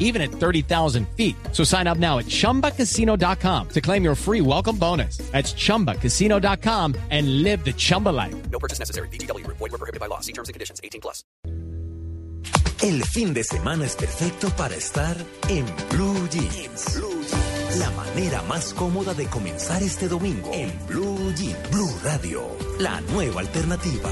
even at 30,000 feet. So sign up now at chumbacasino.com to claim your free welcome bonus. That's chumbacasino.com and live the Chumba life. No purchase necessary. BGW. Void were prohibited by law. See terms and conditions. 18 plus. El fin de semana es perfecto para estar en Blue Jeans. La manera más cómoda de comenzar este domingo en Blue Jeans. Blue Radio, la nueva alternativa.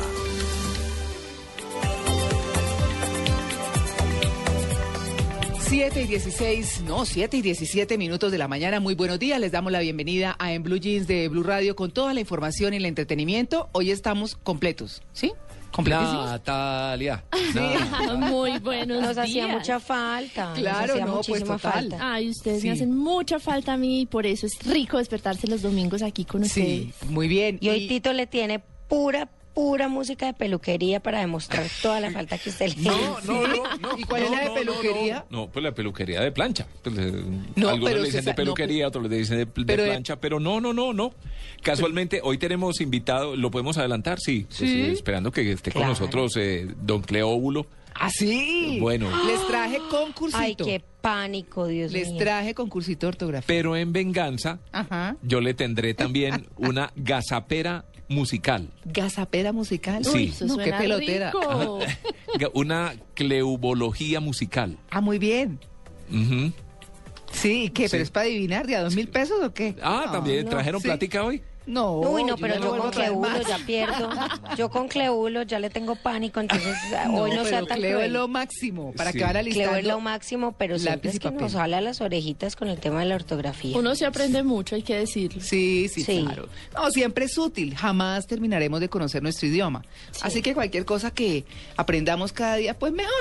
Siete y 16, no, 7 y 17 minutos de la mañana. Muy buenos días. Les damos la bienvenida a En Blue Jeans de Blue Radio con toda la información y el entretenimiento. Hoy estamos completos, ¿sí? ¿Completísimos? Natalia. Muy buenos Nos hacía mucha falta. Claro, nos hacía no, pues, muchísima total. falta. Ay, ustedes Sí. me hacen mucha falta a mí y por eso es rico despertarse los domingos aquí con Sí, ustedes. muy bien. Y hoy Tito le tiene pura, pura música de peluquería para demostrar toda la falta que usted le No, no, no, no. ¿Y cuál es la de no, peluquería? No, no, pues la peluquería de plancha. Pues, eh, No, algunos pero le dicen de no, peluquería, otros le dicen de, de pero de- plancha, pero no, no, no, no. Casualmente, hoy tenemos invitado, ¿lo podemos adelantar? Sí. Pues, eh, esperando que esté con nosotros eh, don Cleóbulo. ¿Ah, sí? Bueno. Les traje concursito. Ay, qué pánico, Dios Les mío. traje concursito de ortografía. Pero en venganza, Ajá. yo le tendré también una gazapera musical. Gazapera musical. Sí. Uy, eso no, qué pelotera. rico. Una cleubología musical. Ah, muy bien. Sí, ¿qué? Sí. ¿Pero es para adivinar de a dos mil pesos o qué? Ah, No, también no, trajeron sí. plática hoy. No, Uy, no, pero yo con Cleulo más. ya pierdo. Yo con Cleulo ya le tengo pánico, entonces hoy no sea pero tan Cleo es lo máximo. Para Sí. que van a Cleo listar. es lo máximo, pero siempre es que papel. nos habla a las orejitas con el tema de la ortografía. Uno se aprende mucho, hay que decirlo. Sí, sí, Sí. claro. No, siempre es útil. Jamás terminaremos de conocer nuestro idioma. Así que cualquier cosa que aprendamos cada día, pues mejor.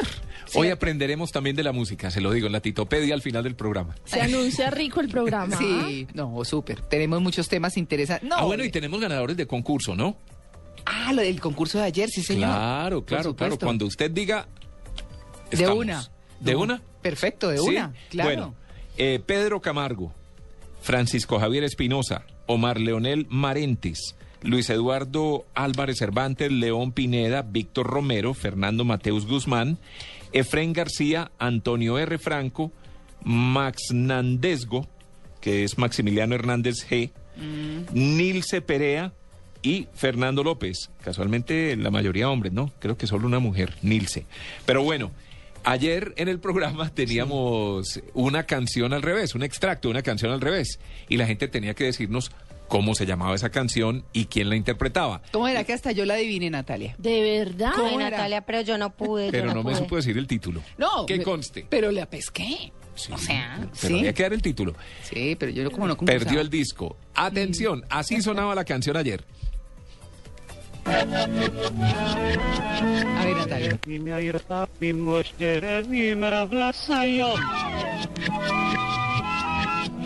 Hoy aprenderemos también de la música, se lo digo, en la titopedia al final del programa. Se anuncia rico el programa. Sí, no, súper. Tenemos muchos temas interesantes. No, ah, bueno, y tenemos ganadores de concurso, ¿no? Ah, lo del concurso de ayer, sí, señor. Claro, claro, claro. Cuando usted diga. De una. ¿De una? Perfecto, de Sí. una. Claro. Bueno, eh, Pedro Camargo, Francisco Javier Espinosa, Omar Leonel Marentes, Luis Eduardo Álvarez Cervantes, León Pineda, Víctor Romero, Fernando Mateus Guzmán, Efren García, Antonio R. Franco, Max Nandesgo, que es Maximiliano Hernández G, Nilce Perea y Fernando López. Casualmente la mayoría hombres, ¿no? Creo que solo una mujer, Nilce. Pero bueno, ayer en el programa teníamos una canción al revés, un extracto de una canción al revés. Y la gente tenía que decirnos cómo se llamaba esa canción y quién la interpretaba. ¿Cómo era que hasta yo la adiviné, Natalia? De verdad. Ay, ¿Cómo era? Natalia, pero yo no pude. Pero yo no me pude. supo decir el título. No. Que conste. Pero la pesqué. Sí, o sea, pero sí. había que dar el título. Sí, pero yo como no. Perdió el disco. Atención, así sonaba la canción ayer. A ver, Natalia.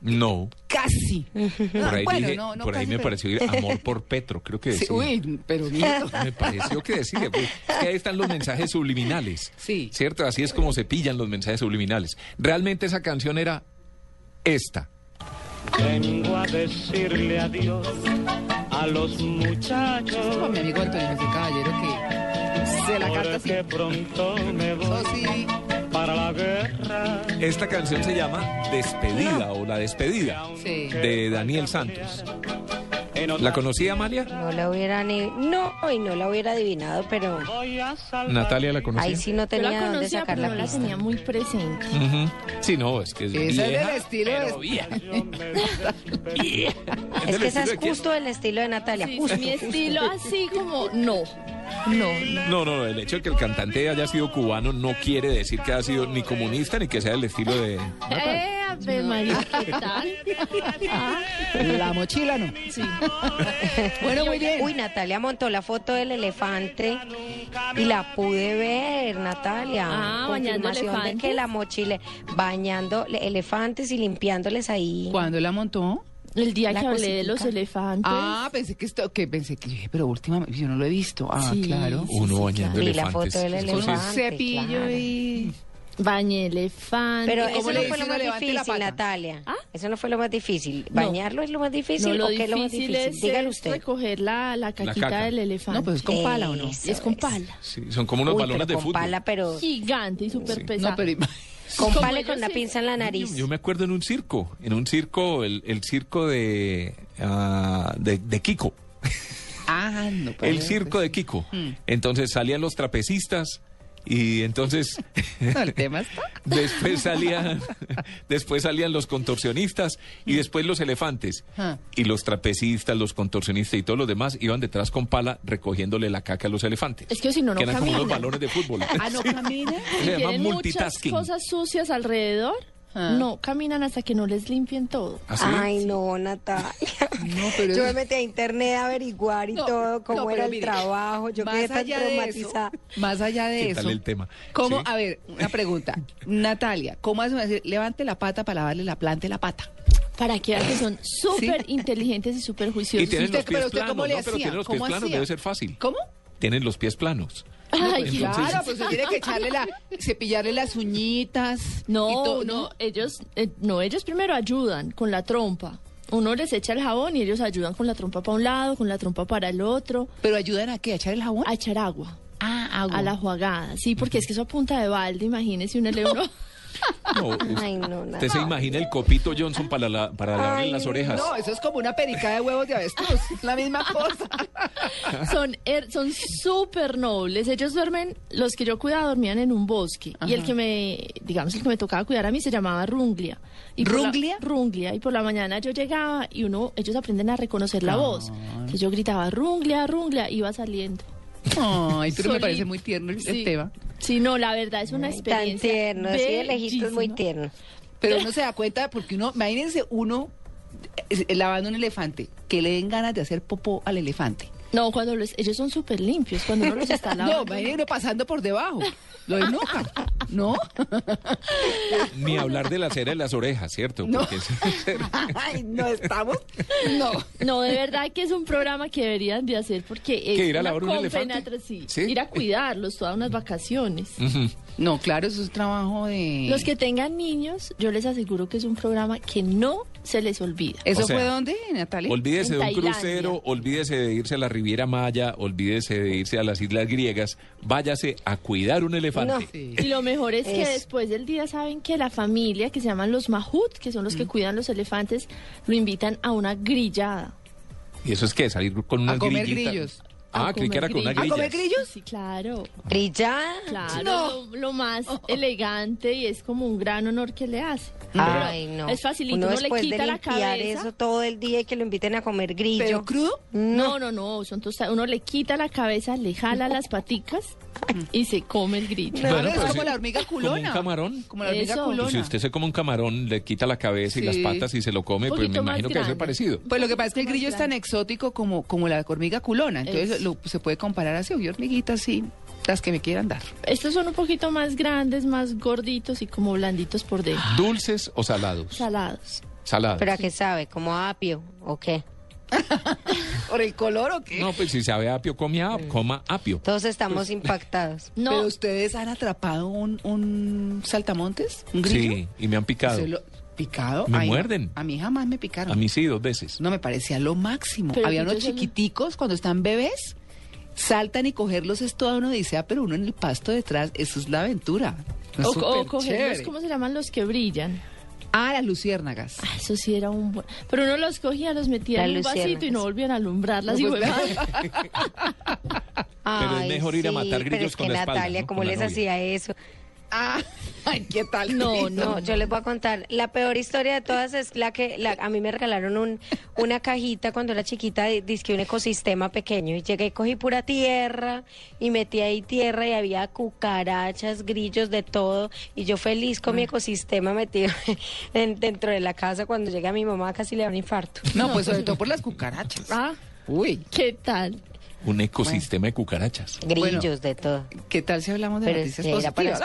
No. Casi. Por ahí, bueno, dije- no, no por ahí casi, me pero- pareció ir amor por Petro, creo que Sí, decía. uy, pero miedo. Me pareció que decía, pues, es que ahí están los mensajes subliminales. Sí. ¿Cierto? Así es como se pillan los mensajes subliminales. Realmente esa canción era esta. Vengo a decirle adiós a los muchachos. Con mi amigo Antonio José Caballero que se la canta así. Porque pronto me Eso voy sí. Para la guerra. Esta canción se llama Despedida o La Despedida Sí. de Daniel Santos. ¿La conocía Amalia? No la hubiera ni... No, y no la hubiera adivinado, pero. Natalia la conocía. ahí sí no tenía la dónde conocía, sacar pero la no la pista. tenía muy presente. Ujú. Sí, no, es que es Esa es vieja, estilo pero vieja. Vieja. Es del que esa estilo es justo el estilo de Natalia. Sí, justo, mi justo. estilo así como no. No, no. No, no, el hecho de que el cantante haya sido cubano no quiere decir que haya sido ni comunista ni que sea del estilo de... Eh, Ave María, ¿qué tal? Ah, La mochila no. sí. Bueno, muy bien. Uy, Natalia montó la foto del elefante y la pude ver, Natalia. Ah, bañando Confirmación de elefantes. que la mochila, bañando le- elefantes y limpiándoles ahí. ¿Cuándo la montó? El día La que hablé de los elefantes. Ah, pensé que esto, que pensé que, dije, pero últimamente yo no lo he visto. Ah, Sí. claro. Sí, Uno sí, bañando Vi la elefantes. foto del sí Con un elefante. cepillo claro. y... Bañé elefante. Pero ¿Y eso no fue lo más la difícil? Natalia. ¿Ah? Eso no fue lo más difícil. No. ¿Bañarlo es lo más difícil No, lo o qué es lo más difícil es, Dígale es usted. recoger la, la caquita caca. del elefante. No, pues es con pala o no. Eso Y es con pala. Sí, son como unos Uy, balones de con fútbol. pala, pero Gigante y súper pesado. No, pero... con ellos con sí- pinza en la nariz. Yo me acuerdo en un circo, en un circo, el, el circo de, ah, de, de Kiko, Ah, no. el pues, circo de Kiko. Mm. Entonces salían los trapecistas y entonces el tema está... después salían, después salían los contorsionistas y después los elefantes. Ah. Y los trapecistas, los contorsionistas y todos los demás iban detrás con pala recogiéndole la caca a los elefantes. Es que si no, no que eran como caminan. balones de fútbol. Ah, no camina. Se Si llama tienen muchas multitasking. cosas sucias alrededor, Ah. no caminan hasta que no les limpien todo. ¿Así? Ay, no, Natalia. No, pero... Yo me metí a internet a averiguar y No, todo, cómo no, era el mire, trabajo. Yo más quedé tan allá de eso, traumatizada. más allá de ¿Qué eso. tal el tema? ¿Cómo? Sí. A ver, una pregunta. Natalia, ¿cómo hace decir, levante la pata para lavarle la planta y la pata? Para que vean que son súper inteligentes y súper Y juiciosos. tienen usted- los pies pero usted planos, cómo le ¿no? Pero hacía? tienen los pies ¿Cómo planos, hacía? debe ser fácil. ¿Cómo? Tienen los pies planos. Ay, Entonces- Claro, pues se tiene que echarle la, cepillarle las uñitas. y No, todo, no, ellos, eh, no, ellos primero ayudan con la trompa. Uno les echa el jabón y ellos ayudan con la trompa para un lado, con la trompa para el otro, Pero ayudan a qué, a echar el jabón. a echar agua, Ah, agua. a la jugada. Sí, porque es que eso a punta de balde, imagínese un uno. No, Ay, no, usted se imagina el copito Johnson para, la, para lavarle Ay, las orejas. No, eso es como una perica de huevos de avestruz, la misma cosa. son son súper nobles. Ellos duermen, los que yo cuidaba dormían en un bosque. Y el que me, digamos, el que me tocaba cuidar a mí se llamaba Runglia. Y la- ¿Runglia? Runglia. Y por la mañana yo llegaba y uno, ellos aprenden a reconocer la voz. Entonces yo gritaba, Runglia, Runglia, iba saliendo. Ay, pero me parece muy tierno el, el Sí. tema. Sí, no, la verdad es una Tan experiencia. tierno, así de lejitos, muy bellísima. tierno. Pero uno se da cuenta, porque uno, imagínense uno lavando un elefante, que le den ganas de hacer popó al elefante. No, cuando los, ellos son súper limpios, cuando uno los está No, lavando. imagínense uno pasando por debajo. Lo enoja, ¿no? Ni hablar de la cera de las orejas, ¿cierto? No. Porque es- Ay, no estamos. No. No, de verdad que es un programa que deberían de hacer porque es ¿Qué, ir a una lavar un sí, ¿Sí? ir a cuidarlos todas unas vacaciones. No, claro, eso es trabajo de. Los que tengan niños, yo les aseguro que es un programa que no se les olvida. ¿Eso O sea, fue dónde, Natalia? Olvídese En de un Tailandia. crucero, olvídese de irse a la Riviera Maya, olvídese de irse a las Islas Griegas, váyase a cuidar un elefante. No. Sí. Y lo mejor es que después del día saben que la familia, que se llaman los mahut, que son los Mm. que cuidan los elefantes, lo invitan a una grillada. ¿Y eso es qué? Salir con una A comer grillita? grillos. Ah, A creí que era con una comer grilla. ¿A comer grillos? Sí, claro. Brillada. Claro, No. lo, lo más elegante y es como un gran honor que le hace. Ay, Pero no. Es facilito, Uno uno, le quita de la limpiar cabeza. eso todo el día y que lo inviten a comer grillo. ¿Pero crudo? No, no, no, son tostadas. Uno le quita la cabeza, le jala las paticas y se come el grillo. Claro, Bueno, es como sí. la hormiga culona. Como un camarón. Como la hormiga Eso. culona. Pues si usted se come un camarón, le quita la cabeza y las patas y se lo come, pues me imagino que debe ser grande. parecido. Pues lo que pasa es que el grillo es tan exótico como, como la hormiga culona. Entonces Es. Lo, se puede comparar así. Oye, hormiguitas, sí, las que me quieran dar. Estos son un poquito más grandes, más gorditos y como blanditos por dentro. ¿Dulces o salados? Salados. Salados. ¿Pero a qué sabe? ¿Como apio o qué? ¿Por el color o qué? No, pues si sabe apio, come a- coma apio. Todos estamos impactados. No, ¿Pero ustedes han atrapado un, un saltamontes? ¿Un grillo? Sí, y me han picado. Se lo- ¿Picado? Me Ay, muerden. A mí jamás me picaron. A mí sí, dos veces. No, me parecía lo máximo. Pero Había unos chiquiticos cuando están bebés, saltan y cogerlos es toda una odisea, pero uno en el pasto detrás, eso es la aventura. Es o, o cogerlos, chévere. ¿cómo se llaman los que brillan? Ah, las luciérnagas. Ah, eso sí era un buen... Pero uno los cogía, los metía en un vasito y no volvían a alumbrarlas. No, y pues, Pero es mejor ir a sí, matar pero grillos es con que la espalda, Natalia, ¿no? ¿cómo Con la les hacía eso? Ah, ay, ¿qué tal? No, No, yo les voy a contar. La peor historia de todas es la que la- a mí me regalaron un, una cajita cuando era chiquita, dizque un ecosistema pequeño. Y llegué y cogí pura tierra y metí ahí tierra y había cucarachas, grillos, de todo. Y yo feliz con mi ecosistema metido en- dentro de la casa. Cuando llegué a mi mamá casi le da un infarto. No, pues sobre todo por las cucarachas. Ah, Uy, ¿qué tal? Un ecosistema de cucarachas. Grillos, de todo. ¿qué tal si hablamos de Pero noticias positivas?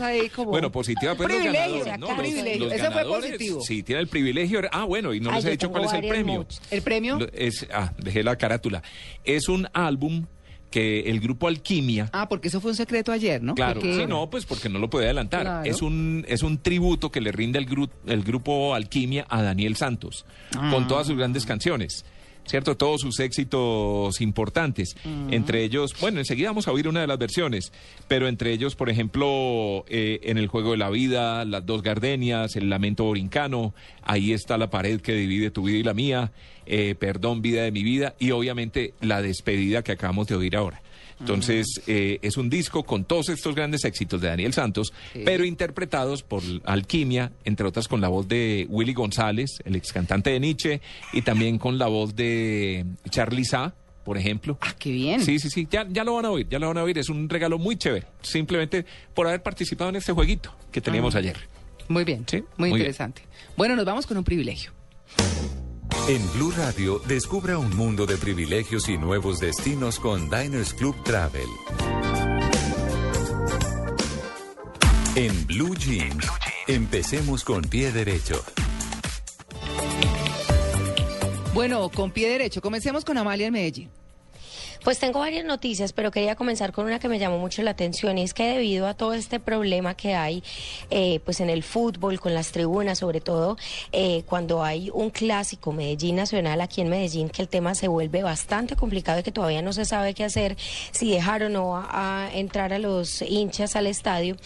Ah, como... Bueno, positiva, pues los privilegio, ganadores, ¿no? acá, Los- privilegio. los Ese fue positivo. Sí, tiene el privilegio. Ah, bueno, y no Ay, les he dicho cuál es el premio. muchos. ¿El premio? Es, ah, dejé la carátula. Es un álbum que el grupo Alquimia Ah, porque eso fue un secreto ayer, ¿no? Claro, Porque- sí, no, pues porque no lo puede adelantar. Claro. Es un es un tributo que le rinde el, gru- el grupo Alquimia a Daniel Santos con todas sus grandes canciones. ¿Cierto? Todos sus éxitos importantes. Entre ellos, bueno, enseguida vamos a oír una de las versiones, pero entre ellos, por ejemplo, eh, en El Juego de la Vida, Las Dos Gardenias, El Lamento Borincano, Ahí está la pared que divide tu vida y la mía, eh, Perdón, Vida de mi vida, y obviamente la despedida que acabamos de oír ahora. Entonces, eh, es un disco con todos estos grandes éxitos de Daniel Santos, pero interpretados por Alquimia, entre otras con la voz de Willy González, el ex cantante de Nietzsche, y también con la voz de Charlie Sa, por ejemplo. Ah, qué bien. Sí, sí, sí, ya, ya lo van a oír, ya lo van a oír. Es un regalo muy chévere, simplemente por haber participado en este jueguito que teníamos ayer. Muy bien, Sí, muy, muy bien. interesante. Bueno, nos vamos con un privilegio. En Blue Radio, descubra un mundo de privilegios y nuevos destinos con Diners Club Travel. En Blue Jeans, empecemos con pie derecho. Bueno, con pie derecho, comencemos con Amalia en Medellín. Pues tengo varias noticias, pero quería comenzar con una que me llamó mucho la atención y es que debido a todo este problema que hay, eh, pues en el fútbol, con las tribunas, sobre todo eh, cuando hay un clásico Medellín Nacional aquí en Medellín, que el tema se vuelve bastante complicado y que todavía no se sabe qué hacer, si dejar o no a, entrar a los hinchas al estadio,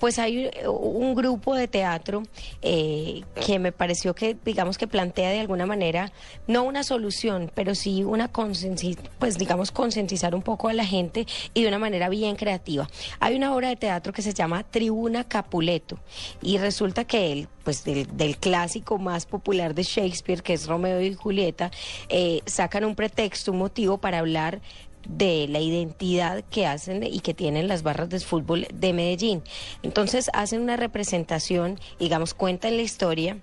pues hay eh, un grupo de teatro eh, que me pareció que, digamos que plantea de alguna manera, no una solución, pero sí una consensi- pues digamos concientizar un poco a la gente y de una manera bien creativa. Hay una obra de teatro que se llama Tribuna Capuleto y resulta que él, pues del, del clásico más popular de Shakespeare, que es Romeo y Julieta, eh, sacan un pretexto, un motivo para hablar de la identidad que hacen y que tienen las barras de fútbol de Medellín. Entonces hacen una representación, digamos, cuentan la historia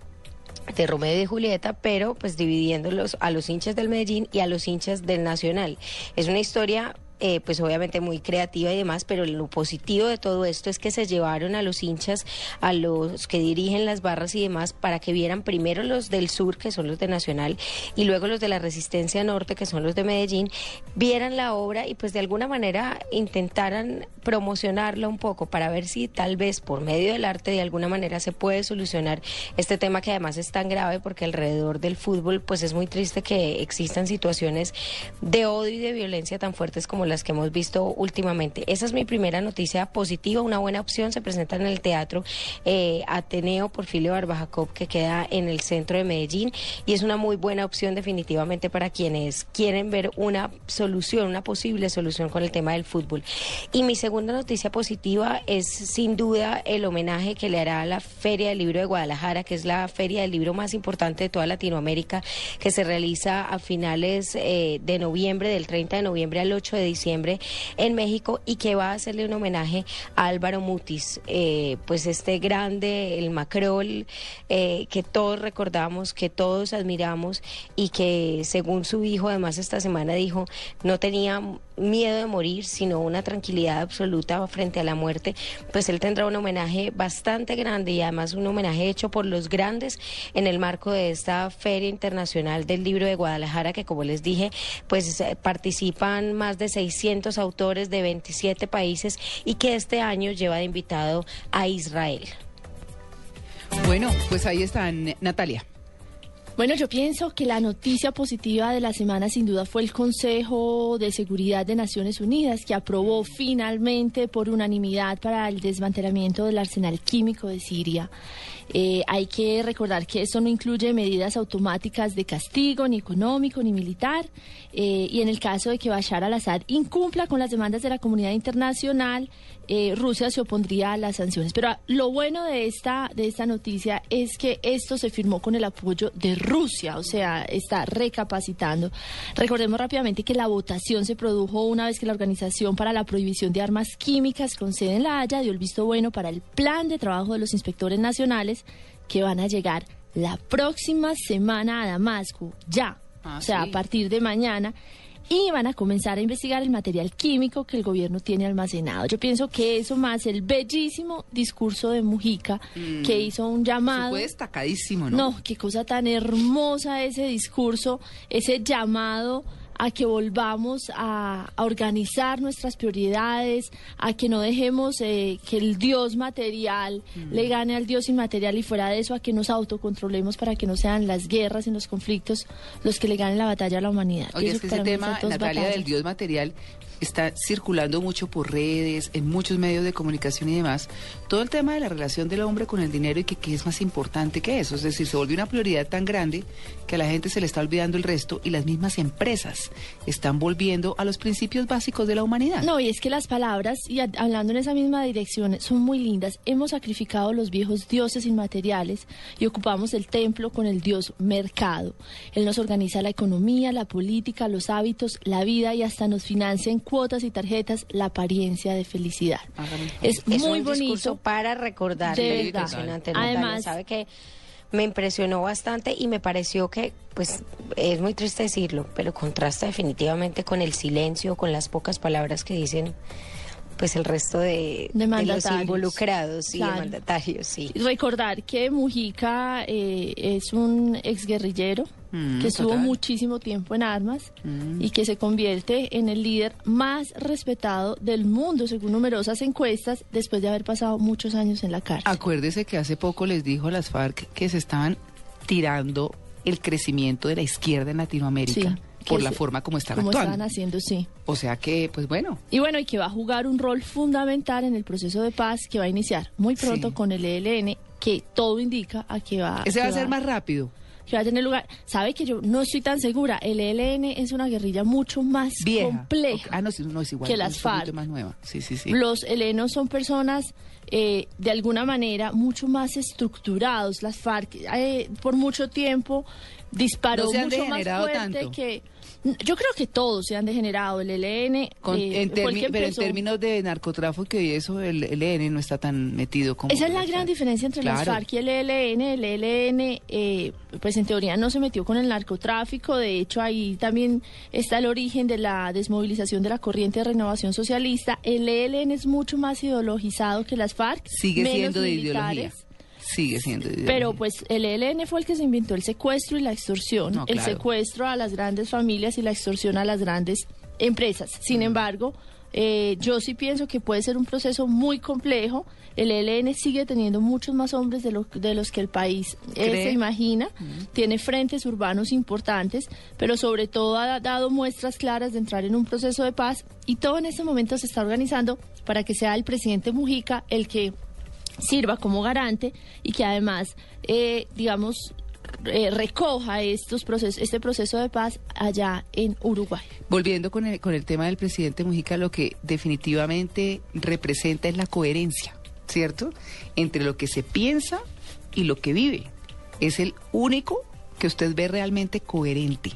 de Romeo y Julieta, pero pues dividiéndolos a los hinchas del Medellín y a los hinchas del Nacional. Es una historia eh, pues obviamente muy creativa y demás, pero lo positivo de todo esto es que se llevaron a los hinchas, a los que dirigen las barras y demás, para que vieran primero los del sur, que son los de Nacional, y luego los de la Resistencia Norte, que son los de Medellín, vieran la obra y pues de alguna manera intentaran promocionarla un poco para ver si tal vez por medio del arte de alguna manera se puede solucionar este tema que además es tan grave porque alrededor del fútbol pues es muy triste que existan situaciones de odio y de violencia tan fuertes como las que hemos visto últimamente. Esa es mi primera noticia positiva, una buena opción. Se presenta en el Teatro eh, Ateneo Porfirio Barbajacob, que queda en el centro de Medellín, y es una muy buena opción definitivamente para quienes quieren ver una solución, una posible solución con el tema del fútbol. Y mi segunda noticia positiva es sin duda el homenaje que le hará a la Feria del Libro de Guadalajara, que es la feria del libro más importante de toda Latinoamérica, que se realiza a finales eh, de noviembre, del 30 de noviembre al 8 de diciembre en México y que va a hacerle un homenaje a Álvaro Mutis, eh, pues este grande, el Macrol, eh, que todos recordamos, que todos admiramos y que según su hijo además esta semana dijo no tenía miedo de morir, sino una tranquilidad absoluta frente a la muerte, pues él tendrá un homenaje bastante grande y además un homenaje hecho por los grandes en el marco de esta Feria Internacional del Libro de Guadalajara, que como les dije, pues eh, participan más de 600 autores de 27 países y que este año lleva de invitado a Israel. Bueno, pues ahí están, Natalia. Bueno, yo pienso que la noticia positiva de la semana sin duda fue el Consejo de Seguridad de Naciones Unidas, que aprobó finalmente por unanimidad para el desmantelamiento del arsenal químico de Siria. Eh, hay que recordar que esto no incluye medidas automáticas de castigo, ni económico, ni militar. Eh, y en el caso de que Bashar al-Assad incumpla con las demandas de la comunidad internacional, eh, Rusia se opondría a las sanciones. Pero ah, lo bueno de esta, de esta noticia es que esto se firmó con el apoyo de Rusia, o sea, está recapacitando. Recordemos rápidamente que la votación se produjo una vez que la Organización para la Prohibición de Armas Químicas con sede en La Haya dio el visto bueno para el plan de trabajo de los inspectores nacionales que van a llegar la próxima semana a Damasco, ya, Ah, o sea, sí. a partir de mañana. Y van a comenzar a investigar el material químico que el gobierno tiene almacenado. Yo pienso que eso más el bellísimo discurso de Mujica, que hizo un llamado. fue destacadísimo, ¿no? No, qué cosa tan hermosa ese discurso, ese llamado a que volvamos a, a organizar nuestras prioridades, a que no dejemos eh, que el Dios material Mm. le gane al Dios inmaterial y fuera de eso a que nos autocontrolemos para que no sean las guerras y los conflictos los que le ganen la batalla a la humanidad. Oye, es que ese tema, Natalia, del. Dios material está circulando mucho por redes, en muchos medios de comunicación y demás. Todo el tema de la relación del hombre con el dinero y que qué es más importante que eso. Es decir, se volvió una prioridad tan grande que a la gente se le está olvidando el resto y las mismas empresas están volviendo a los principios básicos de la humanidad. No, y es que las palabras, y hablando en esa misma dirección, son muy lindas. Hemos sacrificado los viejos dioses inmateriales y ocupamos el templo con el dios mercado. Él nos organiza la economía, la política, los hábitos, la vida y hasta nos financia en cuotas y tarjetas la apariencia de felicidad. Favor. Es Es muy un discurso bonito. para recordar. De impresionante. Además- sabe que me impresionó bastante y me pareció que, pues, es muy triste decirlo, pero contrasta definitivamente con el silencio, con las pocas palabras que dicen, pues, el resto de, De de los involucrados y Claro. de mandatarios, sí. Recordar que Mujica eh, es un exguerrillero Mm, que estuvo total. muchísimo tiempo en armas Mm. y que se convierte en el líder más respetado del mundo, según numerosas encuestas, después de haber pasado muchos años en la cárcel. Acuérdese que hace poco les dijo a las FARC que se estaban tirando el crecimiento de la izquierda en Latinoamérica Sí, por la forma como están como actuando. estaban haciendo, sí. O sea que, pues bueno, Y bueno, y que va a jugar un rol fundamental en el proceso de paz que va a iniciar muy pronto Sí. con el ELN, que todo indica a que va, ese va a ser más rápido, que va a tener lugar. Sabe que yo no estoy tan segura. El ELN es una guerrilla mucho más vieja. compleja. Ok. Ah, no, no es igual. que las FARC. más nueva. Sí, sí, sí. Los helenos son personas eh, de alguna manera mucho más estructurados. Las FARC eh, por mucho tiempo disparó No se han mucho más degenerado fuerte tanto. que... Yo creo que todos se han degenerado. El ELN Con- eh, en termi- pero en términos de narcotráfico y eso, el, el EN no está tan metido como... Esa es la gran diferencia entre las Claro. FARC y el ELN. El ELN, eh, pues en teoría no se metió con el narcotráfico. De hecho, ahí también está el origen de la desmovilización de la corriente de renovación socialista. El ELN es mucho más ideologizado que las FARC. Sigue menos siendo de ideología. Sigue siendo Pero pues el ELN fue el que se inventó el secuestro y la extorsión, No, el secuestro a las grandes familias y la extorsión a las grandes empresas. Mm. Sin embargo, eh, yo sí pienso que puede ser un proceso muy complejo. El ELN sigue teniendo muchos más hombres de, lo- de los que el país eh. Mm. se imagina. Tiene frentes urbanos importantes, pero sobre todo ha dado muestras claras de entrar en un proceso de paz y todo en este momento se está organizando para que sea el presidente Mujica el que sirva como garante y que además, eh, digamos, recoja estos procesos, este proceso de paz allá en Uruguay. Volviendo con el, con el tema del presidente Mujica, lo que definitivamente representa es la coherencia, ¿cierto? Entre lo que se piensa y lo que vive. Es el único que usted ve realmente coherente.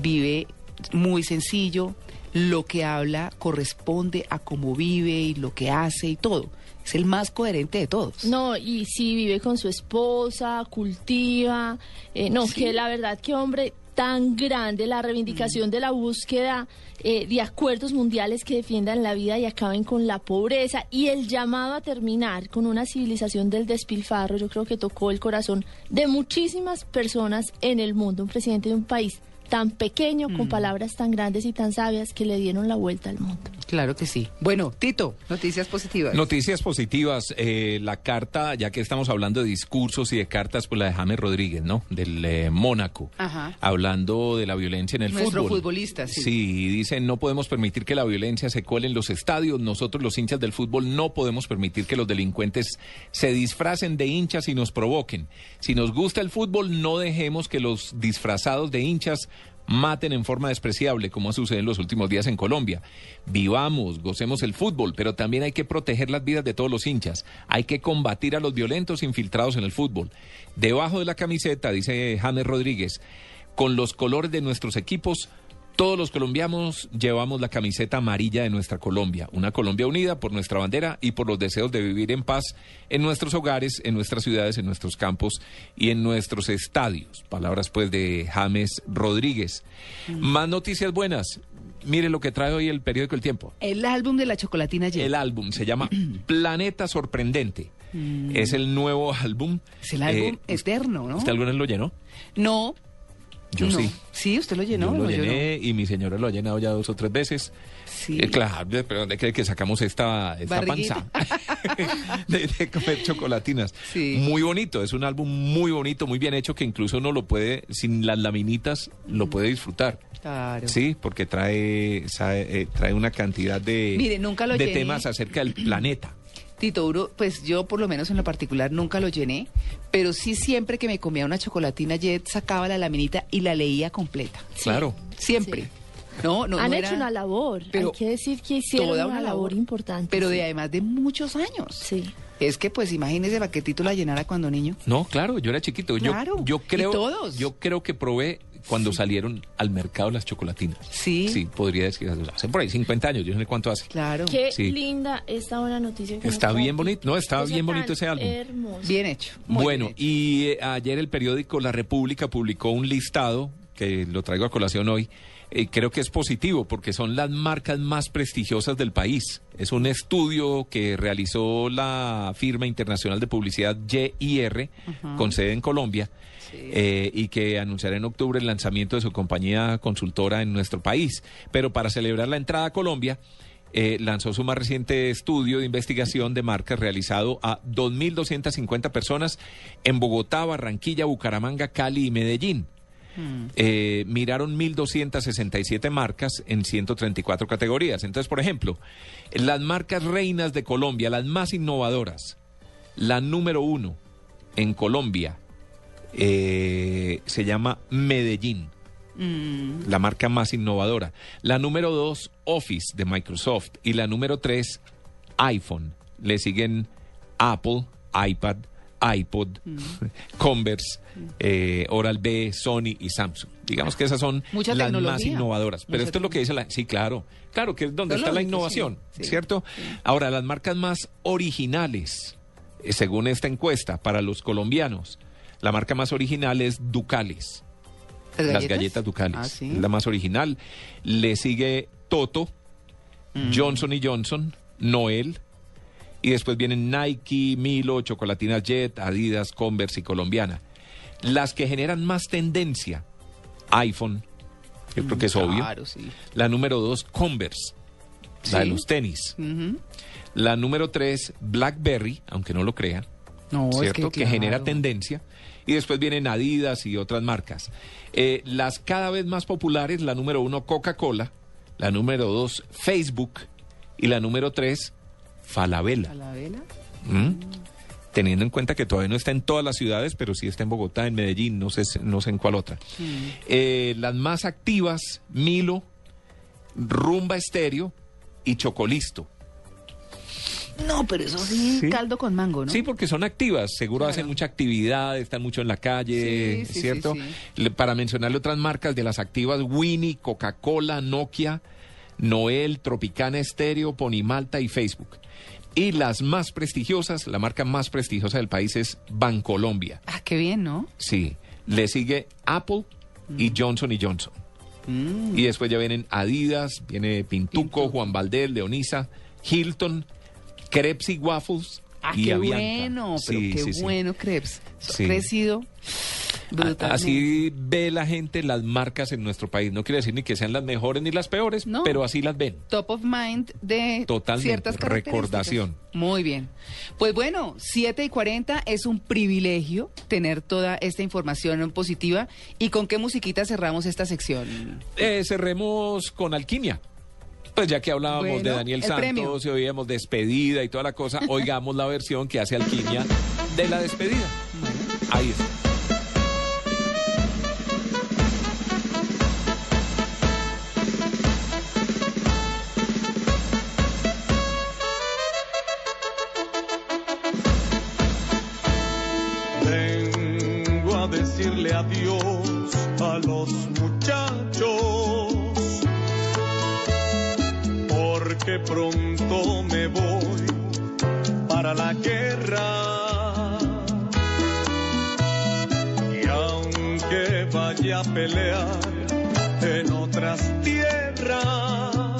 Vive muy sencillo, lo que habla corresponde a cómo vive y lo que hace y todo. Es el más coherente de todos. No, y sí vive con su esposa, cultiva, eh, no, Sí. que la verdad que hombre tan grande, la reivindicación Mm. de la búsqueda eh, de acuerdos mundiales que defiendan la vida y acaben con la pobreza y el llamado a terminar con una civilización del despilfarro, yo creo que tocó el corazón de muchísimas personas en el mundo, un presidente de un país tan pequeño, con Mm. palabras tan grandes y tan sabias que le dieron la vuelta al mundo. Claro que sí. Bueno, Tito, noticias positivas. Noticias positivas. eh, la carta, ya que estamos hablando de discursos y de cartas, pues la de James Rodríguez, ¿no? Del eh, Mónaco. Ajá. Hablando de la violencia en el Nuestro fútbol. futbolista, sí. Sí, dicen, no podemos permitir que la violencia se cuele en los estadios. Nosotros, los hinchas del fútbol, no podemos permitir que los delincuentes se disfracen de hinchas y nos provoquen. Si nos gusta el fútbol, no dejemos que los disfrazados de hinchas maten en forma despreciable, como ha sucedido en los últimos días en Colombia. Vivamos, gocemos el fútbol, pero también hay que proteger las vidas de todos los hinchas. Hay que combatir a los violentos infiltrados en el fútbol. Debajo de la camiseta, dice James Rodríguez, con los colores de nuestros equipos, todos los colombianos llevamos la camiseta amarilla de nuestra Colombia, una Colombia unida por nuestra bandera y por los deseos de vivir en paz en nuestros hogares, en nuestras ciudades, en nuestros campos y en nuestros estadios. Palabras pues de James Rodríguez. Más noticias buenas. Mire lo que trae hoy el periódico El Tiempo. El álbum de la chocolatina Jet. El álbum se llama Planeta Sorprendente. Es el nuevo álbum. Es el álbum Eh, eterno, ¿no? ¿Usted alguna vez lo llenó? No. Yo no. sí. Sí, usted lo llenó. Yo lo llené y mi señora lo ha llenado ya dos o tres veces. Sí. Eh, claro, pero ¿dónde cree que sacamos esta, esta panza de, de comer chocolatinas? Sí. Muy bonito, es un álbum muy bonito, muy bien hecho, que incluso uno lo puede, sin las laminitas, lo puede disfrutar. Claro. Sí, porque trae, sabe, eh, trae una cantidad de, Mire, nunca lo de llené. temas acerca del planeta. Tito Uro, pues yo por lo menos en lo particular nunca lo llené, pero sí siempre que me comía una chocolatina Jet sacaba la laminita y la leía completa. Claro. Siempre. Sí. No, no, Han no hecho era una labor. pero Hay que decir que hicieron toda una, labor importante. Pero sí. de además de muchos años. Sí. Es que pues imagínese para que Tito la llenara cuando niño. No, claro, yo era chiquito. Yo, Claro, yo y creo, todos. yo creo que probé cuando salieron al mercado las chocolatinas. Sí. Sí, podría decir, hace por ahí 50 años, yo no sé cuánto hace. Claro. Qué Sí. linda esta buena noticia. que Está bien bonito, no, está bien bonito ese álbum. Hermoso. Bien hecho. muy bueno, bien hecho. y eh, ayer el periódico La República publicó un listado, que lo traigo a colación hoy, eh, creo que es positivo porque son las marcas más prestigiosas del país. Es un estudio que realizó la firma internacional de publicidad YIR, con sede en Colombia, eh, y que anunciará en octubre el lanzamiento de su compañía consultora en nuestro país. Pero para celebrar la entrada a Colombia, eh, lanzó su más reciente estudio de investigación de marcas realizado a 2.250 personas en Bogotá, Barranquilla, Bucaramanga, Cali y Medellín. Eh, miraron 1.267 marcas en 134 categorías. Entonces, por ejemplo, las marcas reinas de Colombia, las más innovadoras, la número uno en Colombia eh, se llama Medellín la marca más innovadora. La número dos, Office de Microsoft. Y la número tres, iPhone. Le siguen Apple, iPad, iPod, Converse, eh, Oral B, Sony y Samsung. Digamos que esas son Mucha las más innovadoras. Pero Mucha esto es lo que dice la... Sí, claro. Claro, que es donde Es está la innovación, sí, sí. ¿cierto? Ahora, las marcas más originales, eh, según esta encuesta, para los colombianos, la marca más original es Ducales. Las galletas Ducales. Ah, sí. Es la más original. Le sigue Toto, Mm. Johnson y Johnson, Noel. Y después vienen Nike, Milo, Chocolatinas Jet, Adidas, Converse y Colombiana. Las que generan más tendencia, iPhone, yo creo que es obvio. Claro, sí. La número dos, Converse, la de los tenis. La número tres, BlackBerry, aunque no lo crea. No, es ¿cierto? que, que, genera tendencia. Y después vienen Adidas y otras marcas. Eh, las cada vez más populares, la número uno, Coca-Cola, la número dos, Facebook, y la número tres, Falabella. ¿A la vela? ¿Mm? Teniendo en cuenta que todavía no está en todas las ciudades, pero sí está en Bogotá, en Medellín, no sé, no sé en cuál otra. Eh, las más activas, Milo, Rumba Estéreo y Chocolisto. No, pero eso sí, Sí. caldo con mango, ¿no? Sí, porque son activas, seguro Claro. hacen mucha actividad, están mucho en la calle, Sí, sí, ¿cierto? Le- Para mencionarle otras marcas de las activas, Winnie, Coca-Cola, Nokia, Noel, Tropicana Estéreo, Ponimalta y Facebook. Y las más prestigiosas, la marca más prestigiosa del país es Bancolombia. Ah, qué bien, ¿no? Sí, le sigue Apple y Johnson y Johnson. Mm. Y después ya vienen Adidas, viene Pintuco, Pintuco. Juan Valdez, Leonisa, Hilton, Crepes y Waffles Ah, y qué Avianca. bueno, pero Sí, qué sí, bueno, Sí. Ha crecido Brutalmente. Así ve la gente las marcas en nuestro país. No quiere decir ni que sean las mejores ni las peores, No. pero así las ven. top of mind de Totalmente, ciertas recordación. Muy bien. Pues bueno, 7 y 40 es un privilegio tener toda esta información positiva. ¿Y con qué musiquita cerramos esta sección? Eh, cerremos con Alquimia. Pues ya que hablábamos Bueno, de Daniel el Santos y oíamos despedida y toda la cosa, oigamos la versión que hace Alquimia de la despedida. Ahí está. Vengo a decirle adiós a los muchachos, porque pronto me voy para la guerra. Y aunque vaya a pelear en otras tierras,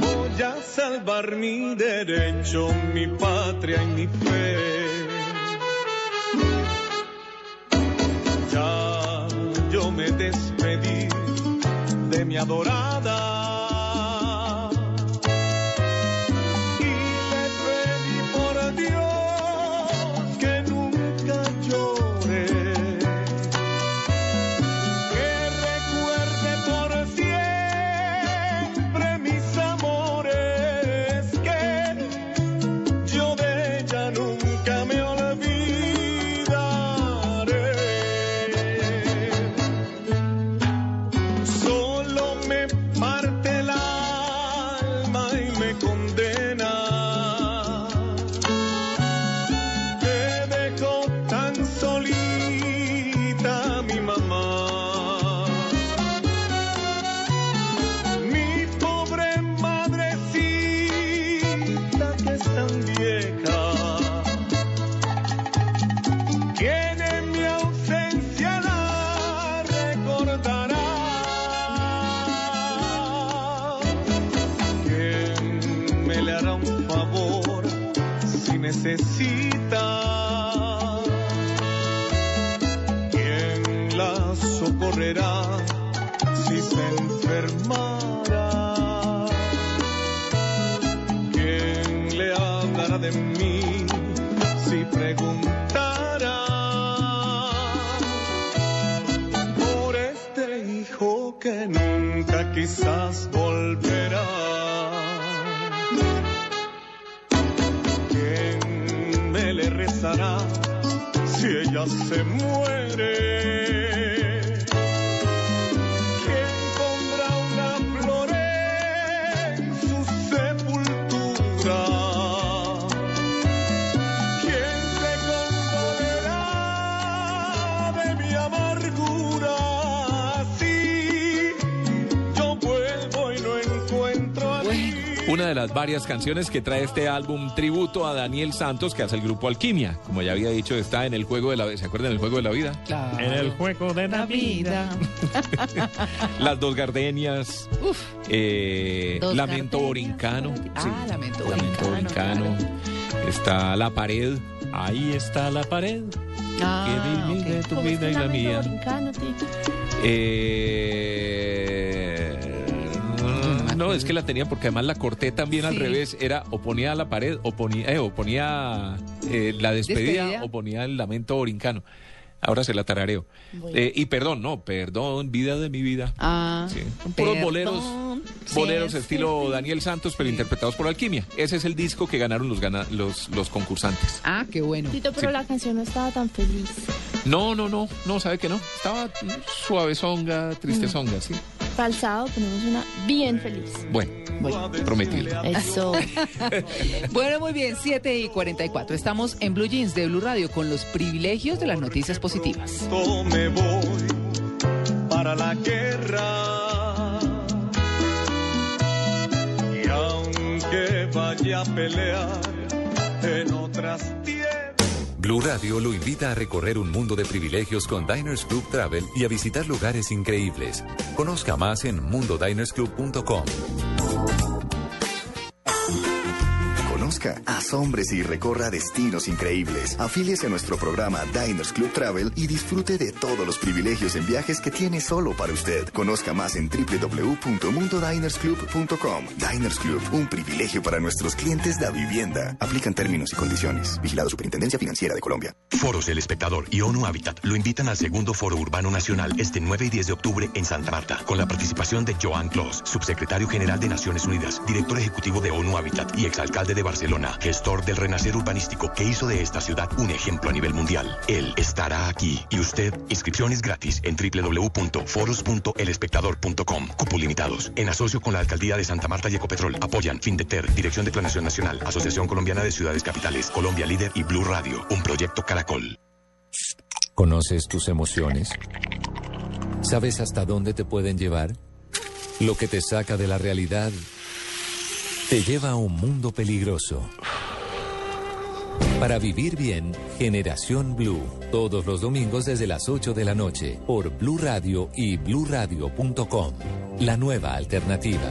Voy a salvar mi derecho, mi patria y mi fe. Ya yo me despedí de mi adorada. Necesita? ¿Quién la socorrerá si se enfermara? ¿Quién le hablará de mí si preguntara? Por este hijo que nunca quizás se muere? Una de las varias canciones que trae este álbum tributo a Daniel Santos que hace el grupo Alquimia. Como ya había dicho, está en el juego de la ¿Se acuerdan del juego de la vida? Claro. En el juego de La vida. Las dos gardenias. eh, Dos Lamento gardenias Borincano. Ah, Lamento Borincano. Está La Pared. Ahí está la pared. Ah, que divide tu ¿Cómo es vida y la lamento mía. borincano? Eh, no, es que la tenía porque además la corté también al revés. Era o ponía la pared o ponía, eh, o ponía eh, la despedida, Despedida. o ponía el lamento borincano. Ahora se la tarareo. Eh, y perdón, no, perdón, vida de mi vida. Ah, Sí, puros perdón. Boleros, Sí, boleros es estilo Daniel Santos, pero Sí. interpretados por Alquimia. Ese es el disco que ganaron los, gana- los, los concursantes. Ah, qué bueno. Tito, pero Sí. la canción no estaba tan feliz. No, no, no, no, sabe que no. Estaba mm, suavezonga, tristezonga, sí. Para el sábado ponemos una bien feliz. Bueno, prometido. Eso. Bueno, muy bien, 7 y 44. Estamos en Blue Jeans de Blue Radio con los privilegios de las noticias positivas. Me voy para la guerra. Aunque vaya a pelear en otras tierras. Blue Radio lo invita a recorrer un mundo de privilegios con Diners Club Travel y a visitar lugares increíbles. Conozca más en mundodinersclub.com. Conozca asómbrese y recorra destinos increíbles. Afíliese a nuestro programa Diners Club Travel y disfrute de todos los privilegios en viajes que tiene solo para usted. Conozca más en www.mundodinersclub.com. Diners Club, un privilegio para nuestros clientes de vivienda. Aplican términos y condiciones. Vigilado Superintendencia Financiera de Colombia. Foros El Espectador y ONU Habitat lo invitan al segundo Foro Urbano Nacional este 9 y 10 de octubre en Santa Marta, con la participación de Joan Clos, subsecretario general de Naciones Unidas, director ejecutivo de ONU Habitat y exalcalde de Barcelona, gestor del renacer urbanístico que hizo de esta ciudad un ejemplo a nivel mundial. Él estará aquí y usted, inscripciones gratis en www.foros.elespectador.com. Cupo limitados. En asocio con la Alcaldía de Santa Marta y Ecopetrol. Apoyan Findeter, Dirección de Planación Nacional, Asociación Colombiana de Ciudades Capitales, Colombia Líder y Blue Radio, un proyecto Caracol. ¿Conoces tus emociones? ¿Sabes hasta dónde te pueden llevar? Lo que te saca de la realidad te lleva a un mundo peligroso. Para vivir bien, Generación Blue, todos los domingos desde las 8 de la noche, por Blue Radio y bluradio.com. La nueva alternativa.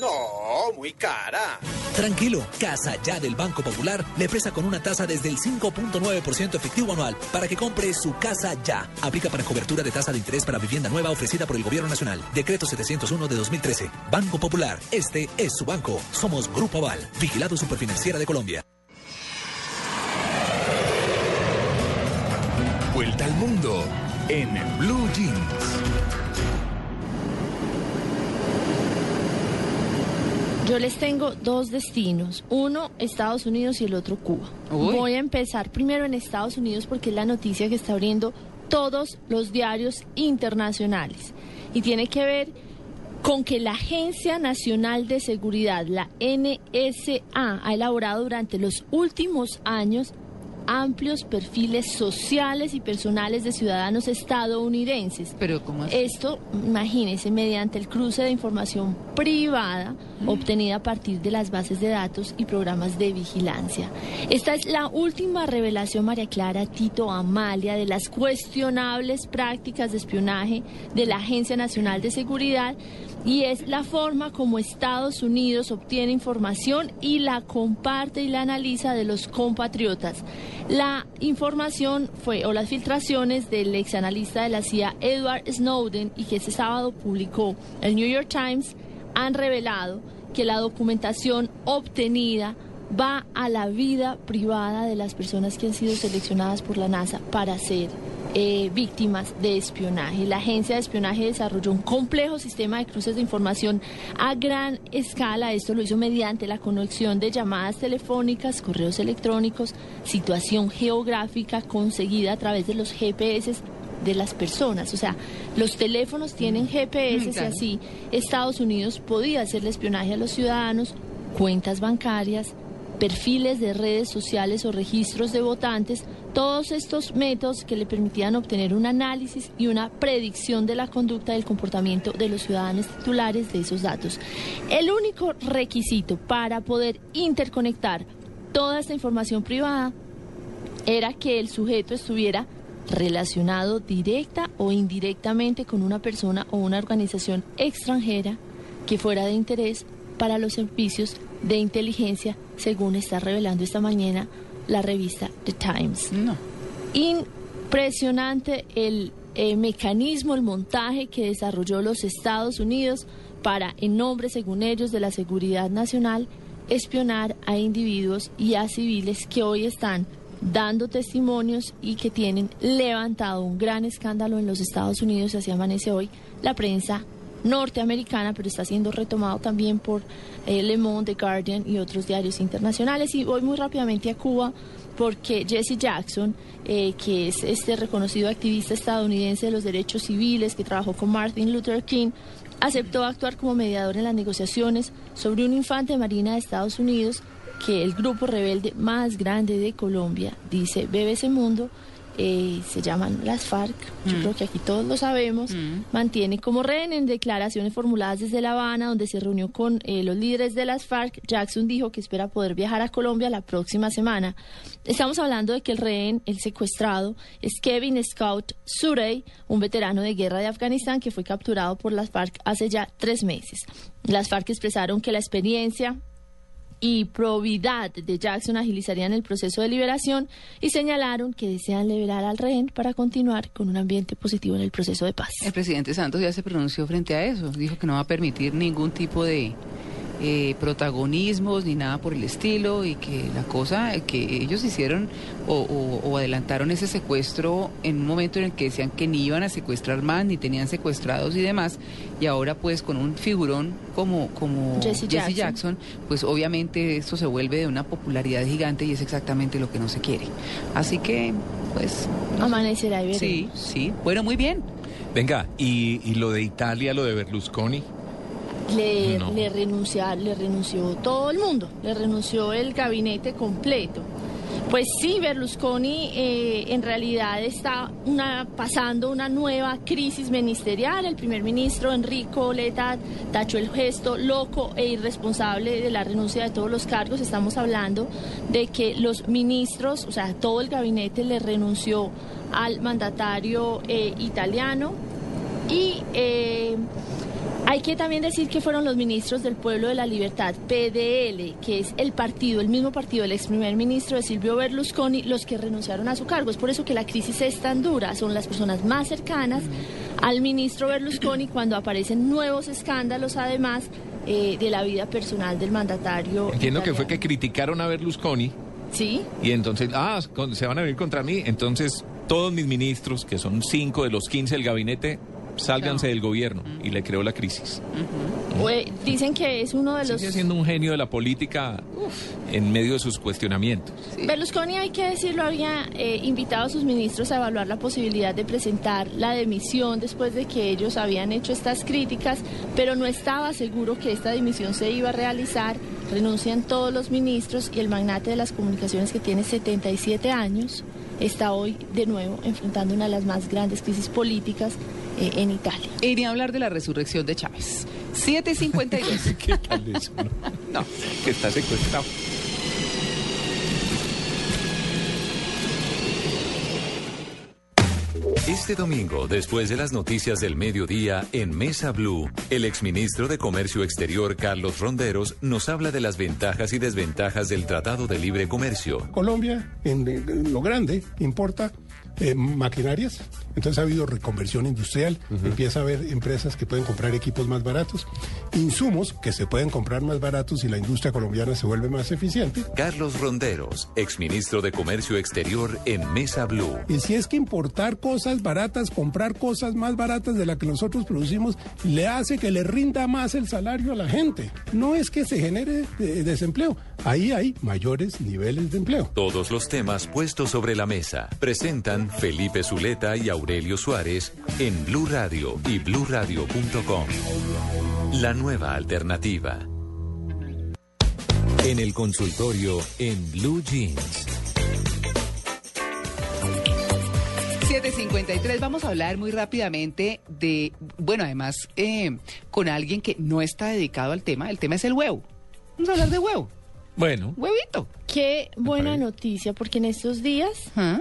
No, muy cara. Tranquilo, Casa Ya del Banco Popular le presta con una tasa desde el 5.9% efectivo anual para que compre su casa ya. Aplica para cobertura de tasa de interés para vivienda nueva ofrecida por el Gobierno Nacional. Decreto 701 de 2013. Banco Popular, este es su banco. Somos Grupo Aval, vigilado superfinanciera de Colombia. Vuelta al mundo en Blue Jeans. Yo les tengo dos destinos, uno Estados Unidos y el otro Cuba. Voy a empezar primero en Estados Unidos porque es la noticia que está abriendo todos los diarios internacionales y tiene que ver con que la Agencia Nacional de Seguridad, la NSA, ha elaborado durante los últimos años amplios perfiles sociales y personales de ciudadanos estadounidenses. Pero ¿cómo? Esto, imagínense, mediante el cruce de información privada obtenida a partir de las bases de datos y programas de vigilancia. Esta es la última revelación, María Clara Tito Amalia, de las cuestionables prácticas de espionaje de la Agencia Nacional de Seguridad y es la forma como Estados Unidos obtiene información y la comparte y la analiza de los compatriotas. La información fue, o las filtraciones del exanalista de la CIA Edward Snowden y que ese sábado publicó el New York Times han revelado que la documentación obtenida va a la vida privada de las personas que han sido seleccionadas por la NASA para ser eh, víctimas de espionaje. La agencia de espionaje desarrolló un complejo sistema de cruces de información a gran escala. Esto lo hizo mediante la conexión de llamadas telefónicas, correos electrónicos, situación geográfica conseguida a través de los GPS de las personas. O sea, los teléfonos tienen GPS y así Estados Unidos podía hacerle espionaje a los ciudadanos, cuentas bancarias, perfiles de redes sociales o registros de votantes, todos estos métodos que le permitían obtener un análisis y una predicción de la conducta del comportamiento de los ciudadanos titulares de esos datos. El único requisito para poder interconectar toda esta información privada era que el sujeto estuviera relacionado directa o indirectamente con una persona o una organización extranjera que fuera de interés para los servicios de inteligencia, según está revelando esta mañana la revista The Times. Impresionante el eh, mecanismo, el montaje que desarrolló los Estados Unidos para, en nombre, según ellos, de la seguridad nacional, espionar a individuos y a civiles que hoy están dando testimonios y que tienen levantado un gran escándalo en los Estados Unidos, así amanece hoy la prensa norteamericana, pero está siendo retomado también por eh, Le Monde, The Guardian y otros diarios internacionales. Y voy muy rápidamente a Cuba porque Jesse Jackson, eh, que es este reconocido activista estadounidense de los derechos civiles que trabajó con Martin Luther King, aceptó actuar como mediador en las negociaciones sobre un infante Marina de Estados Unidos que el grupo rebelde más grande de Colombia, dice BBC Mundo, eh, se llaman las FARC, yo Mm. creo que aquí todos lo sabemos, mantiene como rehén en declaraciones formuladas desde La Habana, donde se reunió con eh, los líderes de las FARC. Jackson dijo que espera poder viajar a Colombia la próxima semana. Estamos hablando de que el rehén, el secuestrado, es Kevin Scout Surey, un veterano de guerra de Afganistán que fue capturado por las FARC hace ya tres meses. Las FARC expresaron que la experiencia y probidad de Jackson agilizarían el proceso de liberación y señalaron que desean liberar al rehén para continuar con un ambiente positivo en el proceso de paz. El presidente Santos ya se pronunció frente a eso. Dijo que no va a permitir ningún tipo de eh, protagonismos ni nada por el estilo y que la cosa que ellos hicieron o- o adelantaron ese secuestro en un momento en el que decían que ni iban a secuestrar más ni tenían secuestrados y demás y ahora pues con un figurón como como Jesse Jackson. Jackson, pues obviamente esto se vuelve de una popularidad gigante y es exactamente lo que no se quiere. Así que pues Amanecerá y sí, sí, bueno, muy bien. Venga, y, y lo de Italia, lo de Berlusconi. Le, No. le, renuncia- le renunció todo el mundo, le renunció el gabinete completo. Pues sí, Berlusconi eh, en realidad está pasando una nueva crisis ministerial. El primer ministro Enrico Letta tachó el gesto loco e irresponsable de la renuncia de todos los cargos. Estamos hablando de que los ministros, o sea, todo el gabinete le renunció al mandatario eh, italiano y eh, hay que también decir que fueron los ministros del Pueblo de la Libertad, PDL, que es el partido, el mismo partido del ex primer ministro de Silvio Berlusconi, los que renunciaron a su cargo. Es por eso que la crisis es tan dura. Son las personas más cercanas al ministro Berlusconi cuando aparecen nuevos escándalos, además eh, de la vida personal del mandatario. Entiendo que fue que criticaron a Berlusconi Sí. y entonces, ah, se van a venir contra mí. Entonces, todos mis ministros, que son cinco de los quince del gabinete, sálganse del gobierno. Y le creó la crisis. Eh, dicen que es uno de los... Sigue siendo un genio de la política en medio de sus cuestionamientos. Berlusconi, hay que decirlo, había eh, invitado a sus ministros a evaluar la posibilidad de presentar la dimisión después de que ellos habían hecho estas críticas, pero no estaba seguro que esta dimisión se iba a realizar. Renuncian todos los ministros y el magnate de las comunicaciones que tiene 77 años está hoy de nuevo enfrentando una de las más grandes crisis políticas eh, en Italia. Y ni hablar de la resurrección de Chávez. 752. ¿Qué tal eso? No, que está secuestrado. Este domingo, después de las noticias del mediodía, en Mesa Blue, el exministro de Comercio Exterior Carlos Ronderos nos habla de las ventajas y desventajas del Tratado de Libre Comercio. Colombia, en, en lo grande, importa eh, maquinarias, entonces ha habido reconversión industrial, empieza a haber empresas que pueden comprar equipos más baratos, insumos que se pueden comprar más baratos y la industria colombiana se vuelve más eficiente. Carlos Ronderos, exministro de Comercio Exterior en Mesa Blue. Y si es que importar cosas baratas, comprar cosas más baratas de las que nosotros producimos, le hace que le rinda más el salario a la gente. No es que se genere eh, desempleo, ahí hay mayores niveles de empleo. Todos los temas puestos sobre la mesa presentan Felipe Zuleta y Aurelio Suárez en Blue Radio y bluradio.com. La nueva alternativa. En el consultorio en Blue Jeans. 753, vamos a hablar muy rápidamente de, bueno, además, eh, con alguien que no está dedicado al tema, el tema es el huevo. Vamos a hablar de huevo. Bueno. Huevito. Qué buena noticia, porque en estos días ¿Ah?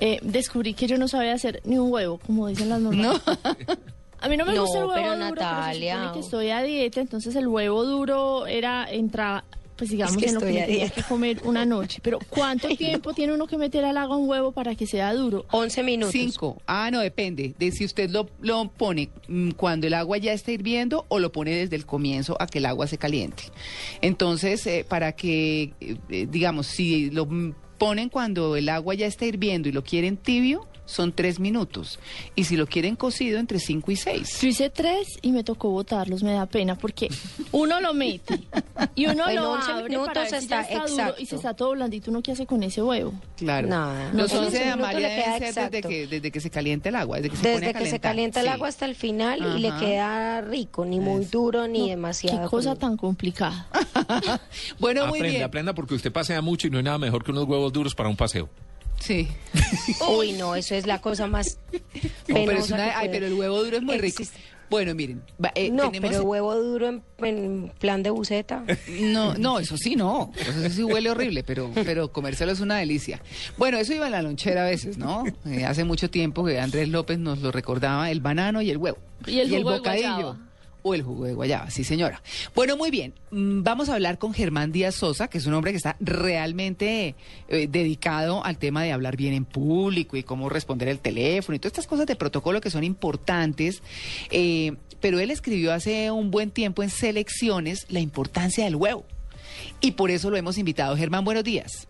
Eh, descubrí que yo no sabía hacer ni un huevo, como dicen las mamás. A mí no me No, gusta el huevo pero duro, Natalia. pero se supone que estoy a dieta, entonces el huevo duro era entrar, pues digamos, Es que en lo que me tenía que comer una noche. Pero ¿cuánto tiempo tiene uno que meter al agua un huevo para que sea duro? 11 minutos. Cinco. Ah, no, depende de si usted lo, lo pone mm, cuando el agua ya está hirviendo o lo pone desde el comienzo a que el agua se caliente. Entonces, eh, para que, eh, digamos, si lo ponen cuando el agua ya está hirviendo y lo quieren tibio, son tres minutos. Y si lo quieren cocido, entre cinco y seis. Yo hice tres y me tocó botarlos, me da pena, porque uno lo mete y uno En lo 11 abre minutos para ver si ya está está duro y si está todo blandito, ¿uno qué hace con ese huevo? Claro. Nada. Los No, 11 de Amalia deben ser desde que, desde que se calienta el agua, desde que se pone Desde a que se calentar. calienta el Sí. agua hasta el final y le queda rico, ni muy duro ni demasiado. Qué cosa tan complicada. Bueno, muy aprenda, bien. aprenda porque usted pasea mucho y no hay nada mejor que unos huevos duros para un paseo. Sí. Uy, no, eso es la cosa más No, pero, es penosa una- que ay, pero el huevo duro es muy rico. Bueno, miren, va- eh, no, tenemos- pero huevo duro en, en plan de buceta. No, no, eso sí no. Eso sí huele horrible, pero, pero comérselo es una delicia. Bueno, eso iba en la lonchera a veces, ¿no? Eh, hace mucho tiempo que Andrés López nos lo recordaba, el banano y el huevo. Y el jugo de bocadillo. O el jugo de guayaba, sí señora. Bueno, muy bien. Mm, Vamos a hablar con Germán Díaz Sosa, que es un hombre que está realmente eh, dedicado al tema de hablar bien en público y cómo responder el teléfono y todas estas cosas de protocolo que son importantes. Eh, pero él escribió hace un buen tiempo en Selecciones la importancia del huevo. Y por eso lo hemos invitado. Germán, buenos días.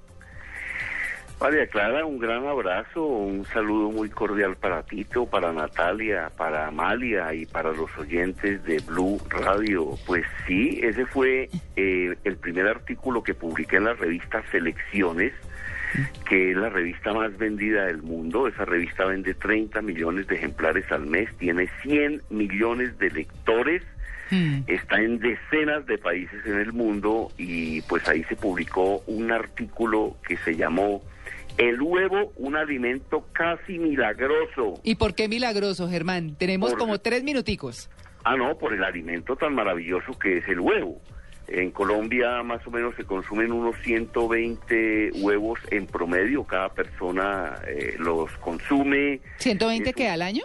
María Clara, un gran abrazo, un saludo muy cordial para Tito, para Natalia, para Amalia y para los oyentes de Blue Radio. Pues sí, ese fue eh, el primer artículo que publiqué en la revista Selecciones, que es la revista más vendida del mundo. Esa revista vende 30 millones de ejemplares al mes, tiene 100 millones de lectores está en decenas de países en el mundo y pues ahí se publicó un artículo que se llamó El huevo, un alimento casi milagroso. ¿Y por qué milagroso, Germán? Tenemos Por- como tres minuticos. Ah, no, por el alimento tan maravilloso que es el huevo. En Colombia más o menos se consumen unos 120 huevos en promedio, cada persona eh, los consume. ¿120 Es qué al año?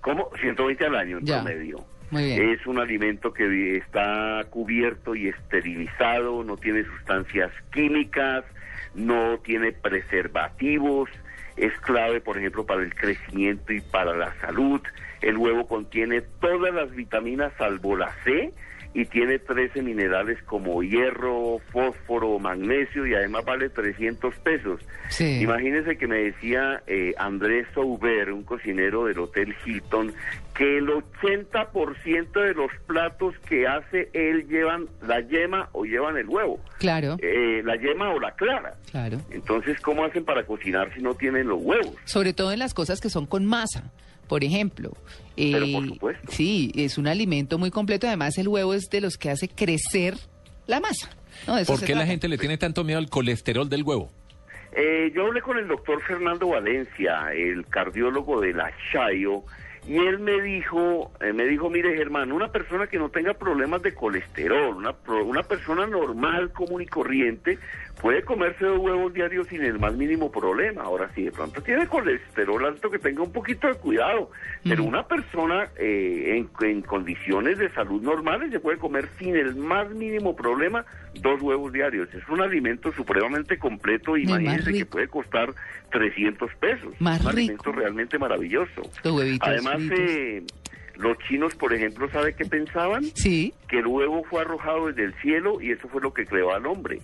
¿Cómo? 120 al año en Ya. promedio. Muy bien. Es un alimento que está cubierto y esterilizado, no tiene sustancias químicas, no tiene preservativos, es clave, por ejemplo, para el crecimiento y para la salud. El huevo contiene todas las vitaminas salvo la C y tiene 13 minerales como hierro, fósforo, magnesio y además vale 300 pesos. Sí. Imagínense que me decía eh, Andrés Souber, un cocinero del Hotel Hilton, que el 80% de los platos que hace él llevan la yema o llevan el huevo. Claro, Eh, la yema o la clara. claro. Entonces, ¿cómo hacen para cocinar si no tienen los huevos? Sobre todo en las cosas que son con masa. Por ejemplo, Pero eh, por supuesto. sí, es un alimento muy completo. Además, el huevo es de los que hace crecer la masa. No, ¿Por qué la gente le tiene tanto miedo al colesterol del huevo? Eh, yo hablé con el doctor Fernando Valencia, el cardiólogo de la Chayo, y él me dijo, eh, me dijo, mire Germán, una persona que no tenga problemas de colesterol, una, pro- una persona normal, común y corriente, puede comerse dos huevos diarios sin el más mínimo problema. Ahora, si de pronto tiene colesterol alto, que tenga un poquito de cuidado. Pero una persona eh, en, en condiciones de salud normales se puede comer sin el más mínimo problema dos huevos diarios. Es un alimento supremamente completo. Y Imagínense que puede costar 300 pesos. Más un rico. alimento realmente maravilloso. Huevitos Además, eh, los chinos, por ejemplo, ¿sabe qué pensaban? Sí. Que el huevo fue arrojado desde el cielo y eso fue lo que creó al hombre.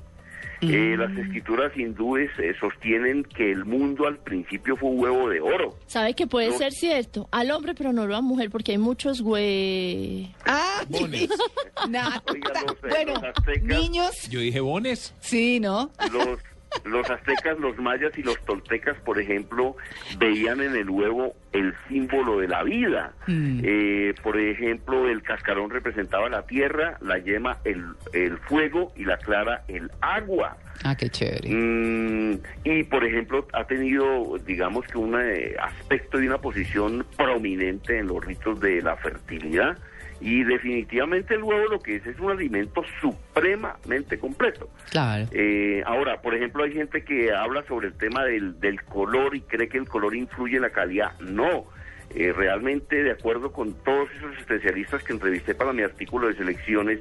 Eh, Mm. las escrituras hindúes eh, sostienen que el mundo al principio fue un huevo de oro. ¿Sabe que puede No. ser cierto? Al hombre, pero no a la mujer, porque hay muchos güey... Ah, Bones. nada. Oiga, los, eh, Bueno, los aztecas, niños, Yo dije bones. sí, ¿no? los, los aztecas, los mayas y los toltecas, por ejemplo, veían en el huevo el símbolo de la vida. Mm. Eh, por ejemplo, el cascarón representaba la tierra, la yema el, el fuego y la clara el agua. Ah, qué chévere. Mm, y por ejemplo ha tenido digamos que un eh, aspecto y una posición prominente en los ritos de la fertilidad y definitivamente el huevo lo que es es un alimento supremamente completo. Claro. Eh, ahora, por ejemplo, hay gente que habla sobre el tema del, del color y cree que el color influye en la calidad. No, Eh, realmente, de acuerdo con todos esos especialistas que entrevisté para mi artículo de selecciones,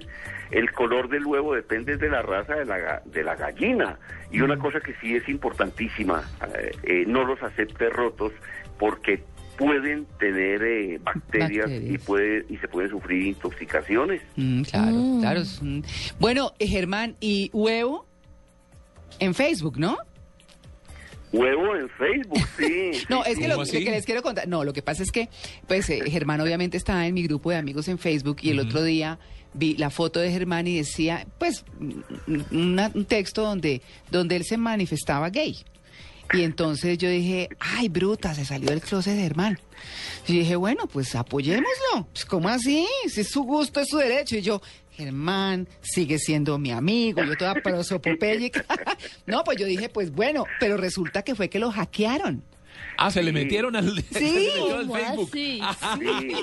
el color del huevo depende de la raza de la, de la gallina. Y una cosa que sí es importantísima, eh, eh, no los acepte rotos porque pueden tener eh, bacterias, Bacterias. Y, puede, y se pueden sufrir intoxicaciones. Mm, claro, Mm. claro. Bueno, eh, Germán, ¿y huevo? En Facebook, ¿no? Huevo en Facebook, sí. No, es que lo que les quiero contar. No, lo que pasa es que, pues, eh, Germán obviamente está en mi grupo de amigos en Facebook y el otro día vi la foto de Germán y decía, pues, un- una- un texto donde, donde él se manifestaba gay. Y entonces yo dije, ay, bruta, se salió del closet de Germán. Y dije, bueno, pues apoyémoslo. Pues, ¿cómo así? Si es su gusto, es su derecho. Y yo, Germán sigue siendo mi amigo, yo toda prosopopéyica. no, pues yo dije, pues bueno, pero resulta que fue que lo hackearon. Ah, se le metieron al, Sí. se le metieron al ¿Cómo Facebook. así? Sí.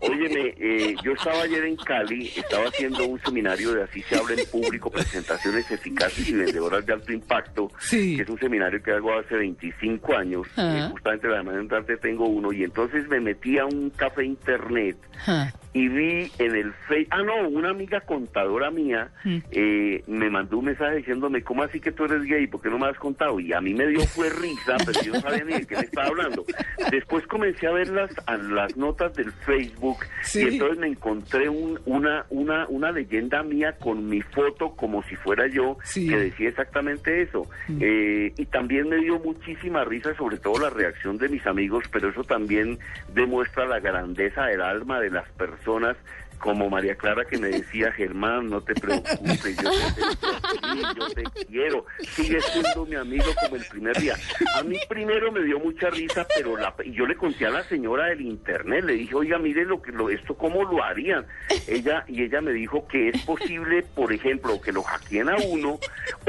Óyeme, eh, yo estaba ayer en Cali, estaba haciendo un seminario de Así se habla en público, presentaciones eficaces y vendedoras de alto impacto, Sí. que es un seminario que hago hace 25 años, Ah. eh, justamente la semana entrante tengo uno, y entonces me metí a un café internet Ah, y vi en el Facebook, ah no, una amiga contadora mía Mm. eh, me mandó un mensaje diciéndome, ¿cómo así que tú eres gay? ¿Por qué no me has contado? Y a mí me dio fue risa, pero yo no sabía ni de qué me estaba hablando. Después comencé a ver las, a las notas del Facebook Sí. y entonces me encontré un- una, una, una leyenda mía con mi foto como si fuera yo, Sí. que decía exactamente eso. Eh, y también me dio muchísima risa, sobre todo la reacción de mis amigos, pero eso también demuestra la grandeza del alma de las personas. zonas Como María Clara que me decía, Germán, no te preocupes, yo te, yo te quiero, sigue siendo mi amigo como el primer día. A mí primero me dio mucha risa, pero la, y yo le conté a la señora del internet, le dije, oiga, mire lo que lo, esto cómo lo harían. Ella y ella me dijo que es posible, por ejemplo, que lo hackeen a uno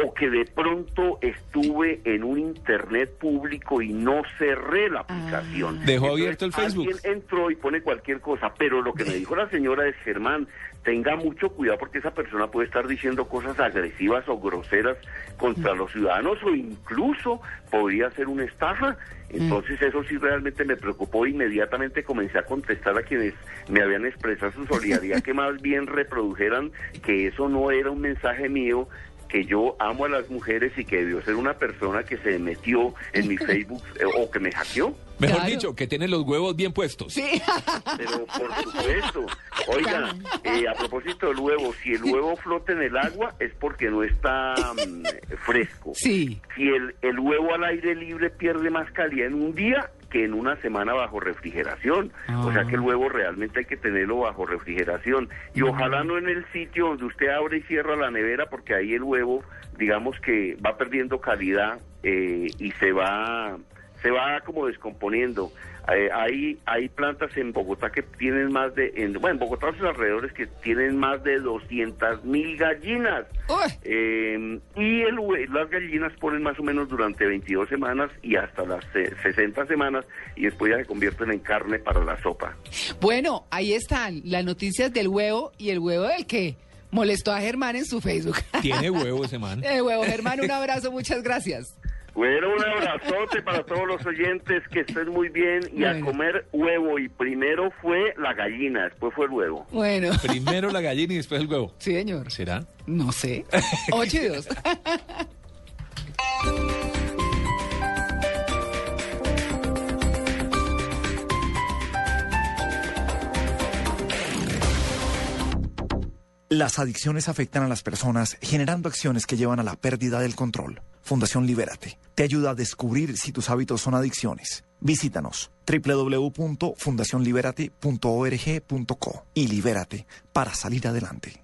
o que de pronto estuve en un internet público y no cerré la aplicación. Dejó Entonces, abierto el Facebook. Alguien entró y pone cualquier cosa, pero lo que me dijo la señora es Germán, tenga mucho cuidado porque esa persona puede estar diciendo cosas agresivas o groseras contra los ciudadanos o incluso podría ser una estafa. Entonces eso sí realmente me preocupó. Inmediatamente comencé a contestar a quienes me habían expresado su solidaridad que más bien reprodujeran que eso no era un mensaje mío, que yo amo a las mujeres y que debió ser una persona que se metió en mi Facebook eh, o que me hackeó. Mejor Claro. dicho, que tiene los huevos bien puestos. Sí. Pero por supuesto. Oiga, eh, a propósito del huevo, si el huevo flota en el agua es porque no está mm, fresco. Sí. Si el, el huevo al aire libre pierde más calidad en un día que en una semana bajo refrigeración. O sea que el huevo realmente hay que tenerlo bajo refrigeración. Y ojalá no en el sitio donde usted abre y cierra la nevera porque ahí el huevo, digamos que va perdiendo calidad eh, y se va se va como descomponiendo. Eh, hay, hay plantas en Bogotá que tienen más de, en, bueno, en Bogotá y sus alrededores que tienen más de 200 mil gallinas. Eh, y el, hue- las gallinas ponen más o menos durante 22 semanas y hasta las eh, 60 semanas y después ya se convierten en carne para la sopa. Bueno, ahí están las noticias del huevo y el huevo del que molestó a Germán en su Facebook. Tiene huevo ese man. El huevo, Germán, un abrazo, muchas gracias. Bueno, un abrazote para todos los oyentes, que estén muy bien y a comer huevo. Y primero fue la gallina, después fue el huevo. Bueno, Primero la gallina y después el huevo. sí, señor. ¿Será? No sé. Ocho y dos. Las adicciones afectan a las personas generando acciones que llevan a la pérdida del control. Fundación Libérate te ayuda a descubrir si tus hábitos son adicciones. Visítanos www.fundacionliberate.org.co y libérate para salir adelante.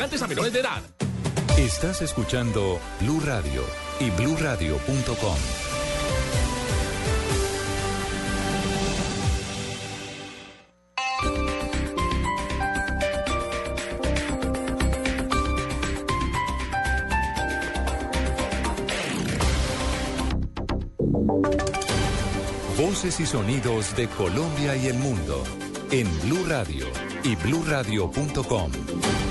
embriagantes a menores de edad. Estás escuchando Blue Radio y bluradio.com. Voces y sonidos de Colombia y el mundo en Blue Radio y bluradio.com,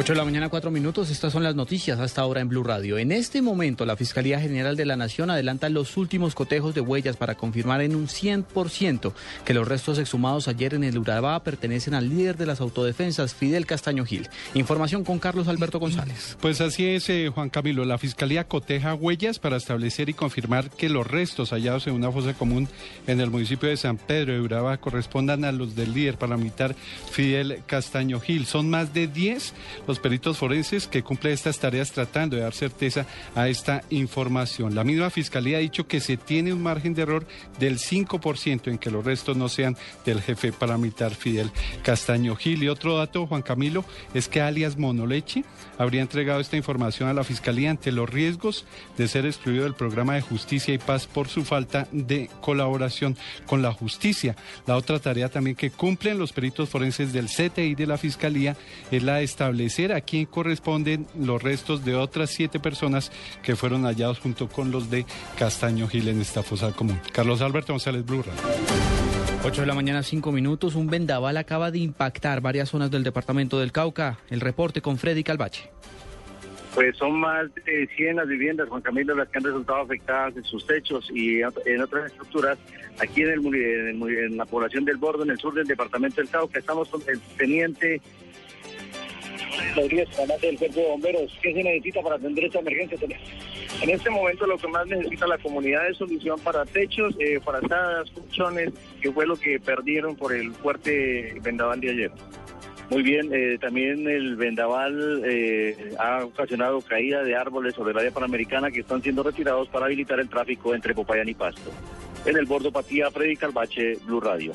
8 de la mañana, 4 minutos. Estas son las noticias hasta ahora en Blue Radio. En este momento, la Fiscalía General de la Nación adelanta los últimos cotejos de huellas para confirmar en un 100% que los restos exhumados ayer en el Urabá pertenecen al líder de las autodefensas, Fidel Castaño Gil. Información con Carlos Alberto González. Pues así es, eh, Juan Camilo. La Fiscalía coteja huellas para establecer y confirmar que los restos hallados en una fosa común en el municipio de San Pedro de Urabá correspondan a los del líder paramilitar Fidel Castaño Gil. Son más de 10 los peritos forenses que cumplen estas tareas tratando de dar certeza a esta información. La misma Fiscalía ha dicho que se tiene un margen de error del 5% en que los restos no sean del jefe paramilitar Fidel Castaño Gil. Y otro dato, Juan Camilo, es que alias Monoleche habría entregado esta información a la Fiscalía ante los riesgos de ser excluido del programa de justicia y paz por su falta de colaboración con la justicia. La otra tarea también que cumplen los peritos forenses del CTI de la Fiscalía es la de establecer a quién corresponden los restos de otras siete personas que fueron hallados junto con los de Castaño Gil en esta fosa común. Carlos Alberto González Blurra. 8 de la mañana, 5 minutos. Un vendaval acaba de impactar varias zonas del departamento del Cauca. El reporte con Freddy Calvache. Pues son más de 100 las viviendas, Juan Camilo, las que han resultado afectadas en sus techos y en otras estructuras aquí en, el, en, el, en la población del Bordo, en el sur del departamento del Cauca. Estamos con el teniente del cuerpo de bomberos. ¿Qué se necesita para atender esta emergencia? En este momento lo que más necesita la comunidad es solución para techos, eh, para estas colchones, que fue lo que perdieron por el fuerte vendaval de ayer. Muy bien, eh, también el vendaval eh, ha ocasionado caída de árboles sobre el área panamericana que están siendo retirados para habilitar el tráfico entre Popayán y Pasto. En el bordo Patía, Freddy Calvache, Blue Radio.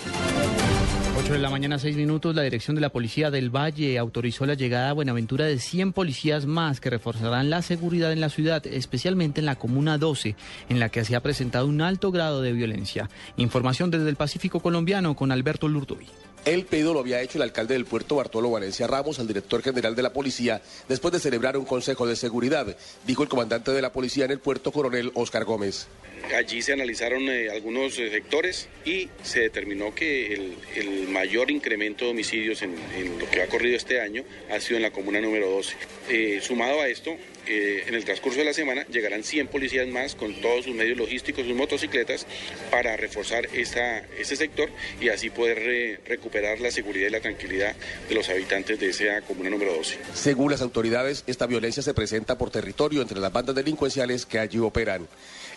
8 de la mañana, 6 minutos, la Dirección de la Policía del Valle autorizó la llegada a Buenaventura de 100 policías más que reforzarán la seguridad en la ciudad, especialmente en la Comuna 12, en la que se ha presentado un alto grado de violencia. Información desde el Pacífico colombiano con Alberto Lurdoy. El pedido lo había hecho el alcalde del puerto Bartolo Valencia Ramos al director general de la policía después de celebrar un consejo de seguridad, dijo el comandante de la policía en el puerto, coronel Oscar Gómez. Allí se analizaron eh, algunos eh, sectores y se determinó que el, mayor incremento de homicidios en, lo que ha corrido este año ha sido en la comuna número 12. Eh, sumado a esto, en el transcurso de la semana llegarán 100 policías más con todos sus medios logísticos, sus motocicletas, para reforzar esta, ese sector y así poder recuperar la seguridad y la tranquilidad de los habitantes de esa comuna número 12. Según las autoridades, esta violencia se presenta por territorio entre las bandas delincuenciales que allí operan.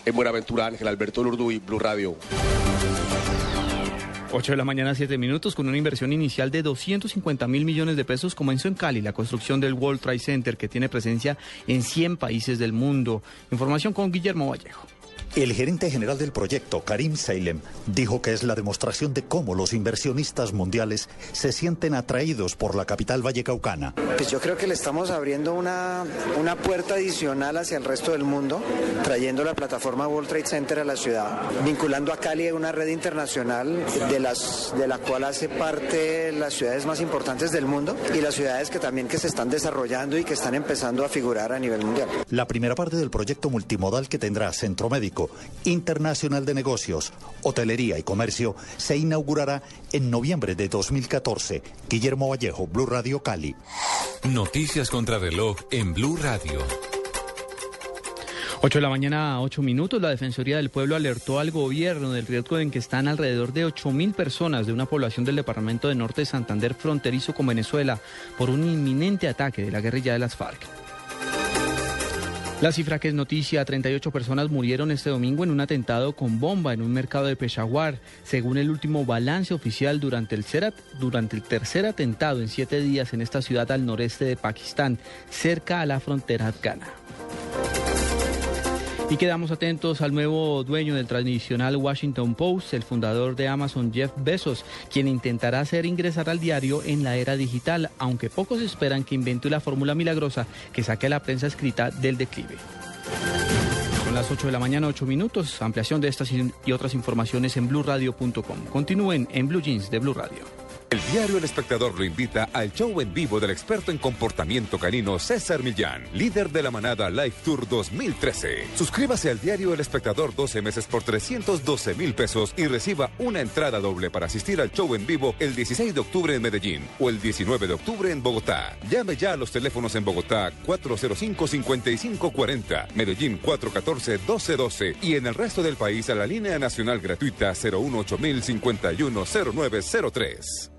En Buenaventura, Ángel Alberto Lurduy, Blue Radio. 8 de la mañana, 7 minutos, con una inversión inicial de 250 mil millones de pesos, comenzó en Cali la construcción del World Trade Center, que tiene presencia en 100 países del mundo. Información con Guillermo Vallejo. El gerente general del proyecto, Karim Salem, dijo que es la demostración de cómo los inversionistas mundiales se sienten atraídos por la capital vallecaucana. Pues yo creo que le estamos abriendo una, una puerta adicional hacia el resto del mundo, trayendo la plataforma World Trade Center a la ciudad, vinculando a Cali a una red internacional de, las, de la cual hace parte las ciudades más importantes del mundo y las ciudades que también que se están desarrollando y que están empezando a figurar a nivel mundial. La primera parte del proyecto multimodal que tendrá centro médico, Internacional de Negocios, Hotelería y Comercio se inaugurará en noviembre de 2014. Guillermo Vallejo, Blue Radio Cali. Noticias contra reloj en Blue Radio. 8 de la mañana, 8 minutos, la Defensoría del Pueblo alertó al gobierno del riesgo en que están alrededor de 8 mil personas de una población del departamento de Norte de Santander fronterizo con Venezuela por un inminente ataque de la guerrilla de las FARC. La cifra que es noticia, 38 personas murieron este domingo en un atentado con bomba en un mercado de Peshawar, según el último balance oficial durante el, durante el tercer atentado en siete días en esta ciudad al noreste de Pakistán, cerca a la frontera afgana. Y quedamos atentos al nuevo dueño del tradicional Washington Post, el fundador de Amazon, Jeff Bezos, quien intentará hacer ingresar al diario en la era digital, aunque pocos esperan que invente la fórmula milagrosa que saque a la prensa escrita del declive. Son las 8 de la mañana, 8 minutos. Ampliación de estas y otras informaciones en blueradio.com. Continúen en Blue Jeans de Blue Radio. El diario El Espectador lo invita al show en vivo del experto en comportamiento canino César Millán, líder de la manada Life Tour 2013. Suscríbase al diario El Espectador 12 meses por 312 mil pesos y reciba una entrada doble para asistir al show en vivo el 16 de octubre en Medellín o el 19 de octubre en Bogotá. Llame ya a los teléfonos en Bogotá 405-5540, Medellín 414-1212 y en el resto del país a la línea nacional gratuita 018 0903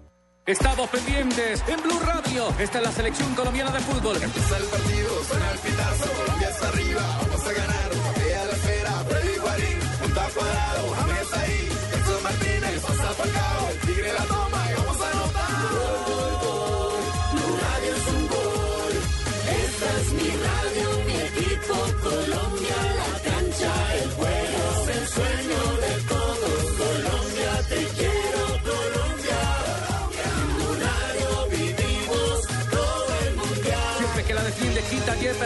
Estamos pendientes en Blue Radio. Esta es la selección colombiana de fútbol. Empieza el partido, suena el pitazo, Colombia está arriba, vamos a ganar. Patea la esfera, Freddy Guarín, punta cuadrado, James ahí, Edson Martínez, pasa Falcao, el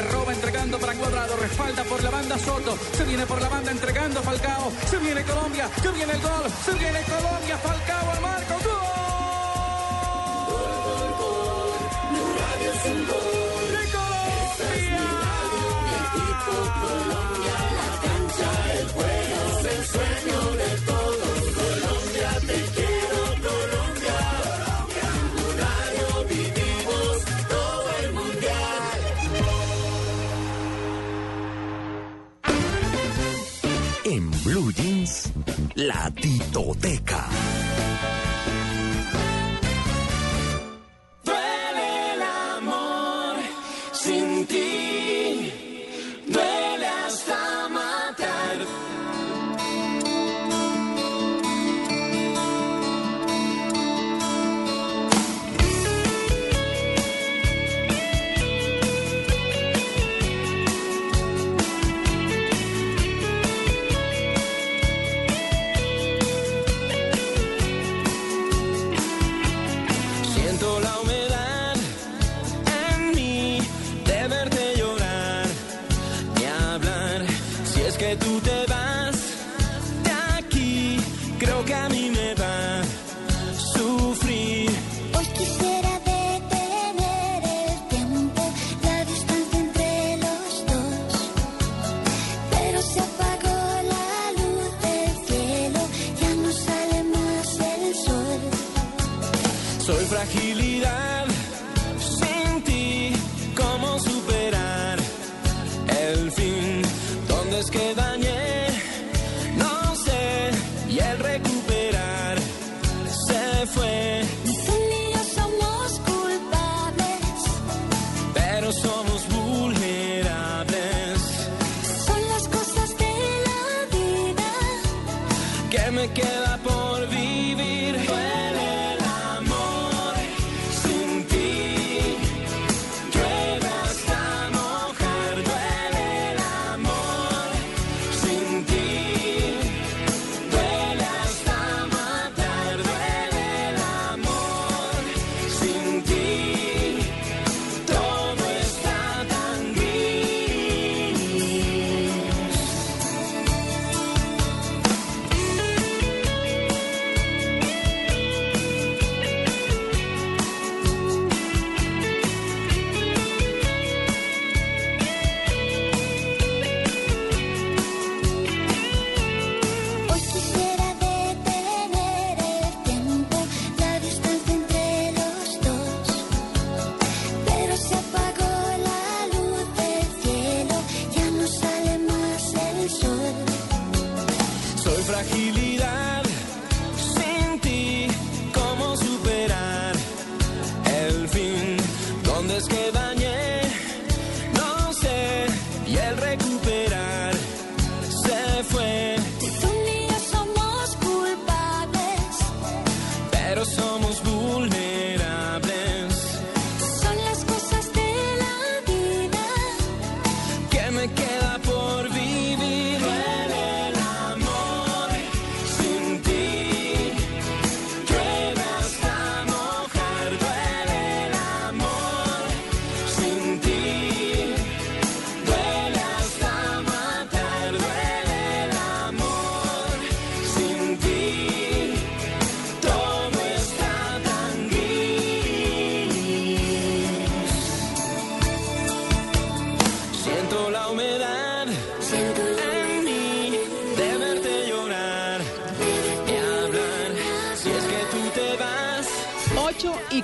roba entregando para Cuadrado, respalda por la banda Soto, se viene por la banda entregando Falcao, se viene Colombia, que viene el gol, se viene Colombia, Falcao al marco, gol. Es un gol. La titoteca.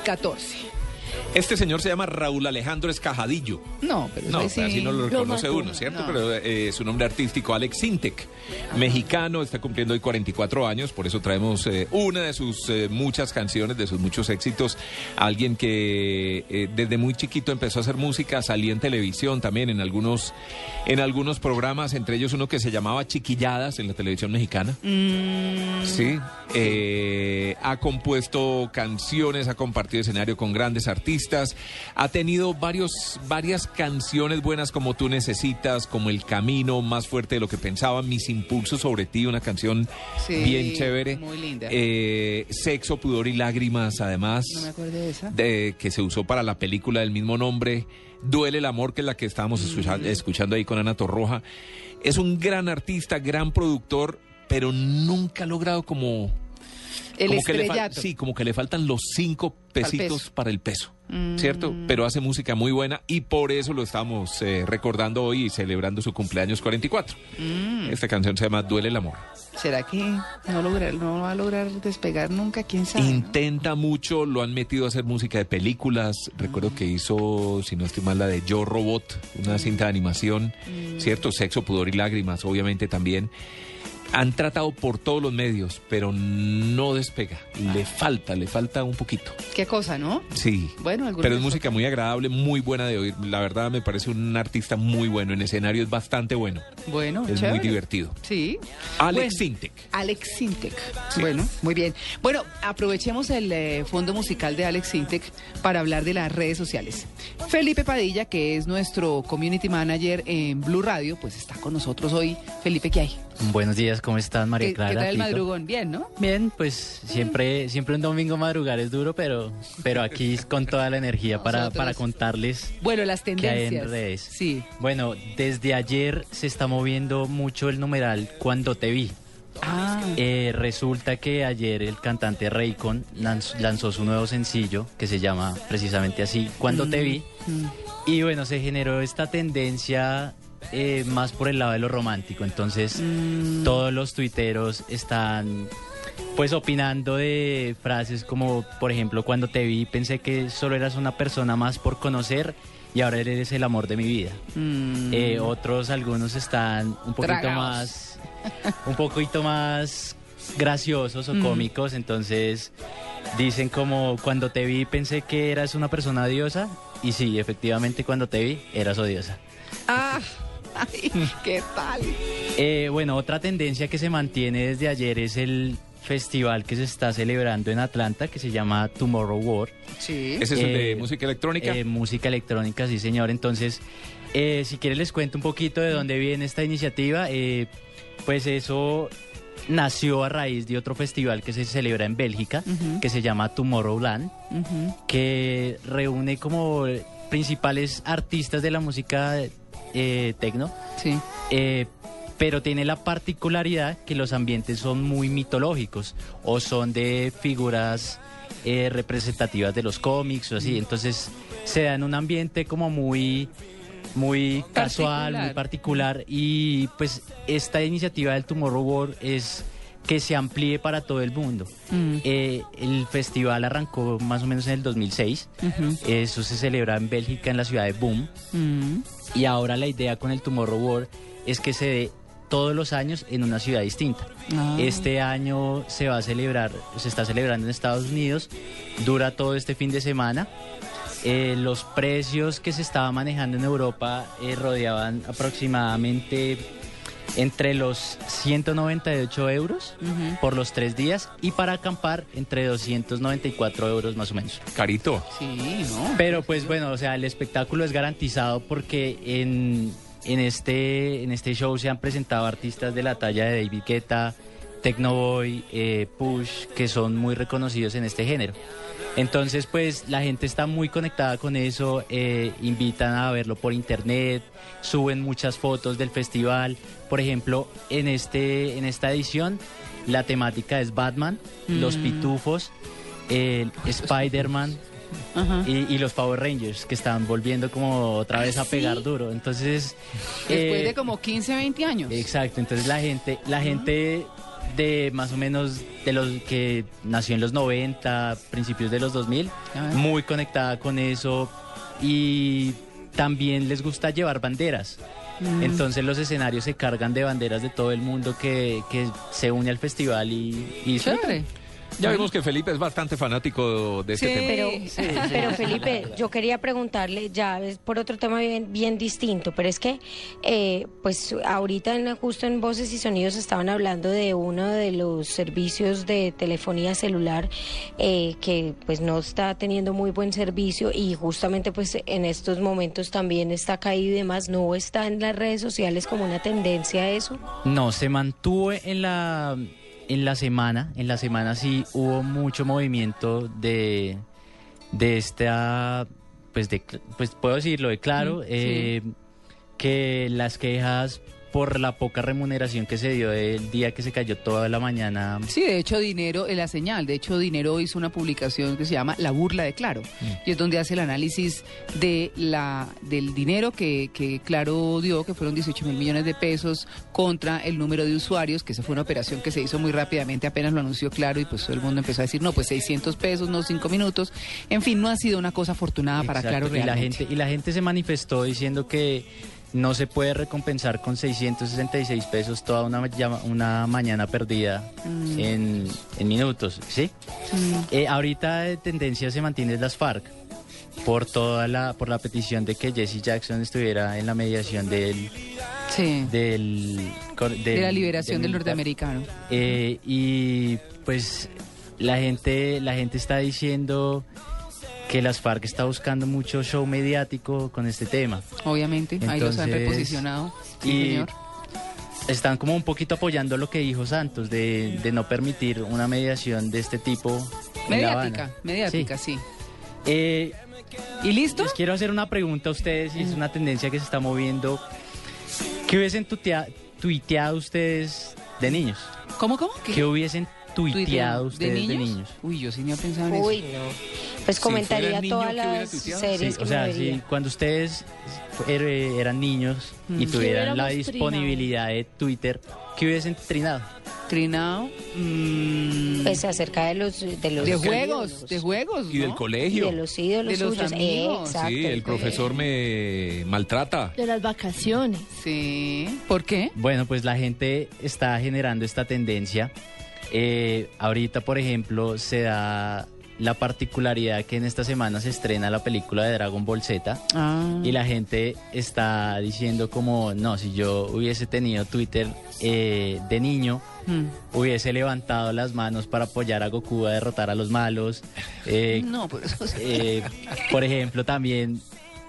2014. Este señor se llama Raúl Alejandro Escajadillo. No, pero No, sí así no lo reconoce uno, ¿cierto? No. Pero eh, su nombre artístico, Alex Sintek, mexicano, está cumpliendo hoy 44 años, por eso traemos eh, una de sus eh, muchas canciones, de sus muchos éxitos. Alguien que eh, desde muy chiquito empezó a hacer música, salía en televisión también, en algunos, en algunos programas, entre ellos uno que se llamaba Chiquilladas en la televisión mexicana. Mm, Sí, eh, ha compuesto canciones, ha compartido escenario con grandes artistas, ha tenido varios, varias canciones buenas como Tú Necesitas, como El Camino, Más Fuerte de lo que pensaba, Mis Impulsos sobre ti, una canción Sí, bien chévere. muy linda. Eh, Sexo, Pudor y Lágrimas, además, No me acuerdo de esa. de, que se usó para la película del mismo nombre. Duele el amor, que es la que estábamos escucha- escuchando ahí con Ana Torroja. Es un gran artista, gran productor, pero nunca ha logrado como... El como que le estrellato. sí, como que le faltan los cinco pesitos peso. para el peso, Mm. ¿cierto? Pero hace música muy buena y por eso lo estamos eh, recordando hoy y celebrando su cumpleaños 44. Mm. Esta canción se llama Duele el amor. ¿Será que no, lograr, no va a lograr despegar nunca? ¿Quién sabe? no? Intenta mucho, lo han metido a hacer música de películas. Recuerdo que hizo, si no estoy mal, la de Yo Robot, una cinta de animación, Mm. ¿cierto? Sexo, pudor y lágrimas, obviamente también. Han tratado por todos los medios, pero no despega. Le falta, le falta un poquito. ¿Qué cosa, no? Sí. Bueno, Pero es música muy agradable, muy buena de oír. La verdad me parece un artista muy bueno. En escenario es bastante bueno. Bueno, Es muy divertido. Sí. Alex Bueno, Sintek. Alex Sintek. Bueno, muy bien. Bueno, aprovechemos el eh, fondo musical de Alex Sintek para hablar de las redes sociales. Felipe Padilla, que es nuestro community manager en Blue Radio, pues está con nosotros hoy. Felipe, ¿qué hay? Buenos días, ¿cómo están, María ¿Qué, Clara? qué tal el madrugón? Bien, ¿no? Bien, pues siempre, siempre un domingo madrugar es duro, pero, pero aquí con toda la energía para, para contarles Bueno, las qué hay tendencias. en redes. Sí. Bueno, desde ayer se está moviendo mucho el numeral Cuando te vi. Ah. Eh, resulta que ayer el cantante Raycon lanz- lanzó su nuevo sencillo que se llama precisamente así, Cuando te vi. Mm. Y bueno, se generó esta tendencia eh, más por el lado de lo romántico. Entonces, Mm. todos los tuiteros están pues opinando de frases como, por ejemplo, cuando te vi pensé que solo eras una persona más por conocer y ahora eres el amor de mi vida. Mm. Eh, otros, algunos están un poquito más, un poquito más graciosos o Mm. cómicos, entonces dicen como cuando te vi pensé que eras una persona odiosa y sí, efectivamente cuando te vi eras odiosa. Ah, ay, ¿qué tal? Eh, bueno, otra tendencia que se mantiene desde ayer es el festival que se está celebrando en Atlanta que se llama Tomorrow World. Sí. ¿Ese es el de música electrónica? eh, música electrónica, sí señor. Entonces, eh, si quieres les cuento un poquito de dónde viene esta iniciativa. Eh, pues eso nació a raíz de otro festival que se celebra en Bélgica, que se llama Tomorrowland, Ujú. que reúne como principales artistas de la música eh, tecno. Sí. Eh, pero tiene la particularidad que los ambientes son muy mitológicos o son de figuras eh, representativas de los cómics o así. Entonces se da en un ambiente como muy muy casual, muy particular y pues esta iniciativa del Tomorrow World es que se amplíe para todo el mundo. Mm. Eh, el festival arrancó más o menos en el 2006. Ujú. Eso se celebra en Bélgica, en la ciudad de Boom. Mm. Y ahora la idea con el Tomorrow World es que se dé todos los años en una ciudad distinta. Ah. Este año se va a celebrar, se está celebrando en Estados Unidos, dura todo este fin de semana. Eh, los precios que se estaba manejando en Europa eh, rodeaban aproximadamente entre los 198 euros por los tres días y para acampar entre 294 euros más o menos. Carito. Sí, ¿no? Pero pues bueno, o sea, el espectáculo es garantizado porque en, en, este, en este show se han presentado artistas de la talla de David Guetta, Tecnoboy, eh, Push, que son muy reconocidos en este género. Entonces, pues la gente está muy conectada con eso, eh, invitan a verlo por internet, suben muchas fotos del festival. Por ejemplo, en, este, en esta edición la temática es Batman, los Mm. pitufos, el Spider-Man, y, y los Power Rangers que están volviendo como otra vez a ¿Sí? pegar duro. Entonces, Después eh, de como 15, 20 años. exacto. Entonces la gente, la gente de más o menos de los que nació en los 90, principios de los 2000, Ah. muy conectada con eso y también les gusta llevar banderas. Mm. Entonces los escenarios se cargan de banderas de todo el mundo que, que se une al festival y, y disfrutan. Ya vimos que Felipe es bastante fanático de este tema. Pero, pero Felipe, yo quería preguntarle, ya es por otro tema bien, bien distinto, pero es que, eh, pues ahorita en, justo en Voces y Sonidos estaban hablando de uno de los servicios de telefonía celular eh, que pues no está teniendo muy buen servicio y justamente pues en estos momentos también está caído y demás, ¿no está en las redes sociales como una tendencia a eso? No, se mantuvo en la en la semana, en la semana sí hubo mucho movimiento de de esta pues de pues puedo decirlo de claro sí. eh, que las quejas por la poca remuneración que se dio el día que se cayó toda la mañana Sí, de hecho, Dinero, la señal, de hecho, Dinero hizo una publicación que se llama La burla de Claro, y es donde hace el análisis de la del dinero que, que Claro dio, que fueron 18 mil millones de pesos, contra el número de usuarios, que esa fue una operación que se hizo muy rápidamente, apenas lo anunció Claro, y pues todo el mundo empezó a decir, no, pues 600 pesos, no 5 minutos. En fin, no ha sido una cosa afortunada para Claro y la realmente. gente y la gente se manifestó diciendo que no se puede recompensar con 666 pesos toda una, una mañana perdida Mm. en, en minutos, ¿sí? Eh, ahorita de tendencia se mantiene las FARC por toda la por la petición de que Jesse Jackson estuviera en la mediación del del, de del- la liberación del militar. norteamericano. Eh, y pues la gente, la gente está diciendo que las FARC está buscando mucho show mediático con este tema. Obviamente, ahí los han Entonces, reposicionado. Sí, y señor. están como un poquito apoyando lo que dijo Santos de, de no permitir una mediación de este tipo. Mediática, mediática, sí. Eh, ¿Y listo? Les quiero hacer una pregunta a ustedes y es una tendencia que se está moviendo. ¿Qué hubiesen tutea- tuiteado ustedes de niños? ¿Cómo, cómo? ¿Qué, hubiesen tuiteado ustedes de niños? Uy, yo sí me he pensado en Uy, eso. no. Pues comentaría todas las series Sí, que o sea, me vería. cuando ustedes er- eran niños y Mm. Tuvieran la disponibilidad de Twitter, ¿qué hubiesen trinado? Trinado. Pues acerca de los de los De juegos, de juegos, Y del colegio. de los ídolos De los suyos. amigos. Exacto. Sí, el profesor me maltrata. De las vacaciones. Sí. ¿Por qué? Bueno, pues la gente está generando esta tendencia. Eh, ahorita, por ejemplo, se da la particularidad que en esta semana se estrena la película de Dragon Ball Z Ah. y la gente está diciendo como, no, si yo hubiese tenido Twitter eh, de niño, Mm. hubiese levantado las manos para apoyar a Goku a derrotar a los malos. Eh, No, por eso. eh, por ejemplo, también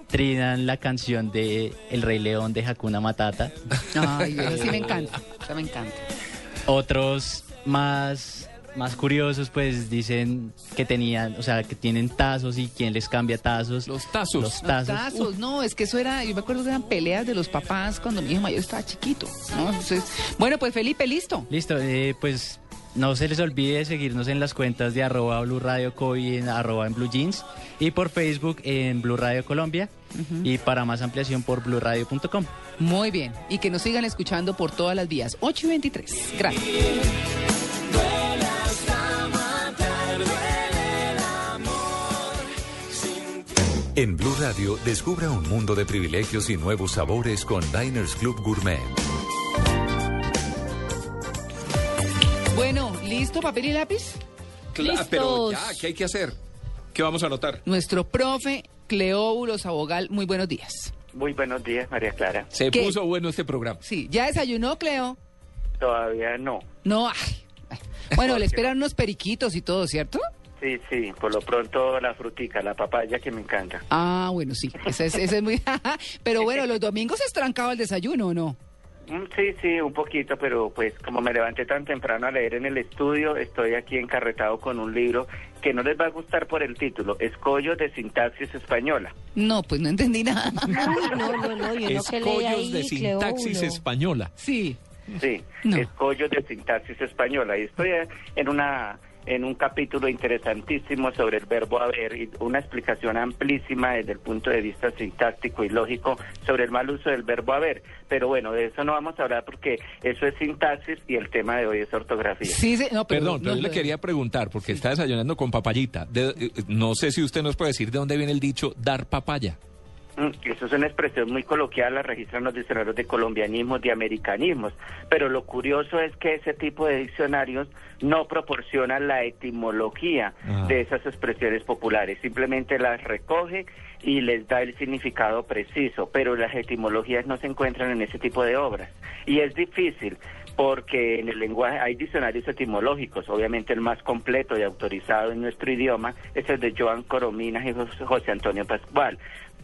trinan la canción de El Rey León de Hakuna Matata. Ay, eso sí me encanta. Eso me encanta. Otros más, más curiosos, pues dicen que tenían, o sea, que tienen tazos y quién les cambia tazos. Los tazos. Los Los tazos. tazos, no, es que eso era, yo me acuerdo que eran peleas de los papás cuando mi hijo mayor estaba chiquito, ¿no? Entonces, bueno, pues Felipe, listo. Listo, eh, pues no se les olvide seguirnos en las cuentas de arroba Blue Radio Co y en arroba en Blue Jeans y por Facebook en Blue Radio Colombia y para más ampliación por blueradio.com. Muy bien, y que nos sigan escuchando por todas las vías. 8 y 23. Gracias. En Blue Radio, descubra un mundo de privilegios y nuevos sabores con Diners Club Gourmet. ¿Listo papel y lápiz? Cla- pero ya, ¿qué hay que hacer? ¿Qué vamos a anotar? Nuestro profe Cleóbulo Sabogal, muy buenos días. Muy buenos días, María Clara. Se ¿Qué? puso bueno este programa. Sí, ¿ya desayunó, Cleo? Todavía no. No, ay, ay. Bueno, le esperan unos periquitos y todo, ¿cierto? Sí, sí, por lo pronto la frutica, la papaya que me encanta. Ah, bueno, sí, ese es, ese es muy... Pero bueno, los domingos es trancado el desayuno, ¿o no? Mm, Sí, sí, un poquito, pero pues como me levanté tan temprano a leer en el estudio, estoy aquí encarretado con un libro que no les va a gustar por el título, Escollos de Sintaxis Española. No, pues no entendí nada. No, no, no, Escollos ahí, de sintaxis española. Sí. Sí, Escollos de Sintaxis Española. Y estoy en una en un capítulo interesantísimo sobre el verbo haber y una explicación amplísima desde el punto de vista sintáctico y lógico sobre el mal uso del verbo haber. Pero bueno, de eso no vamos a hablar porque eso es sintaxis y el tema de hoy es ortografía. Perdón, pero yo le quería preguntar, porque está desayunando con papayita. De- eh, no sé si usted nos puede decir de dónde viene el dicho dar papaya. Mm, Eso es una expresión muy coloquial, la registran los diccionarios de colombianismos, de americanismos. Pero lo curioso es que ese tipo de diccionarios no proporcionan la etimología Ah. de esas expresiones populares, simplemente las recoge y les da el significado preciso, pero las etimologías no se encuentran en ese tipo de obras. Y es difícil porque en el lenguaje hay diccionarios etimológicos, obviamente el más completo y autorizado en nuestro idioma es el de Joan Corominas y Jos- José Antonio Pascual.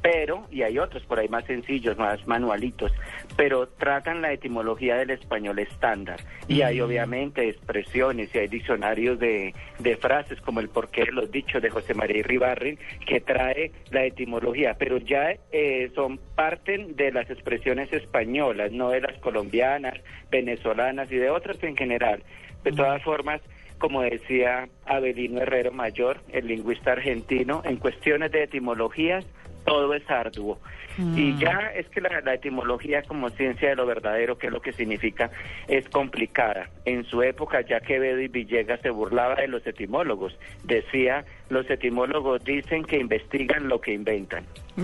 Pero, y hay otros por ahí más sencillos, más manualitos, pero tratan la etimología del español estándar. Y hay obviamente expresiones y hay diccionarios de, de frases como el porqué de los dichos de José María Ribarri que trae la etimología, pero ya eh, son parten de las expresiones españolas, no de las colombianas, venezolanas y de otras en general. De todas formas, como decía Abelino Herrero Mayor, el lingüista argentino, en cuestiones de etimologías todo es arduo. Y ya es que la, la etimología como ciencia de lo verdadero, que es lo que significa, es complicada. En su época ya Quevedo y Villegas se burlaba de los etimólogos. Decía, los etimólogos dicen que investigan lo que inventan.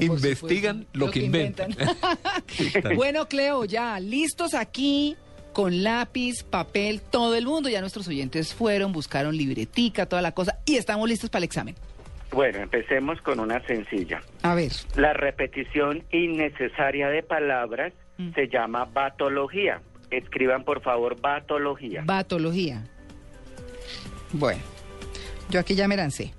Investigan lo, que, inventan. bueno, Cleo, ya listos aquí con lápiz, papel, todo el mundo. Ya nuestros oyentes fueron, buscaron libretica, toda la cosa y estamos listos para el examen. Bueno, empecemos con una sencilla. A ver. La repetición innecesaria de palabras se llama batología. Escriban por favor batología. Batología. Bueno, yo aquí ya me lancé.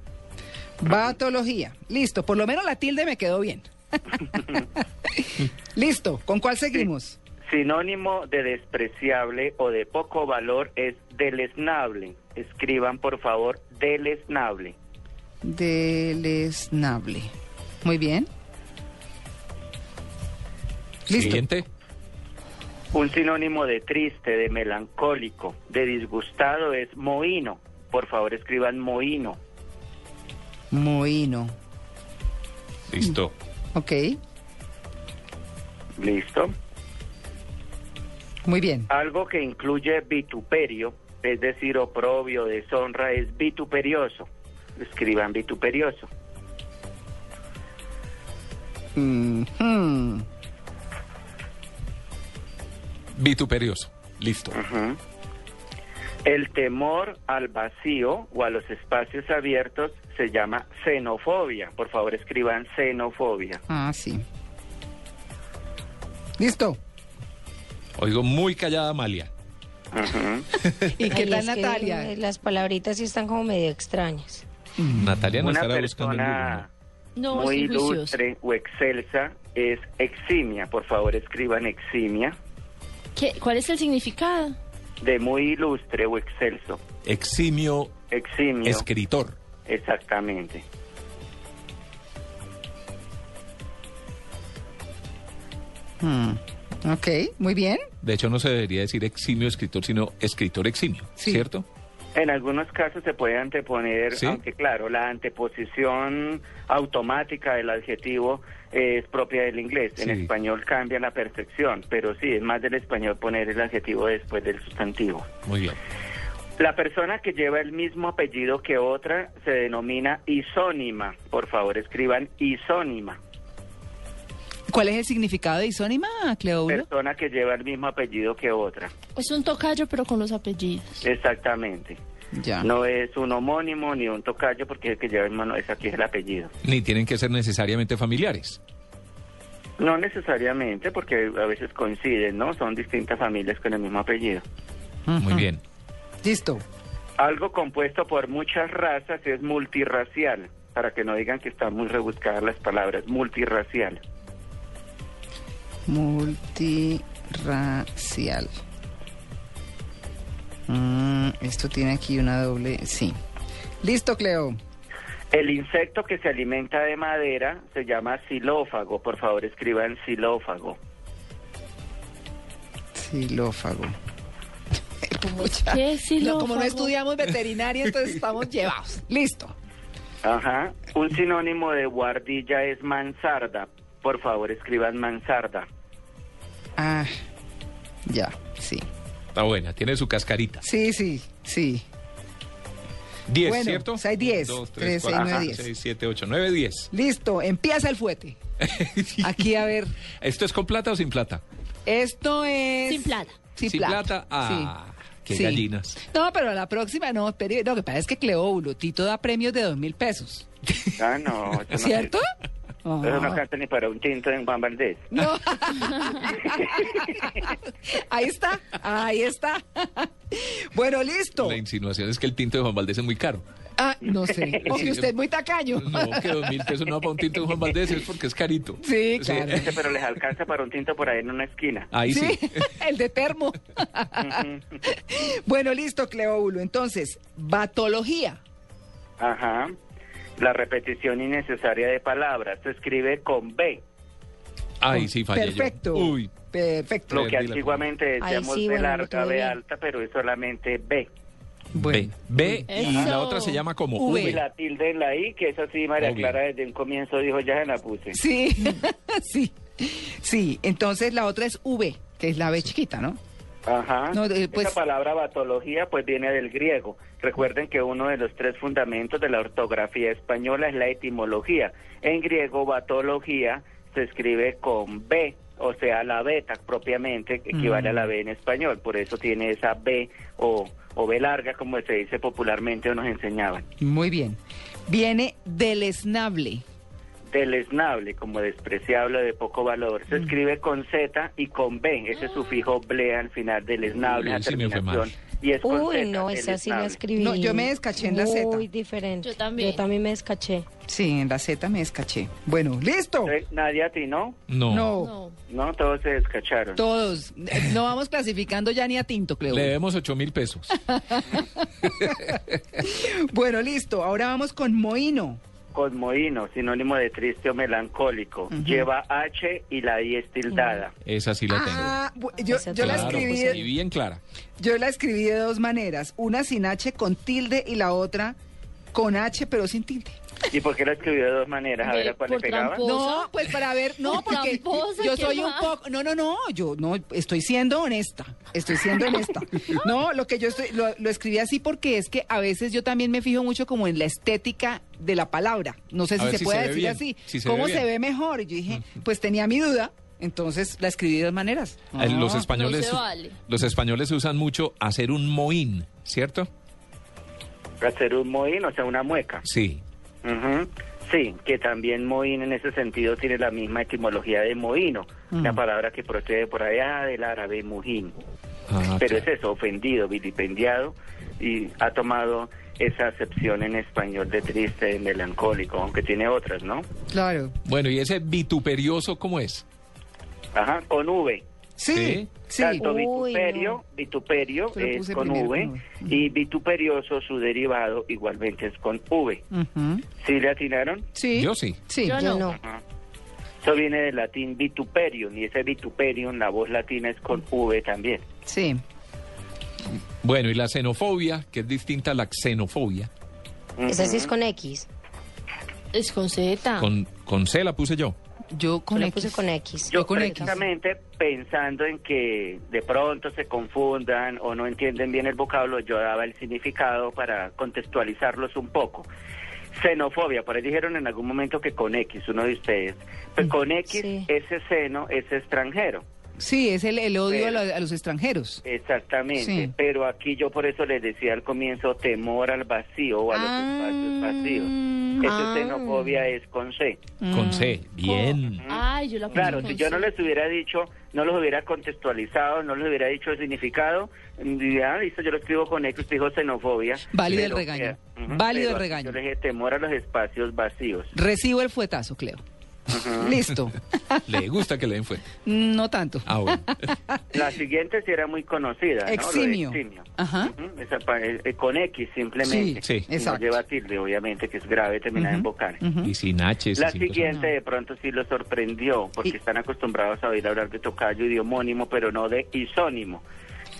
Batología. Listo, por lo menos la tilde me quedó bien. Listo, ¿con cuál seguimos? Sinónimo de despreciable o de poco valor es deleznable. Escriban por favor deleznable. Deleznable. Muy bien. Listo. Siguiente. Un sinónimo de triste, de melancólico, de disgustado es mohino. Por favor escriban mohino. Mohino. Listo. Ok, ¿Listo? muy bien. Algo que incluye vituperio, es decir, oprobio, deshonra, es vituperioso. Escriban vituperioso. Mhm. Vituperioso. Listo. Ujú. El temor al vacío o a los espacios abiertos se llama xenofobia. Por favor, escriban xenofobia. Ah, sí. Listo. Oigo muy callada Amalia. ¿Y qué tal Natalia? eh, las palabritas sí están como medio extrañas. Natalia no Una estará buscando en persona No, muy ilustre o excelsa es eximia. Por favor, escriban eximia. ¿Qué- ¿Cuál es el significado? De muy ilustre o excelso. Eximio Eximio. escritor. Exactamente. Hmm, Ok, muy bien. De hecho, no se debería decir eximio escritor, sino escritor eximio, ¿cierto? En algunos casos se puede anteponer, ¿Sí? aunque claro, la anteposición automática del adjetivo es propia del inglés. En español cambia la perfección, pero sí, es más del español poner el adjetivo después del sustantivo. Muy bien. La persona que lleva el mismo apellido que otra se denomina isónima. Por favor, escriban isónima. ¿Cuál es el significado de isónima, Cleobulo? Persona que lleva el mismo apellido que otra. Es un tocayo, pero con los apellidos. Exactamente. Ya. No es un homónimo ni un tocayo porque el que lleva el mano es aquí es el apellido. Ni tienen que ser necesariamente familiares. No necesariamente porque a veces coinciden, ¿no? Son distintas familias con el mismo apellido. Muy bien. Listo. Algo compuesto por muchas razas es multirracial, para que no digan que están muy rebuscadas las palabras, multirracial. Multirracial. Mm, esto tiene aquí una doble. Sí. Listo, Cleo. El insecto que se alimenta de madera se llama xilófago. Por favor, escriban xilófago. Xilófago. como ¿Qué No, como no estudiamos veterinaria, entonces estamos llevados. Listo. Ajá. Un sinónimo de guardilla es mansarda. Por favor, escriban mansarda. Ah, ya, sí. Está buena, tiene su cascarita. Sí, sí, sí. 10, Bueno, ¿cierto? pues hay 10. 2, 3, 3, 6, 4, 9, 10. 6, 7, 8, 9, 10. Listo, empieza el fuete. Aquí, a ver. ¿Esto es con plata o sin plata? Esto es. Sin plata. Sin, Sin plata. plata, ah, qué Sí. gallinas. No, pero la próxima no. Pero, lo que pasa es que Cleóbulo, Tito da premios de dos mil pesos. Ah, no. eso no ¿Cierto? Eso no canta ni para un tinto en Juan Valdés. No. ahí está, ahí está. bueno, listo. La insinuación es que el tinto de Juan Valdés es muy caro. Ah, no sé. O que usted es muy tacaño. No, que dos mil pesos no para un tinto de Juan Valdés es porque es carito. Sí, claro. Pero les alcanza para un tinto por ahí en una esquina. Ahí sí. el de termo. bueno, listo, Cleóbulo. Entonces, batología. Ajá. La repetición innecesaria de palabras se escribe con B. Ahí sí fallé Perfecto. yo. Uy, Perfecto. Lo que antiguamente decíamos sí, bueno, lo larga, B alta, pero es solamente B. B. B y la otra se llama como Y V. la tilde en la I, que esa sí, María Obvio. Clara desde un comienzo dijo, ya se la puse. Sí, sí. Sí, entonces la otra es V, que es la B chiquita, ¿no? Ajá. No, eh, pues- Esa palabra batología pues viene del griego. Recuerden que uno de los tres fundamentos de la ortografía española es la etimología. En griego batología se escribe con B, o sea, la beta propiamente equivale a la B en español. Por eso tiene esa B o, o B larga, como se dice popularmente o nos enseñaban. Muy bien. Viene deleznable. Deleznable, como despreciable de poco valor. Mm. Se escribe con Z y con B, ese sufijo ble al final, deleznable, la sí me fue mal. terminación. Y es con Uy, Z, no, esa sí la escribí. No, yo me descaché en la Z. Muy diferente. Yo también. Yo también me descaché. Sí, en la Z me descaché. Bueno, listo. Entonces, Nadie a ti, ¿no? No. No, todos se descacharon. todos. Eh, No vamos clasificando ya ni a tinto, Cleo. Le debemos 8 mil pesos. Bueno, listo. Ahora vamos con Moino. Cosmoíno, sinónimo de triste o melancólico. Lleva H y la I es tildada. Esa sí la tengo. Ah, bu- yo, la escribí, pues, y bien clara. yo la escribí de dos maneras, una sin H con tilde y la otra con H pero sin tilde. ¿Y por qué lo escribió de dos maneras? A Ve, ver a cuál le pegaba. No, pues para ver, no, Por porque tramposa, yo ¿qué soy un poco, no, no, no, yo no, estoy siendo honesta, estoy siendo honesta. No, lo que yo estoy, lo, lo escribí así porque es que a veces yo también me fijo mucho como en la estética de la palabra, no sé A si se si puede se decir bien, así, si se cómo ve se ve mejor, y yo dije, pues tenía mi duda, entonces la escribí de dos maneras. Eh, Los españoles, no se vale. los españoles usan mucho hacer un mohín, ¿cierto? Hacer un mohín, o sea, una mueca. Sí. Ujú. Sí, que también mohín en ese sentido tiene la misma etimología de mohino, una palabra que procede por allá del árabe mujín. Ah, Pero es eso, ofendido, vilipendiado, y ha tomado esa acepción en español de triste, de melancólico, aunque tiene otras, ¿no? Claro. Bueno, ¿y ese vituperioso cómo es? Ajá, con V. Sí, sí. Tanto Uy, vituperio, vituperio Yo lo es con primero V, con V. y vituperioso, su derivado, igualmente es con V. Ujú. ¿Sí le atinaron? Sí. Yo sí. Sí. Yo Yo no. no. Eso viene del latín vituperium, y ese vituperium, la voz latina es con V también. Sí. Bueno, y la xenofobia, que es distinta a la xenofobia. Esa sí es con X. Es con Z. Con, con C la puse yo. Yo con X. puse con X. Yo con X. precisamente pensando en que de pronto se confundan o no entienden bien el vocablo, yo daba el significado para contextualizarlos un poco. Xenofobia, por ahí dijeron en algún momento que con X, uno de ustedes. Pues con X, Sí. ese seno es extranjero. Sí, es el, el odio a, Pero- lo- a los extranjeros. Exactamente, Sí. pero aquí yo por eso les decía al comienzo temor al vacío o a los Ah. espacios vacíos. Esa Ah. xenofobia es con C. Con C. Bien. Ay, yo la Claro, si yo no les hubiera dicho, no los hubiera contextualizado, no les hubiera dicho el significado, ya, listo, yo lo escribo con X, dijo xenofobia. Válido el regaño. eh, ujú, Válido pero el regaño. Yo le dije temor a los espacios vacíos. Recibo el fuetazo, Cleo. Listo. Le gusta que le den fuerte. No tanto. Ah, bueno. La siguiente sí era muy conocida, ¿no? Lo de Eximio. esa pa- eh, eh, con X simplemente. Sí, sí. Y No Exacto. lleva tilde, obviamente, que es grave terminar en vocal. Y sin H. La sin cosas. siguiente de pronto sí lo sorprendió, porque Y- están acostumbrados a oír hablar de tocayo y de homónimo, pero no de isónimo.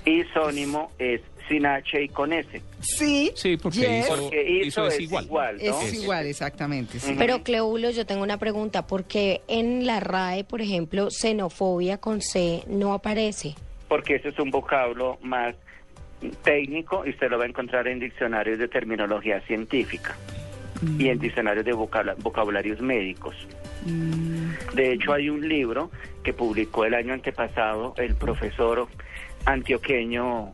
Isónimo es sin H y con S. Sí. Sí, porque Yes. hizo, Porque hizo hizo es es igual. igual, ¿no? Es igual, exactamente. sí. Pero Cleóbulo, yo tengo una pregunta, porque en la RAE, por ejemplo, xenofobia con C no aparece? porque ese es un vocablo más técnico y usted lo va a encontrar en diccionarios de terminología científica y en diccionarios de vocabularios médicos. De hecho, hay un libro que publicó el año antepasado el profesor antioqueño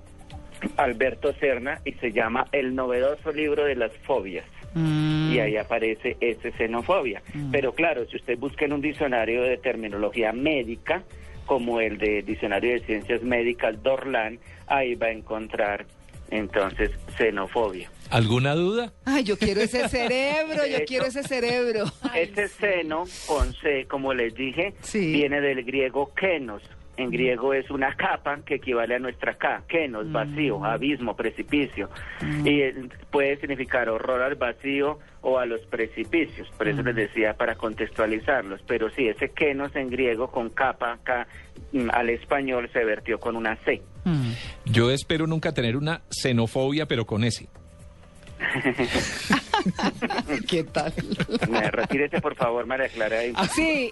Alberto Serna y se llama El novedoso libro de las fobias. Mm. Y ahí aparece ese xenofobia. Pero claro, si usted busca en un diccionario de terminología médica, como el de Diccionario de Ciencias Médicas Dorlan, ahí va a encontrar entonces xenofobia. ¿Alguna duda? Ay, yo quiero ese cerebro, yo Eso. quiero ese cerebro. Ese seno con C, como les dije, viene del griego kenos. En griego es una capa que equivale a nuestra K, kenos, vacío, abismo, precipicio. Y eh, puede significar horror al vacío o a los precipicios. Por eso les decía para contextualizarlos. Pero sí, ese kenos en griego con capa K mm, al español se vertió con una C. Yo espero nunca tener una xenofobia, pero con ese. ¿Qué tal? Me- Retírese, por favor, María Clara. ahí. Así.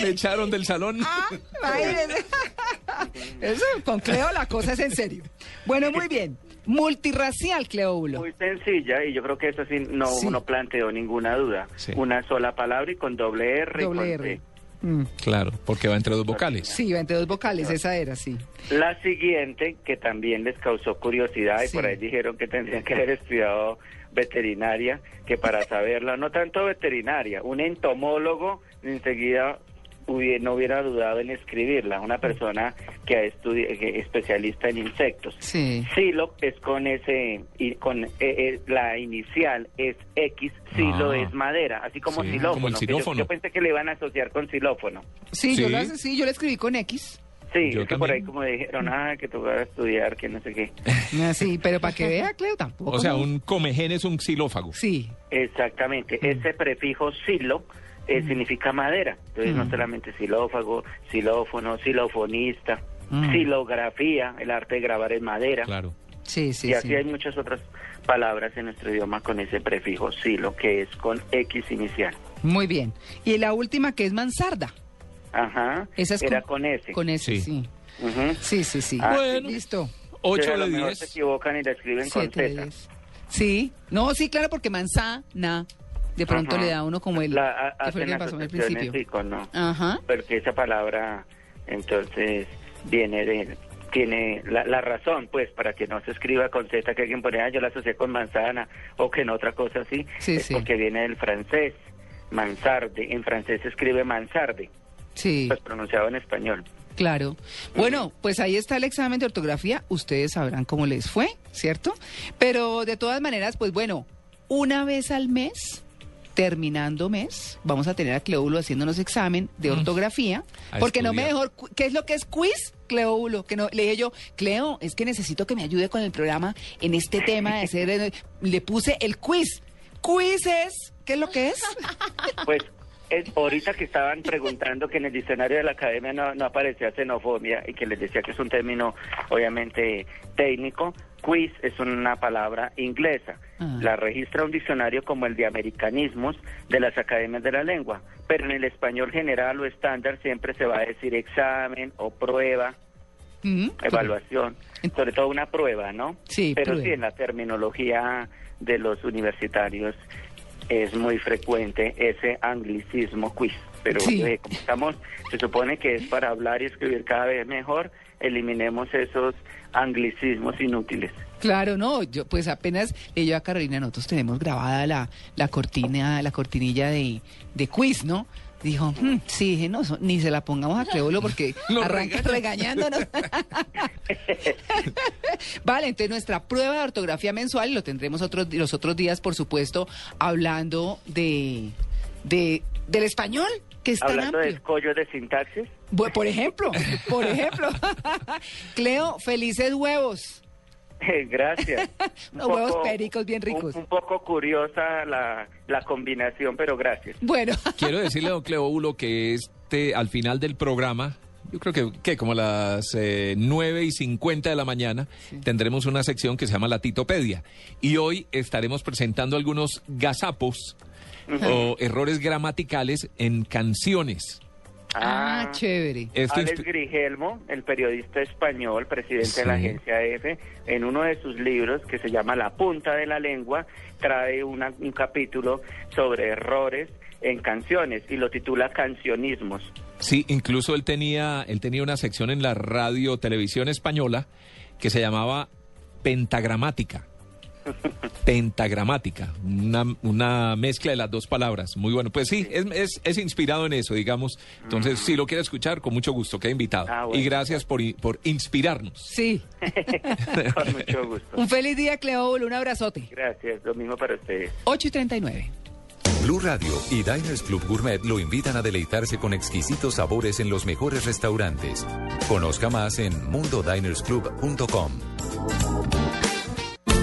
Me echaron del salón. Imagínese. Eso, con Cleo la cosa es en serio. Bueno, muy bien. Multirracial, Cleóbulo. Muy sencilla y yo creo que eso sí no, Sí. no planteó ninguna duda. Una sola palabra y con doble R. y Doble con R. T. Mm. Claro, porque va entre dos vocales. Sí, entre dos vocales, esa era, sí. La siguiente, que también les causó curiosidad y Sí. por ahí dijeron que tendrían que haber estudiado veterinaria, que para saberla, no tanto veterinaria, un entomólogo enseguida hubie- no hubiera dudado en escribirla, una persona que que especialista en insectos. Sí. Silo es con ese, y con eh, eh, la inicial es X, silo Ah. es madera, así como Sí, xilófono. como el que yo- xilófono. Yo, pensé que le iban a asociar con xilófono. Sí, Yo, Sí. la, sí, yo la escribí con X. Sí, Yo es que por ahí como dijeron, ah, que tú vas a estudiar, que no sé qué. Ah, Sí, pero para que vea, Cleo, tampoco. O sea, un comején es un xilófago. Sí. Exactamente, ese prefijo silo eh, significa madera, entonces no Mm. solamente xilófago, xilófono, xilofonista, Mm. xilografía, el arte de grabar en madera. Claro. Sí, sí, y así sí. hay muchas otras palabras en nuestro idioma con ese prefijo silo, que es con X inicial. Muy bien. Y la última que es mansarda. Ajá, Esa es era con- con S. Con ese, Sí. sí. Sí, sí, sí. Ah, Bueno. Listo. Entonces, 8 a lo de mejor se 10. equivocan y la escriben con Siete de Z. Sí. No, sí, claro, porque manzana, de pronto Ajá. le da a uno como el... La, a- fue el que pasó principio. no. Ajá. porque esa palabra entonces viene de tiene la, la razón pues para que no se escriba con Z que alguien pone ah, yo la asocié con manzana o que en otra cosa así Sí, es sí. porque viene del francés mansarde en francés se escribe mansarde Sí, pues pronunciado en español claro. Bueno, pues ahí está el examen de ortografía. Ustedes sabrán cómo les fue, ¿cierto? Pero de todas maneras, pues bueno, una vez al mes, terminando mes, vamos a tener a Cleóbulo haciéndonos examen de ortografía. A Porque no me dejó, ¿qué es lo que es quiz? Cleóbulo, que no, le dije yo, Cleo, es que necesito que me ayude con el programa en este tema de hacer, le puse el quiz. Quiz es, ¿qué es lo que es? pues es- ahorita que estaban preguntando que en el diccionario de la academia no, no aparecía xenofobia y que les decía que es un término obviamente técnico, quiz es una palabra inglesa. Ah. La registra un diccionario como el de americanismos de las academias de la lengua, pero en el español general o estándar siempre se va a decir examen o prueba, Mm, evaluación, sobre todo una prueba, ¿no? Sí, Pero prueba. sí, en la terminología de los universitarios es muy frecuente ese anglicismo quiz. Pero Sí. eh, como estamos, se supone que es para hablar y escribir cada vez mejor, eliminemos esos anglicismos inútiles. Claro, no, yo pues apenas le yo a Carolina, nosotros tenemos grabada la, la cortina, la cortinilla de, de quiz, ¿no? Dijo, "Hmm, sí, dije, no, ni se la pongamos a Cleóbulo porque arranca regañándonos. vale, entonces nuestra prueba de ortografía mensual y lo tendremos otros, los otros días, por supuesto, hablando de, de del español, que es tan Hablando de amplio. escollo de sintaxis, Por ejemplo, por ejemplo. Cleo, felices huevos. gracias. Un Unos huevos poco- pericos bien ricos. Un, un poco curiosa la, la combinación, pero gracias. Bueno, Quiero decirle, don Cleóbulo, que este, al final del programa, yo creo que, que como a las eh, 9 y 50 de la mañana tendremos una sección que se llama La Titopedia. Y hoy estaremos presentando algunos gazapos o errores gramaticales en canciones. Ah, chévere. Esto Alex Grigelmo, el periodista español, presidente de la agencia EFE, en uno de sus libros que se llama La punta de la lengua, trae una- un capítulo sobre errores en canciones y lo titula Cancionismos. Sí, incluso él tenía, él tenía una sección en la radio televisión española que se llamaba Pentagramática. Pentagramática, una, una mezcla de las dos palabras. Muy bueno. Pues sí, es, es, es inspirado en eso, digamos. Entonces, si lo quiere escuchar, con mucho gusto, queda invitado. Ah, bueno. Y gracias por, por inspirarnos. Sí. Con mucho gusto. Un feliz día, Cleóbulo. Un abrazote. Gracias, lo mismo para ustedes. 8 y 39. Blue Radio y Diners Club Gourmet lo invitan a deleitarse con exquisitos sabores en los mejores restaurantes. Conozca más en mundodinersclub.com.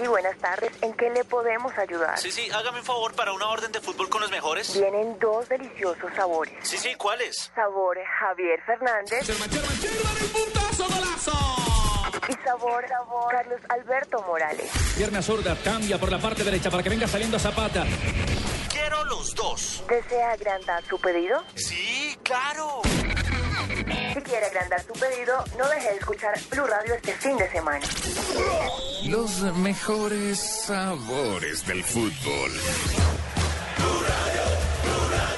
Sí, buenas tardes. ¿En qué le podemos ayudar? Sí, sí, hágame un favor para una orden de fútbol con los mejores. Vienen dos deliciosos sabores. Sí, sí, ¿cuáles? Sabor Javier Fernández. Y sabor, sabor Carlos Alberto Morales. Pierna zurda, cambia por la parte derecha para que venga saliendo Zapata. Quiero los dos. ¿Desea agrandar su pedido? Sí, claro. Si quiere agrandar su pedido, no deje de escuchar Blue Radio este fin de semana. Los mejores sabores del fútbol.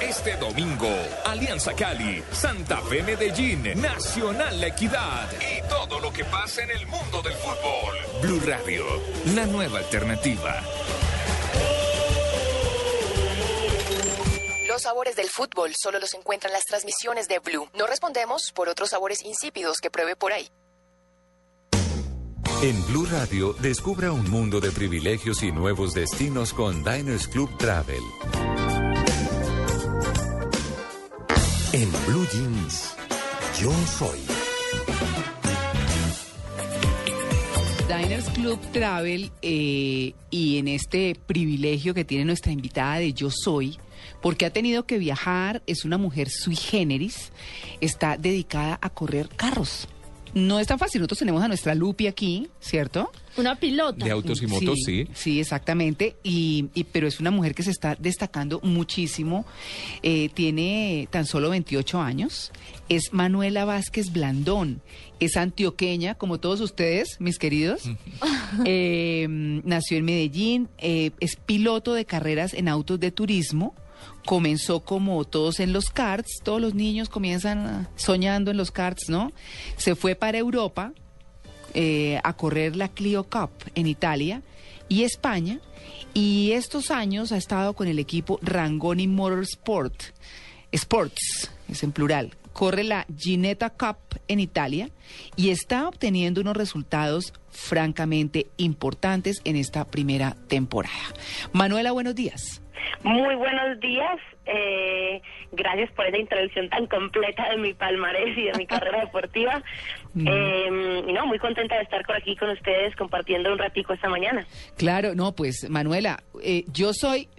Este domingo, Alianza Cali, Santa Fe Medellín, Nacional La Equidad y todo lo que pasa en el mundo del fútbol. Blue Radio, la nueva alternativa. Los sabores del fútbol solo los encuentran en las transmisiones de Blue. No respondemos por otros sabores insípidos que pruebe por ahí. En Blue Radio, descubra un mundo de privilegios y nuevos destinos con Diners Club Travel. En Blue Jeans, yo soy. Diners Club Travel eh, y en este privilegio que tiene nuestra invitada de Yo Soy, porque ha tenido que viajar, es una mujer sui generis, está dedicada a correr carros. No es tan fácil, nosotros tenemos a nuestra Lupi aquí, ¿cierto? Una pilota. De autos y motos, sí. Sí, exactamente. Y, y- pero es una mujer que se está destacando muchísimo. Eh, tiene tan solo 28 años. Es Manuela Vázquez Blandón. Es antioqueña, como todos ustedes, mis queridos. Eh, nació en Medellín. eh, es piloto de carreras en autos de turismo. Comenzó como todos en los karts, todos los niños comienzan soñando en los karts, ¿no? Se fue para Europa, eh, a correr la Clio Cup en Italia y España. Y estos años ha estado con el equipo Rangoni Motorsport, Sports, es en plural. Corre la Ginetta Cup en Italia y está obteniendo unos resultados francamente importantes en esta primera temporada. Manuela, buenos días. Muy buenos días. eh, gracias por esa introducción tan completa de mi palmarés y de mi carrera deportiva. Eh, y no, muy contenta de estar por aquí con ustedes compartiendo un ratico esta mañana. Claro, no, pues Manuela, eh, yo soy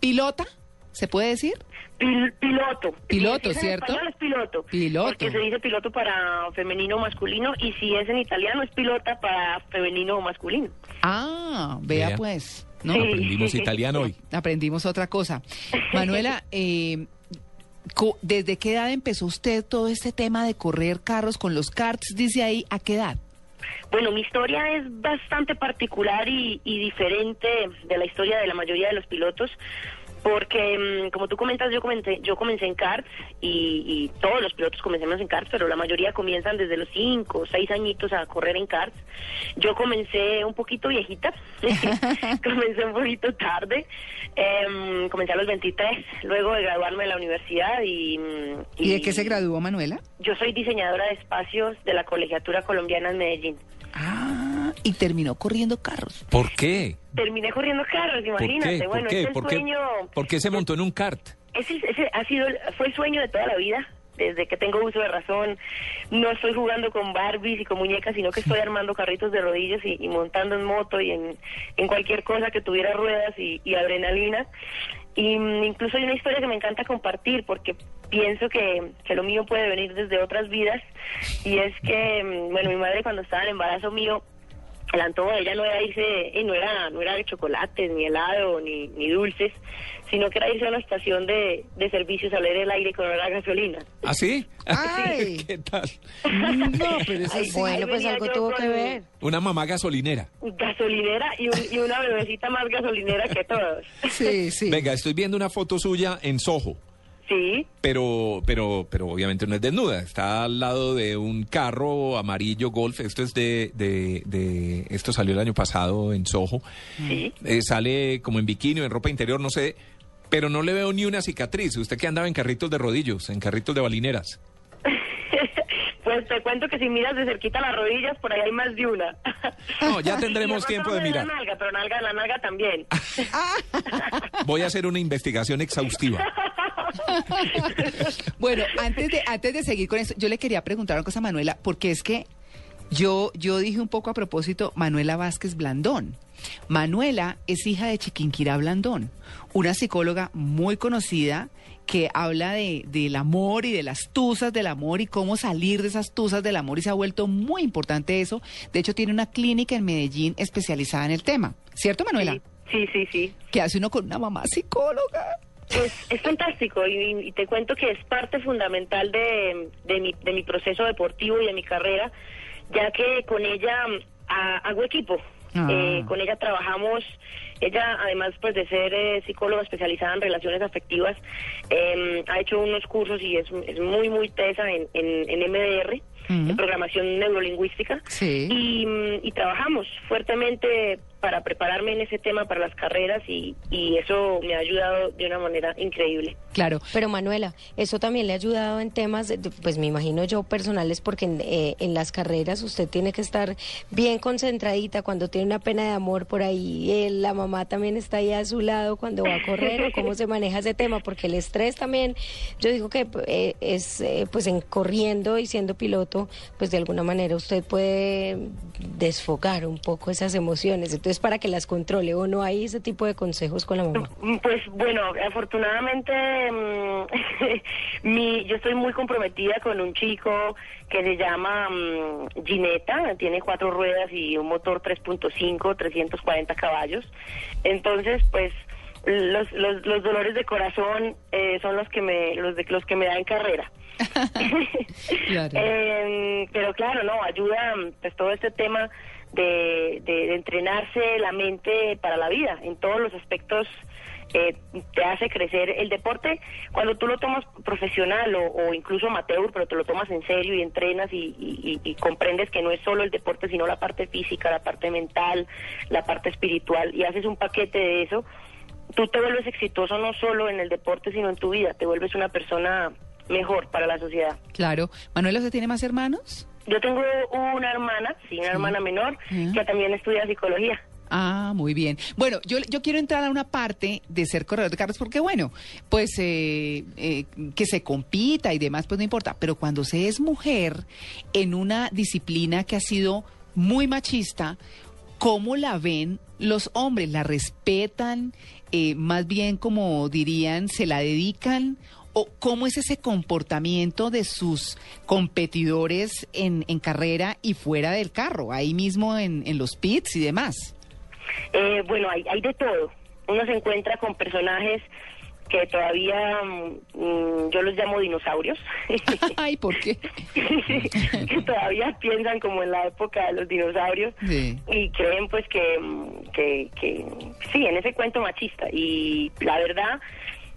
pilota, ¿se puede decir? Pil- piloto. Piloto, Si es en ¿cierto? español es piloto. Piloto. Porque se dice piloto para femenino o masculino y si es en italiano es pilota para femenino o masculino. Ah, vea, Vea. pues. ¿No? Sí. Aprendimos italiano hoy. Aprendimos otra cosa. Manuela, eh, co- ¿desde qué edad empezó usted todo este tema de correr carros con los karts? Dice ahí, ¿a qué edad? Bueno, mi historia es bastante particular y, y diferente de la historia de la mayoría de los pilotos, porque mm, como tú comentas, yo comencé, yo comencé en karts y, y todos los pilotos comencemos en karts, pero la mayoría comienzan desde los 5 o 6 añitos a correr en karts. Yo comencé un poquito viejita, comencé un poquito tarde, em, comencé a los 23, luego de graduarme de la universidad y... mm, ¿Y de qué se graduó Manuela? Yo soy diseñadora de espacios de la Colegiatura Colombiana en Medellín. Y terminó corriendo carros. ¿Por qué? Terminé corriendo carros, ¿Por imagínate. qué? Bueno, ¿Por qué? es el ¿Por qué? sueño... ¿Por qué se montó en un kart? Ese, ese ha sido, el- fue el sueño de toda la vida. Desde que tengo uso de razón, no estoy jugando con Barbies y con muñecas, sino que estoy armando carritos de rodillos y, y montando en moto y en, en cualquier cosa que tuviera ruedas y, y adrenalina. Y mm, incluso hay una historia que me encanta compartir porque pienso que, que lo mío puede venir desde otras vidas. Y es que, mm, bueno, mi madre cuando estaba en embarazo mío, el antojo de ella no era irse, y no era, no era de chocolates, ni helado, ni, ni dulces, sino que era irse a una estación de, de servicios a leer el aire con olor a gasolina. ¿Ah, sí? Ay. ¿Qué tal? No, pero eso Ay, sí. bueno, pues algo tuvo que ver. Una mamá gasolinera. Gasolinera y, un- y una bebecita más gasolinera que todos. Sí, sí. Venga, estoy viendo una foto suya en Soho. Sí, Pero, pero, pero obviamente no es desnuda. Está al lado de un carro amarillo Golf. Esto es de, de, de- esto salió el año pasado en Soho. sí. Eh, sale como en bikini o en ropa interior, no sé. Pero no le veo ni una cicatriz. Usted que andaba en carritos de rodillos, en carritos de balineras. Pues te cuento que si miras de cerquita las rodillas, por ahí hay más de una. No, ya tendremos de tiempo de mirar. La nalga, pero nalga, la nalga también. Voy a hacer una investigación exhaustiva. Bueno, antes de, antes de seguir con eso, yo le quería preguntar una cosa a Manuela, porque es que yo, yo dije un poco a propósito Manuela Vázquez Blandón. Manuela es hija de Chiquinquirá Blandón, una psicóloga muy conocida que habla de, del amor y de las tusas del amor y cómo salir de esas tusas del amor y se ha vuelto muy importante eso. De hecho, tiene una clínica en Medellín especializada en el tema. ¿Cierto, Manuela? Sí, sí, sí. ¿Qué hace uno con una mamá psicóloga? Pues es fantástico y, y te cuento que es parte fundamental de, de, mi, de mi proceso deportivo y de mi carrera, ya que con ella ha- hago equipo. Ah. Eh, con ella trabajamos, ella además pues de ser eh, psicóloga especializada en relaciones afectivas, eh, ha hecho unos cursos y es, es muy, muy tesa en, en, en MDR, en programación neurolingüística. Sí. Y, y trabajamos fuertemente para prepararme en ese tema para las carreras y, y eso me ha ayudado de una manera increíble. Claro. Pero Manuela, eso también le ha ayudado en temas, de- pues me imagino yo personales, porque en, eh, en las carreras usted tiene que estar bien concentradita cuando tiene una pena de amor por ahí. eh, la mamá también está ahí a su lado cuando va a correr o cómo se maneja ese tema, porque el estrés también, yo digo que eh, es, eh, pues en corriendo y siendo piloto, pues de alguna manera usted puede desfogar un poco esas emociones. Entonces, para que las controle o no hay ese tipo de consejos con la mamá. Mm, Pues bueno, afortunadamente mm, mi, yo estoy muy comprometida con un chico que se llama mm, Gineta, tiene cuatro ruedas y un motor 3.5, 340 caballos. Entonces, pues los, los, los dolores de corazón eh, son los que me los de los que me da en carrera. Eh, pero claro, no, ayuda pues todo este tema de, de, de entrenarse la mente para la vida en todos los aspectos. eh, te hace crecer el deporte cuando tú lo tomas profesional o, incluso amateur, pero te lo tomas en serio y entrenas y, y- comprendes que no es solo el deporte, sino la parte física, la parte mental, la parte espiritual y haces un paquete de eso, tú te vuelves exitoso no solo en el deporte, sino en tu vida, te vuelves una persona mejor para la sociedad. Claro. Manuela, ¿usted tiene más hermanos? Yo tengo una hermana, sí, una hermana menor, que también estudia psicología. Ah, muy bien. Bueno, yo, yo quiero entrar a una parte de ser corredor de carros porque, bueno, pues eh, eh, que se compita y demás, pues no importa. Pero cuando se es mujer en una disciplina que ha sido muy machista, ¿cómo la ven los hombres? ¿La respetan? Eh, más bien, como dirían, ¿se la dedican? ¿O cómo es ese comportamiento de sus competidores en, en carrera y fuera del carro, ahí mismo en, en los pits y demás? Eh, bueno, hay, hay de todo. Uno se encuentra con personajes que todavía mm, mm, yo los llamo dinosaurios. Ay, ¿por qué? que todavía piensan como en la época de los dinosaurios Sí. y creen pues que, mm, que, que sí, en ese cuento machista. Y la verdad,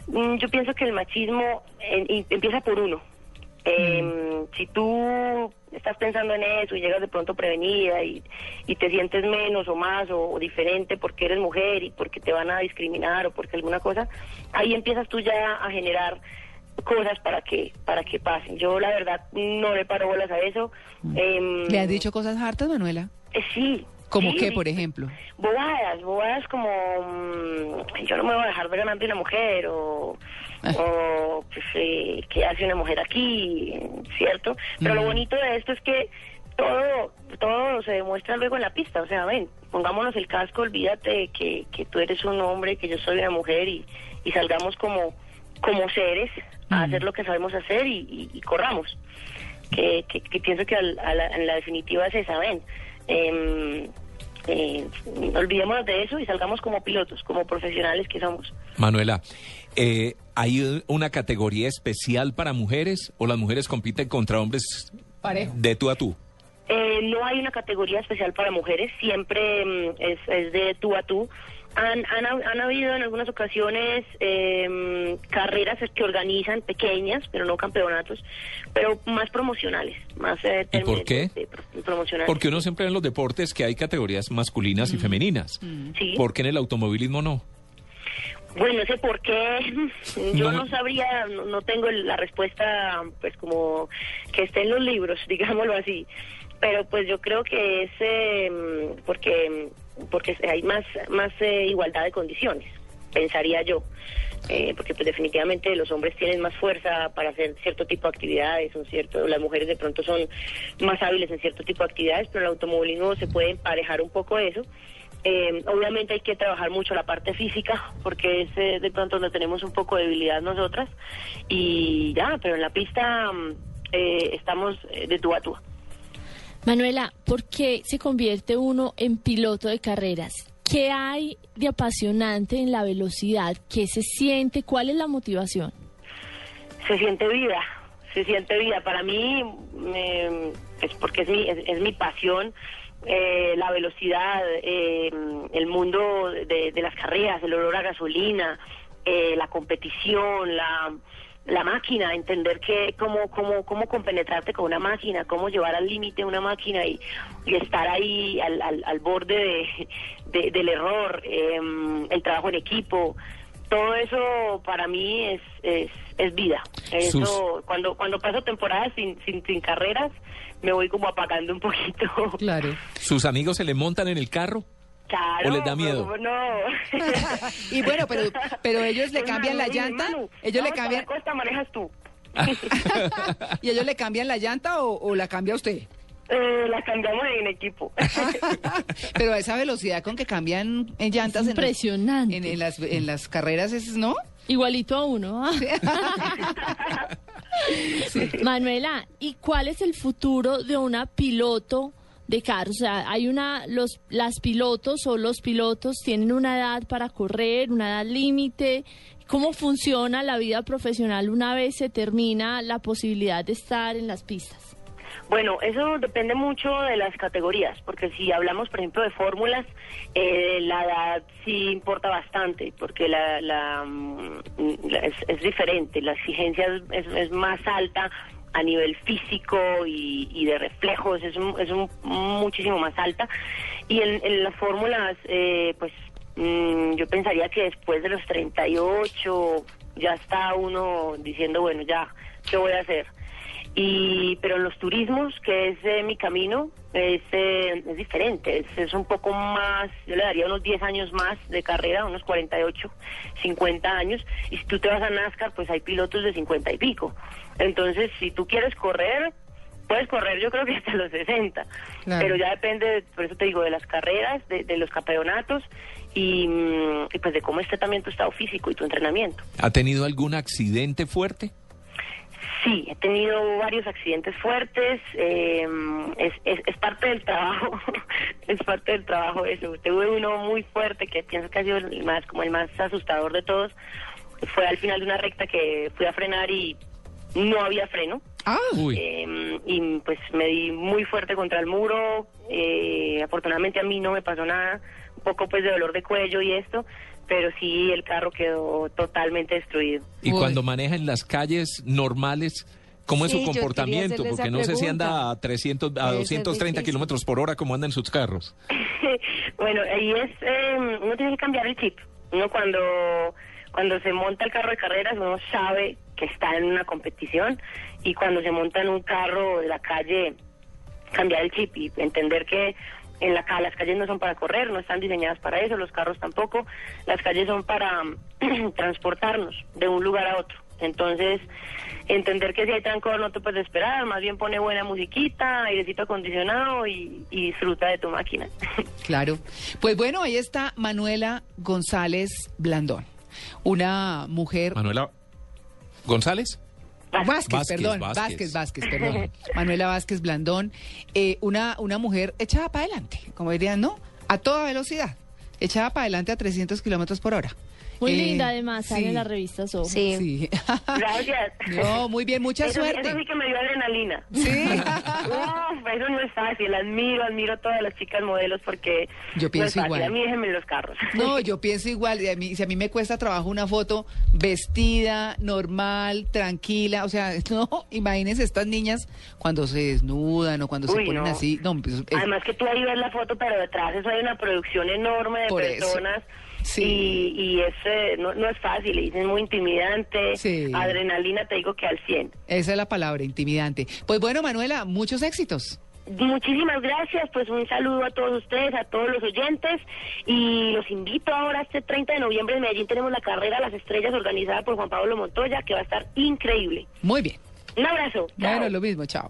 yo pienso que el machismo eh, y- empieza por uno. Eh, Si tú estás pensando en eso y llegas de pronto prevenida y, y te sientes menos o más o, o diferente porque eres mujer y porque te van a discriminar o porque alguna cosa, ahí empiezas tú ya a generar cosas para que para que pasen. Yo la verdad no le paro bolas a eso. Em, ¿Le has dicho cosas hartas, Manuela? eh, sí, ¿Como Sí, qué, por ejemplo? bobadas, bobadas como mm, yo no me voy a dejar de ganar de una mujer o, Ah. o pues, eh, qué hace una mujer aquí, ¿cierto? Pero lo Mm. bonito de esto es que todo todo se demuestra luego en la pista, o sea, ven, pongámonos el casco, olvídate que, que tú eres un hombre, que yo soy una mujer y, y salgamos como como seres a hacer lo que sabemos hacer y, y- y corramos. Que, que, que pienso que al- a la- en la definitiva es esa, em, eh, olvidémonos de eso y salgamos como pilotos, como profesionales que somos. Manuela, eh, ¿hay una categoría especial para mujeres o las mujeres compiten contra hombres Parejo. de tú a tú? Eh, no hay una categoría especial para mujeres, siempre mm, es, es de tú a tú. Han, han, han habido en algunas ocasiones eh, carreras que organizan pequeñas, pero no campeonatos, pero más promocionales, más eh, ¿Y por qué? de- de promocionales. Porque uno siempre ve en los deportes que hay categorías masculinas y femeninas. Sí. ¿Por qué en el automovilismo no? Bueno, ese por qué, yo No. no, sabría, no, no tengo la respuesta, pues como que esté en los libros, digámoslo así. Pero pues yo creo que es eh, porque porque hay más más eh, igualdad de condiciones, pensaría yo. Eh, porque pues definitivamente los hombres tienen más fuerza para hacer cierto tipo de actividades, son cierto, las mujeres de pronto son más hábiles en cierto tipo de actividades, pero el automovilismo se puede emparejar un poco eso. Eh, obviamente hay que trabajar mucho la parte física, porque es eh, de pronto donde tenemos un poco de debilidad nosotras, y ya, pero en la pista mm, eh, estamos eh, de tú a tú. Manuela, ¿por qué se convierte uno en piloto de carreras? ¿Qué hay de apasionante en la velocidad? ¿Qué se siente? ¿Cuál es la motivación? se siente vida, se siente vida. Para mí eh, es porque es mi, es, mi pasión. eh, la velocidad, eh, el mundo de, de las carreras, el olor a gasolina, eh, la competición, la, la máquina, entender que cómo, cómo, cómo compenetrarte con una máquina, cómo llevar al límite una máquina y, y estar ahí al, al, al borde de, de- del error, eh, el trabajo en equipo, todo eso para mí es, es, es vida. Eso, Sus- cuando, cuando paso temporadas sin, sin, sin carreras, me voy como apagando un poquito. Claro. ¿Sus amigos se le montan en el carro? Claro, ¿O les da miedo? ¿cómo No. Y bueno, pero, pero ellos le cambian la llanta, Manu, ellos le cambian, costa, manejas tú. y ellos le cambian la llanta o, o la cambia usted. Eh, la cambiamos en equipo. Pero a esa velocidad con que cambian en llantas en los- Impresionante. en, en las, en las carreras, es, ¿no? Igualito a uno. ¿ah? Manuela, ¿y cuál es el futuro de una piloto de carros? O sea, hay una, los, las pilotos o los pilotos tienen una edad para correr, una edad límite. ¿Cómo funciona la vida profesional una vez se termina la posibilidad de estar en las pistas? Bueno, eso depende mucho de las categorías, porque si hablamos, por ejemplo, de fórmulas, eh, la edad sí importa bastante, porque la, la, mm, es, diferente, la exigencia es- es más alta a nivel físico y, de reflejos, es, es un- muchísimo más alta. Y en, las fórmulas, eh, pues mm, yo pensaría que después de los 38 ya está uno diciendo, bueno, ya, ¿qué voy a hacer? Y pero en los turismos que es eh, mi camino es, eh, es diferente. Es, es un poco más yo le daría unos 10 años más de carrera unos 48 50 años. Y si tú te vas a NASCAR pues hay pilotos de 50 y pico. Entonces si tú quieres correr puedes correr yo creo que hasta los 60 Claro. pero ya depende por eso te digo de las carreras de, de los campeonatos y, mm, y pues de cómo esté también tu estado físico y tu entrenamiento. ¿Ha tenido algún accidente fuerte? Sí, he tenido varios accidentes fuertes, eh, es, es, es parte del trabajo, es parte del trabajo eso. Tuve uno muy fuerte que pienso que ha sido el más, como el más asustador de todos. Fue al final de una recta que fui a frenar y no había freno. Eh, y pues me di muy fuerte contra el muro. eh, afortunadamente a mí no me pasó nada, un poco pues de dolor de cuello y esto, pero sí el carro quedó totalmente destruido. Y cuando maneja en las calles normales, ¿cómo es Sí, su comportamiento? Porque no sé si anda a 300, a Debe ser 230 difícil. kilómetros por hora como andan sus carros. bueno, ahí es, eh, uno tiene que cambiar el chip. Uno cuando, cuando se monta el carro de carreras, uno sabe que está en una competición y cuando se monta en un carro de la calle, cambiar el chip y entender que en la calle. Las calles no son para correr, no están diseñadas para eso, los carros tampoco. Las calles son para transportarnos de un lugar a otro. Entonces, entender que si hay trancón no te puedes esperar, más bien pone buena musiquita, airecito acondicionado y, y disfruta de tu máquina. Claro. Pues bueno, ahí está Manuela González Blandón, una mujer... Manuela González. Vázquez, Vázquez, perdón, Vázquez. Vázquez, Vázquez, perdón. Manuela Vázquez Blandón, eh, una, una mujer echada para adelante, como dirían, ¿no? A toda velocidad, echada para adelante a 300 kilómetros por hora. Muy Eh, linda, además, sale sí. en la revista Soho. Sí. Gracias. No, muy bien, mucha Eso- suerte. Eso sí que me dio adrenalina. Sí. Uf, eso no es fácil. Admiro, admiro a todas las chicas modelos porque Yo no es pienso fácil. igual. A mí déjenme los carros. No, yo pienso igual. y a mí- si a mí me cuesta trabajo una foto vestida, normal, tranquila, o sea, no, imagínense estas niñas cuando se desnudan o cuando se Uy, ponen no. así. No, pues, es- Además que tú ahí ves la foto, pero detrás eso hay una producción enorme de Por eso. Sí. Y, y es, eh, no, no es fácil, es muy intimidante. Sí. Adrenalina, te digo que al 100. esa es la palabra, intimidante. Pues bueno, Manuela, muchos éxitos. Muchísimas gracias, pues un saludo a todos ustedes, a todos los oyentes y los invito ahora este 30 de noviembre en Medellín tenemos la carrera Las Estrellas organizada por Juan Pablo Montoya que va a estar increíble. Muy bien. Un abrazo. Bueno, lo mismo, chao.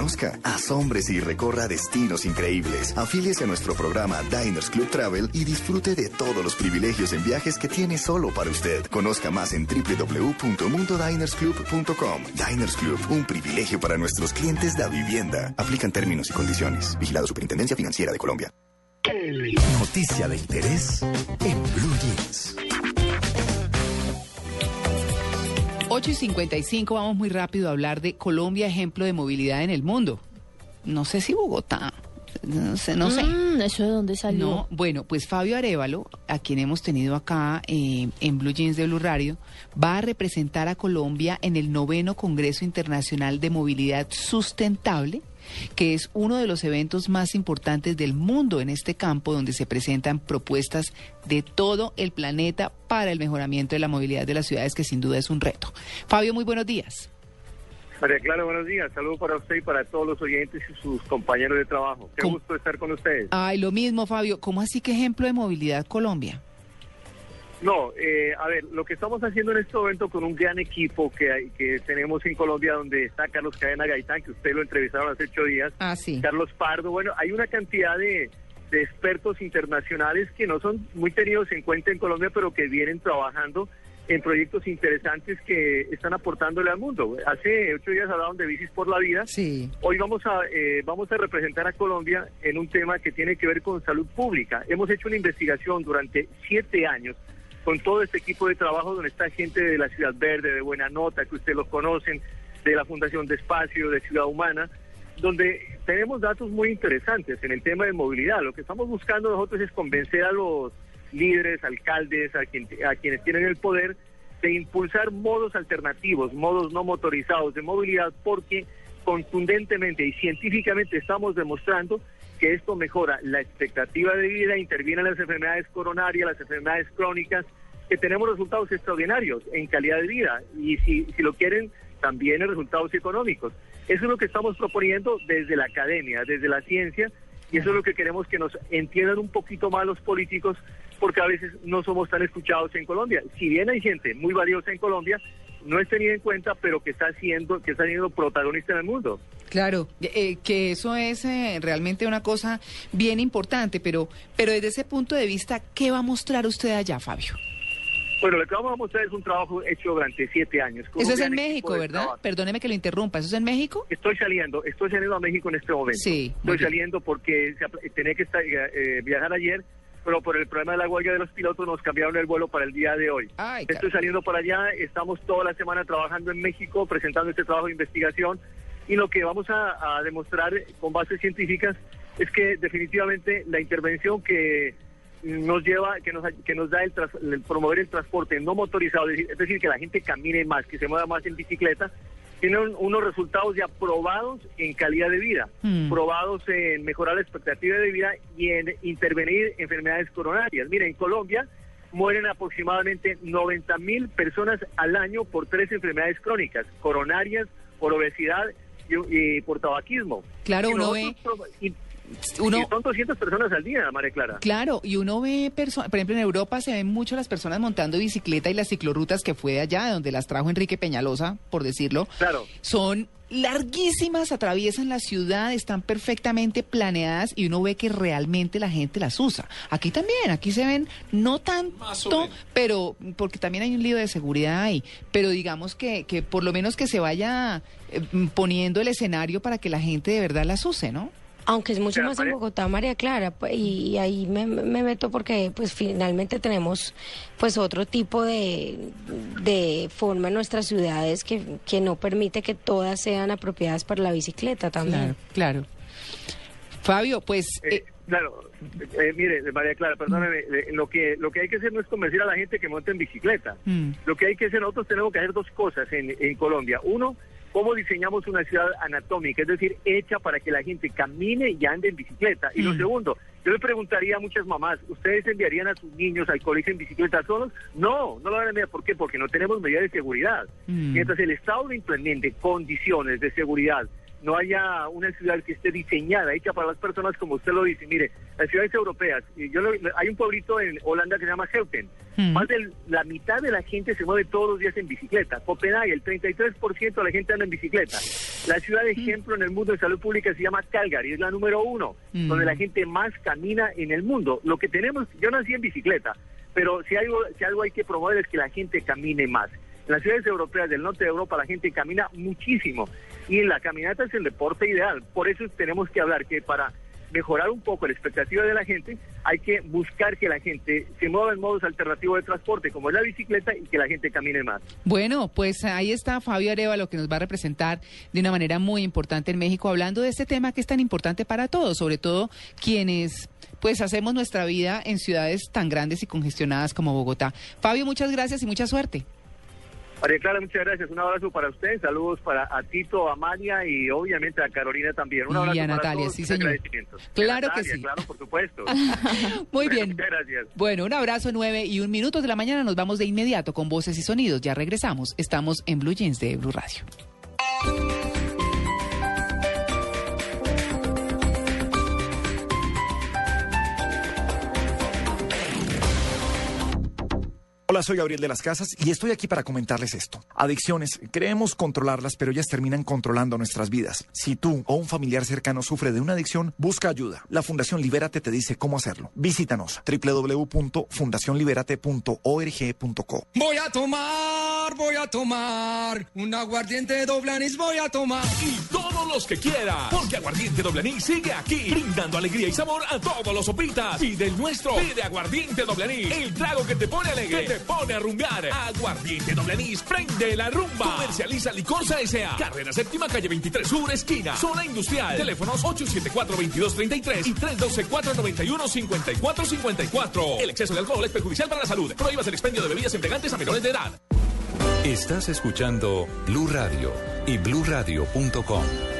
Conozca, asómbrese y recorra destinos increíbles. Afíliese a nuestro programa Diners Club Travel y disfrute de todos los privilegios en viajes que tiene solo para usted. Conozca más en www.mundodinersclub.com. Diners Club, un privilegio para nuestros clientes de vivienda. Aplican términos y condiciones. Vigilado Superintendencia Financiera de Colombia. Noticia de interés en Blue Jeans. 8 y 55, vamos muy rápido a hablar de Colombia, ejemplo de movilidad en el mundo. No sé si Bogotá, no sé, no sé. Mm, ¿Eso de dónde salió? No, bueno, pues Fabio Arevalo, a quien hemos tenido acá eh, en Blue Jeans de Blue Radio, va a representar a Colombia en el noveno Congreso Internacional de Movilidad Sustentable, que es uno de los eventos más importantes del mundo en este campo, donde se presentan propuestas de todo el planeta para el mejoramiento de la movilidad de las ciudades, que sin duda es un reto. Fabio, muy buenos días. María Clara, buenos días. Saludos para usted y para todos los oyentes y sus compañeros de trabajo. Qué ¿Cómo? gusto estar con ustedes. Ay, lo mismo, Fabio. ¿Cómo así que ejemplo de movilidad Colombia? No, eh, a ver, lo que estamos haciendo en este momento con un gran equipo que, que tenemos en Colombia, donde está Carlos Cadena Gaitán, que usted lo entrevistaron hace ocho días, Ah, sí. Carlos Pardo, bueno, hay una cantidad de, de expertos internacionales que no son muy tenidos en cuenta en Colombia, pero que vienen trabajando en proyectos interesantes que están aportándole al mundo. Hace ocho días hablaban de Bicis por la Vida. Sí. Hoy vamos a eh, vamos a representar a Colombia en un tema que tiene que ver con salud pública. Hemos hecho una investigación durante siete años con todo este equipo de trabajo donde está gente de la Ciudad Verde, de Buena Nota, que ustedes los conocen, de la Fundación de Espacio, de Ciudad Humana, donde tenemos datos muy interesantes en el tema de movilidad. Lo que estamos buscando nosotros es convencer a los líderes, alcaldes, a, quien- a quienes tienen el poder, de impulsar modos alternativos, modos no motorizados de movilidad, porque contundentemente y científicamente estamos demostrando que esto mejora la expectativa de vida, interviene en las enfermedades coronarias, las enfermedades crónicas, que tenemos resultados extraordinarios en calidad de vida y si, si lo quieren, también en resultados económicos. Eso es lo que estamos proponiendo desde la academia, desde la ciencia, y eso es lo que queremos que nos entiendan un poquito más los políticos, porque a veces no somos tan escuchados en Colombia. Si bien hay gente muy valiosa en Colombia, no es tenida en cuenta, pero que está siendo, que está siendo protagonista en el mundo. Claro, eh, que eso es eh, realmente una cosa bien importante, pero, pero desde ese punto de vista, ¿qué va a mostrar usted allá, Fabio? Bueno, lo que vamos a mostrar es un trabajo hecho durante siete años. Eso es en México, ¿verdad? trabajo. Perdóneme que lo interrumpa, ¿eso es en México? Estoy saliendo, estoy saliendo a México en este momento. Sí, Estoy saliendo porque tenía que estar, eh, viajar ayer, pero por el problema de la huelga de los pilotos nos cambiaron el vuelo para el día de hoy. Ay, estoy saliendo para allá, estamos toda la semana trabajando en México, presentando este trabajo de investigación y lo que vamos a, a demostrar con bases científicas es que definitivamente la intervención que nos lleva, que nos, que nos da el, tras- el promover el transporte no motorizado, es decir, que la gente camine más, que se mueva más en bicicleta, tienen unos resultados ya probados en calidad de vida, Mm. probados en mejorar la expectativa de vida y en intervenir enfermedades coronarias. Mira, en Colombia mueren aproximadamente 90 mil personas al año por tres enfermedades crónicas, coronarias, por obesidad y, y por tabaquismo. Claro, Y uno pro- y- uno- y son 200 personas al día, María Clara. Claro, y uno ve, perso- por ejemplo, en Europa se ven mucho las personas montando bicicleta y las ciclorrutas que fue de allá, de donde las trajo Enrique Peñalosa, por decirlo. Claro. Son larguísimas, atraviesan la ciudad, están perfectamente planeadas y uno ve que realmente la gente las usa. Aquí también, aquí se ven no tanto, pero porque también hay un lío de seguridad ahí, pero digamos que, que por lo menos que se vaya eh, poniendo el escenario para que la gente de verdad las use, ¿no? Aunque es mucho más en Bogotá, María Clara, y ahí me, me meto porque pues finalmente tenemos pues otro tipo de, de forma en nuestras ciudades que, que no permite que todas sean apropiadas para la bicicleta también. Claro, claro. Fabio, pues... Eh, claro, eh, mire, María Clara, perdóneme, eh, lo que lo que hay que hacer no es convencer a la gente que monte en bicicleta. Mm. Lo que hay que hacer, nosotros tenemos que hacer dos cosas en, en Colombia. Uno, cómo diseñamos una ciudad anatómica, es decir, hecha para que la gente camine y ande en bicicleta. Y lo segundo, yo le preguntaría a muchas mamás, ¿ustedes enviarían a sus niños al colegio en bicicleta solos? No, no lo van a enviar. ¿Por qué? Porque no tenemos medidas de seguridad. Mm. Mientras el Estado implemente condiciones de seguridad, no haya una ciudad que esté diseñada, hecha para las personas como usted lo dice. Mire, las ciudades europeas, yo lo- hay un pueblito en Holanda que se llama Heuten. Más de la mitad de la gente se mueve todos los días en bicicleta. Copenhague, el 33% de la gente anda en bicicleta. La ciudad de ejemplo en el mundo de salud pública se llama Calgary, es la número uno, Mm. donde la gente más camina en el mundo. Lo que tenemos, yo nací en bicicleta, pero si algo, si algo hay que promover es que la gente camine más. En las ciudades europeas del norte de Europa la gente camina muchísimo y la caminata es el deporte ideal. Por eso tenemos que hablar que para mejorar un poco la expectativa de la gente hay que buscar que la gente se mueva en modos alternativos de transporte como es la bicicleta y que la gente camine más. Bueno, pues ahí está Fabio Arevalo que nos va a representar de una manera muy importante en México hablando de este tema que es tan importante para todos, sobre todo quienes pues hacemos nuestra vida en ciudades tan grandes y congestionadas como Bogotá. Fabio, muchas gracias y mucha suerte. María Clara, muchas gracias. Un abrazo para usted. Saludos para a Tito, a María y obviamente a Carolina también. Un Y abrazo a para Natalia, todos. sí, señor. Claro Y a que sí. Claro, por supuesto. Muy Bueno, bien. Muchas gracias. Bueno, un abrazo, nueve y un minuto de la mañana. Nos vamos de inmediato con voces y sonidos. Ya regresamos. Estamos en Blue Jeans de Blue Radio. Hola, soy Gabriel de las Casas y estoy aquí para comentarles esto. Adicciones, creemos controlarlas, pero ellas terminan controlando nuestras vidas. Si tú o un familiar cercano sufre de una adicción, busca ayuda. La Fundación Libérate te dice cómo hacerlo. Visítanos www.fundacionliberate.org.co. Voy a tomar, voy a tomar un aguardiente doble anís, voy a tomar. Y todos los que quiera, porque Aguardiente Doble Anís sigue aquí, brindando alegría y sabor a todos los sopitas. Pide el nuestro, pide Aguardiente Doble Anís, el trago que te pone alegre, que te pone a rumbear. Aguardiente Doble Anís, prende la rumba. Comercializa Licorsa S.A. Carrera Séptima, calle 23 Sur, esquina, zona industrial. Teléfonos 874-2233 y 312-491-5454. El exceso de alcohol es perjudicial para la salud. Prohíbas el expendio de bebidas embriagantes a menores de edad. Estás escuchando Blue Radio y bluradio.com.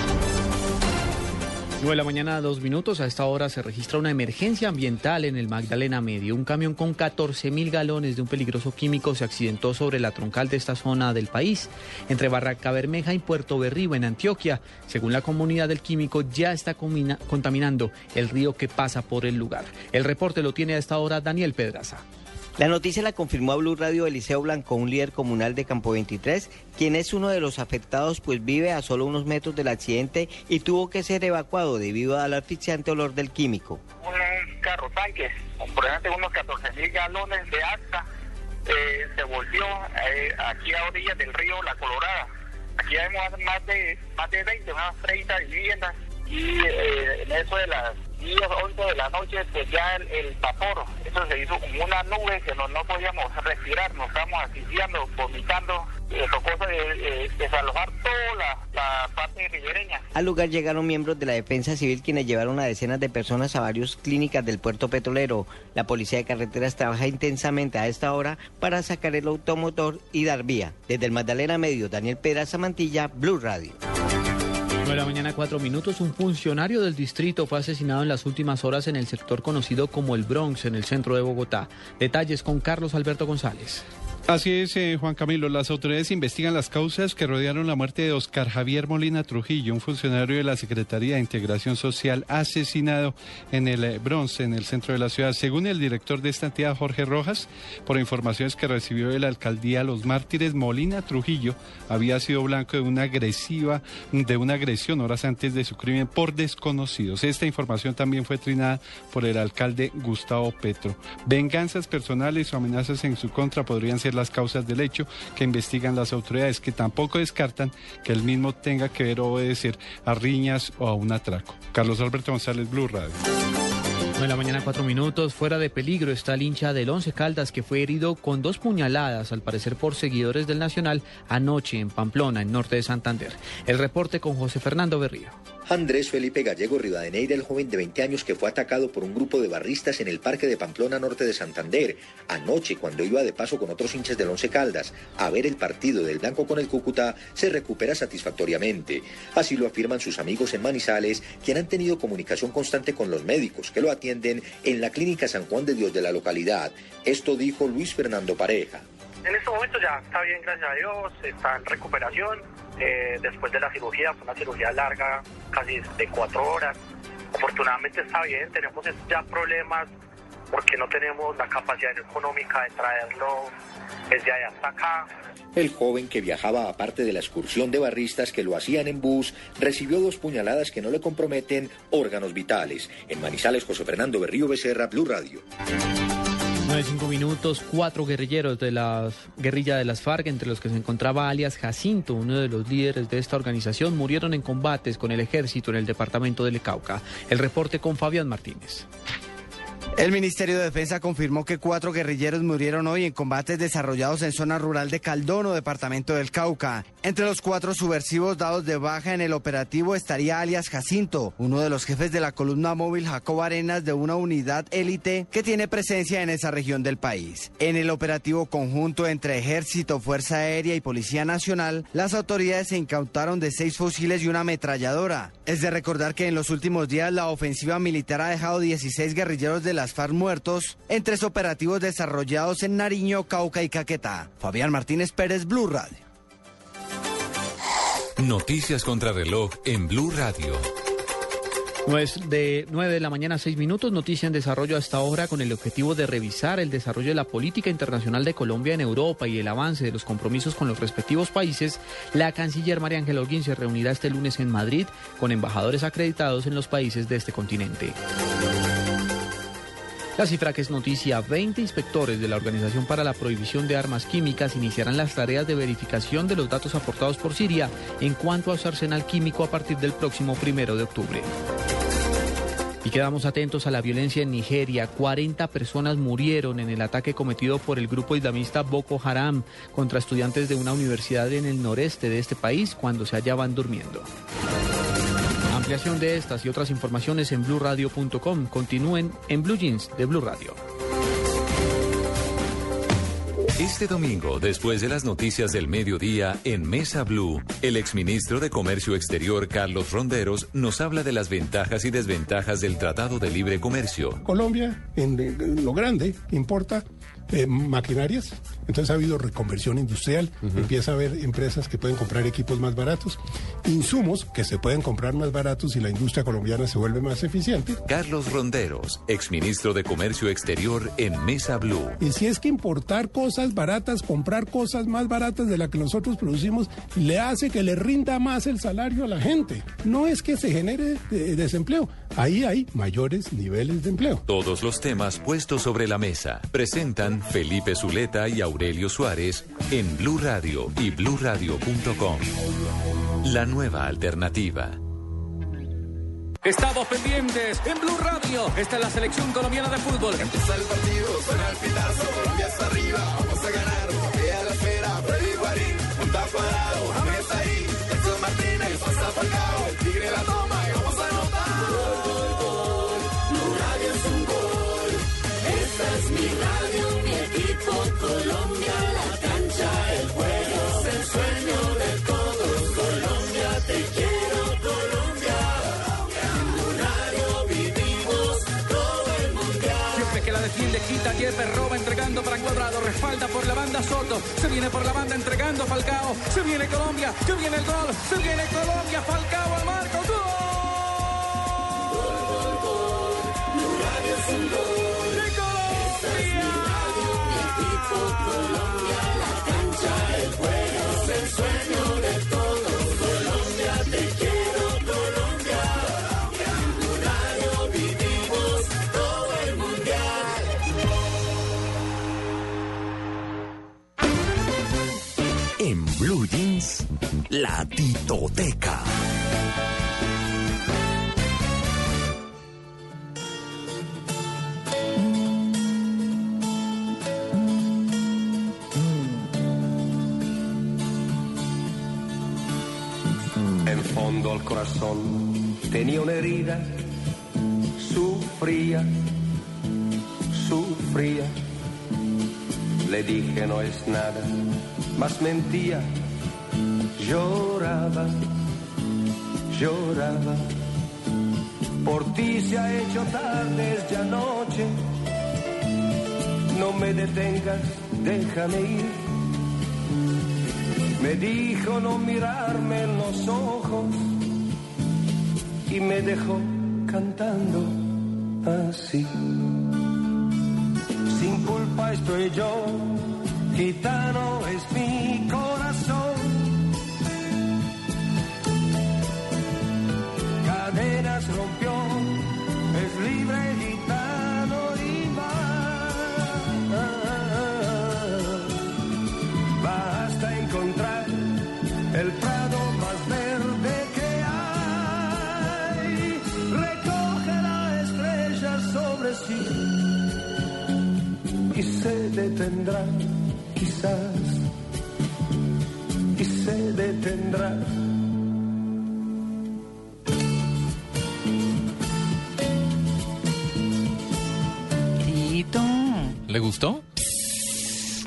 9 de la mañana, dos minutos. A esta hora se registra una emergencia ambiental en el Magdalena Medio. Un camión con 14 mil galones de un peligroso químico se accidentó sobre la troncal de esta zona del país, entre Barranca Bermeja y Puerto Berrío, en Antioquia. Según la comunidad, del químico ya está contaminando el río que pasa por el lugar. El reporte lo tiene a esta hora Daniel Pedraza. La noticia la confirmó a Blue Radio Eliseo Blanco, un líder comunal de Campo 23, quien es uno de los afectados pues vive a solo unos metros del accidente y tuvo que ser evacuado debido al asfixiante olor del químico. un carro tanque, por ejemplo unos 14 mil galones de acta, eh, se volvió eh, aquí a orillas del río La Colorada. Aquí vemos más de, más de 20, unas 30 viviendas y eh, en eso de las 10, 11 de la noche, ya el, el vapor, eso se hizo como una nube que no, no podíamos respirar, nos estábamos asfixiando, vomitando, eh, tocó eh, eh, desalojar toda la, la parte ribereña. Al lugar llegaron miembros de la Defensa Civil quienes llevaron a decenas de personas a varias clínicas del puerto petrolero. La Policía de Carreteras trabaja intensamente a esta hora para sacar el automotor y dar vía. Desde el Magdalena Medio, Daniel Pedraza Mantilla, Blue Radio. 9 de la mañana, cuatro minutos. Un funcionario del distrito fue asesinado en las últimas horas en el sector conocido como el Bronx, en el centro de Bogotá. Detalles con Carlos Alberto González. Así es, eh, Juan Camilo. Las autoridades investigan las causas que rodearon la muerte de Oscar Javier Molina Trujillo, un funcionario de la Secretaría de Integración Social asesinado en el eh, Bronx, en el centro de la ciudad. Según el director de esta entidad, Jorge Rojas, por informaciones que recibió de la alcaldía Los Mártires, Molina Trujillo había sido blanco de una agresiva, de una agresión horas antes de su crimen por desconocidos. Esta información también fue trinada por el alcalde Gustavo Petro. Venganzas personales o amenazas en su contra podrían ser las causas del hecho que investigan las autoridades, que tampoco descartan que el mismo tenga que ver o obedecer a riñas o a un atraco. Carlos Alberto González, Blue Radio. 9 de la mañana, cuatro minutos. Fuera de peligro está el hincha del Once Caldas que fue herido con dos puñaladas, al parecer por seguidores del Nacional, anoche en Pamplona, en norte de Santander. El reporte con José Fernando Berrío. Andrés Felipe Gallego Rivadeneira, el joven de 20 años que fue atacado por un grupo de barristas en el parque de Pamplona Norte de Santander, anoche cuando iba de paso con otros hinchas del Once Caldas a ver el partido del Blanco con el Cúcuta, se recupera satisfactoriamente. Así lo afirman sus amigos en Manizales, quien han tenido comunicación constante con los médicos que lo atienden en la Clínica San Juan de Dios de la localidad. Esto dijo Luis Fernando Pareja. En este momento ya está bien, gracias a Dios, está en recuperación. Eh, después de la cirugía, fue una cirugía larga, casi de cuatro horas. Afortunadamente está bien, tenemos ya problemas porque no tenemos la capacidad económica de traerlo desde allá hasta acá. El joven que viajaba aparte de la excursión de barristas que lo hacían en bus, recibió dos puñaladas que no le comprometen órganos vitales. En Manizales, José Fernando Berrío Becerra, Blue Radio. 9 cinco minutos, cuatro guerrilleros de la guerrilla de las FARC, entre los que se encontraba alias Jacinto, uno de los líderes de esta organización, murieron en combates con el ejército en el departamento del Cauca. El reporte con Fabián Martínez. El Ministerio de Defensa confirmó que cuatro guerrilleros murieron hoy en combates desarrollados en zona rural de Caldono, departamento del Cauca. Entre los cuatro subversivos dados de baja en el operativo estaría alias Jacinto, uno de los jefes de la columna móvil Jacob Arenas de una unidad élite que tiene presencia en esa región del país. En el operativo conjunto entre Ejército, Fuerza Aérea y Policía Nacional, las autoridades se incautaron de seis fusiles y una ametralladora. Es de recordar que en los últimos días la ofensiva militar ha dejado 16 guerrilleros de las FARC muertos en tres operativos desarrollados en Nariño, Cauca y Caquetá. Fabián Martínez Pérez, Blue Radio. Noticias contra reloj en Blue Radio. No es de 9 de la mañana, 6 minutos. Noticia en desarrollo hasta ahora con el objetivo de revisar el desarrollo de la política internacional de Colombia en Europa y el avance de los compromisos con los respectivos países. La canciller María Ángela Holguín se reunirá este lunes en Madrid con embajadores acreditados en los países de este continente. La cifra que es noticia, 20 inspectores de la Organización para la Prohibición de Armas Químicas iniciarán las tareas de verificación de los datos aportados por Siria en cuanto a su arsenal químico a partir del próximo primero de octubre. Y quedamos atentos a la violencia en Nigeria. 40 personas murieron en el ataque cometido por el grupo islamista Boko Haram contra estudiantes de una universidad en el noreste de este país cuando se hallaban durmiendo. Ampliación de estas y otras informaciones en blurradio.com. Continúen en Blue Jeans de Blue Radio. Este domingo, después de las noticias del mediodía, en Mesa Blue, el exministro de Comercio Exterior, Carlos Ronderos, nos habla de las ventajas y desventajas del Tratado de Libre Comercio. Colombia, en lo grande, importa eh, maquinarias, entonces ha habido reconversión industrial, empieza a haber empresas que pueden comprar equipos más baratos, insumos que se pueden comprar más baratos y la industria colombiana se vuelve más eficiente. Carlos Ronderos, exministro de Comercio Exterior en Mesa Blue. Y si es que importar cosas baratas, comprar cosas más baratas de las que nosotros producimos, le hace que le rinda más el salario a la gente. No es que se genere eh, desempleo, ahí hay mayores niveles de empleo. Todos los temas puestos sobre la mesa presentan Felipe Zuleta y Aurelio Suárez en Blue Radio y bluradio.com. La nueva alternativa. Estamos pendientes en Blue Radio. Esta es la selección colombiana de fútbol. Empieza el partido, suena el pitazo, Colombia está arriba, vamos a ganar. Quita, Yepes, roba, entregando para Cuadrado, respalda por la banda Soto, se viene por la banda entregando Falcao, se viene Colombia, que viene el gol, se viene Colombia, Falcao titoteca. En fondo al corazón tenía una herida, sufría, sufría. Le dije no es nada, más mentía, lloraba, lloraba. Por ti se ha hecho tarde ya noche, no me detengas, déjame ir. Me dijo no mirarme en los ojos y me dejó cantando así. Sin culpa estoy yo, gitano es mi corazón. Detendrá, quizás, y se detendrá. Tito. ¿Le gustó?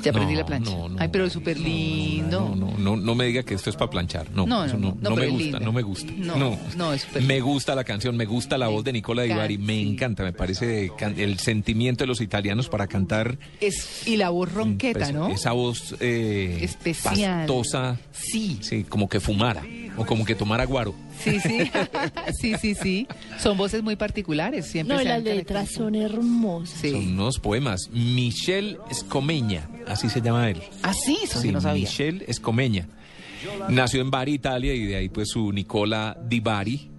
Ya aprendí No, la plancha. no, no. Ay, pero es súper lindo. No, no, no, no me diga que esto es para planchar. No, No, no, eso no, me gusta, no me gusta. No, No, no, es súper Me gusta la canción, me gusta la voz de Nicola Di Bari, me encanta, me parece el sentimiento de los italianos para cantar Es, y la voz ronqueta, ¿no? esa voz eh, Especial. pastosa, Sí. sí, como que fumara o como que tomara guaro. Sí, sí. sí, sí, sí. Son voces muy particulares. Siempre No, se las letras son hermosas. Sí. Son unos poemas. Michel Escomeña, así se llama él. Ah, sí, eso sí Sí, no sabía. Michel Escomeña. Nació en Bari, Italia, y de ahí pues su Nicola Di Bari.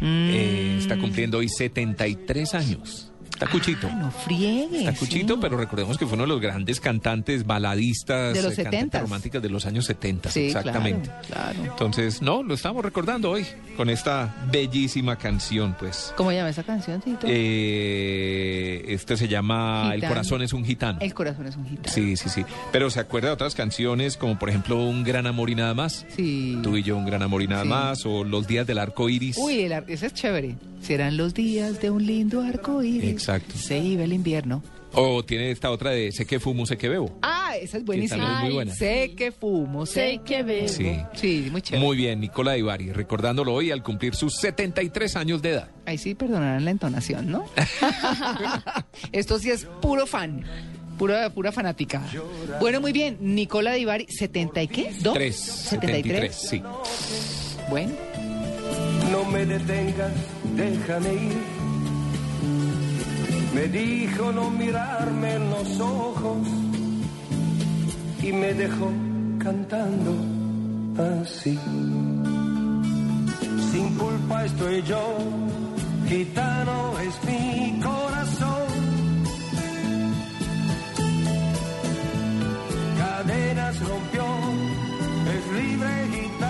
Mm. Eh, está cumpliendo hoy 73 años. Está cuchito. Ah, no friegues. Está cuchito, sí. pero recordemos que fue uno de los grandes cantantes baladistas De los eh, cantantes 70s. románticas de los años 70, Sí, exactamente. claro, claro. Entonces, no, lo estamos recordando hoy con esta bellísima canción, pues. ¿Cómo llama esa canción, Tito? Eh, este se llama El corazón es un gitano. El corazón es un gitano. Sí, sí, sí. Pero se acuerda de otras canciones como por ejemplo Un gran amor y nada más. Sí. Tú y yo un gran amor y nada Sí. más. O Los días del arco iris. Uy, el ar- ese es chévere. Serán los días de un lindo arco iris. Exacto. Se iba el invierno. O tiene esta otra de Sé que fumo, sé que bebo. Ah, esa es buenísima. también es muy buena. Sé que fumo, sé, que bebo. Sí. Sí, muy chévere. Muy bien, Nicola Ibarri, recordándolo hoy al cumplir sus 73 años de edad. Ahí sí perdonarán la entonación, ¿no? Esto sí es puro fan. Pura, pura fanática. Bueno, muy bien. Nicola Divari, ¿70 y qué? ¿Dos? 3, 73, sí. Bueno. No me detengas, déjame ir. Me dijo no mirarme en los ojos y me dejó cantando así. Sin culpa estoy yo, gitano es mi corazón. Cadenas rompió, es libre gitano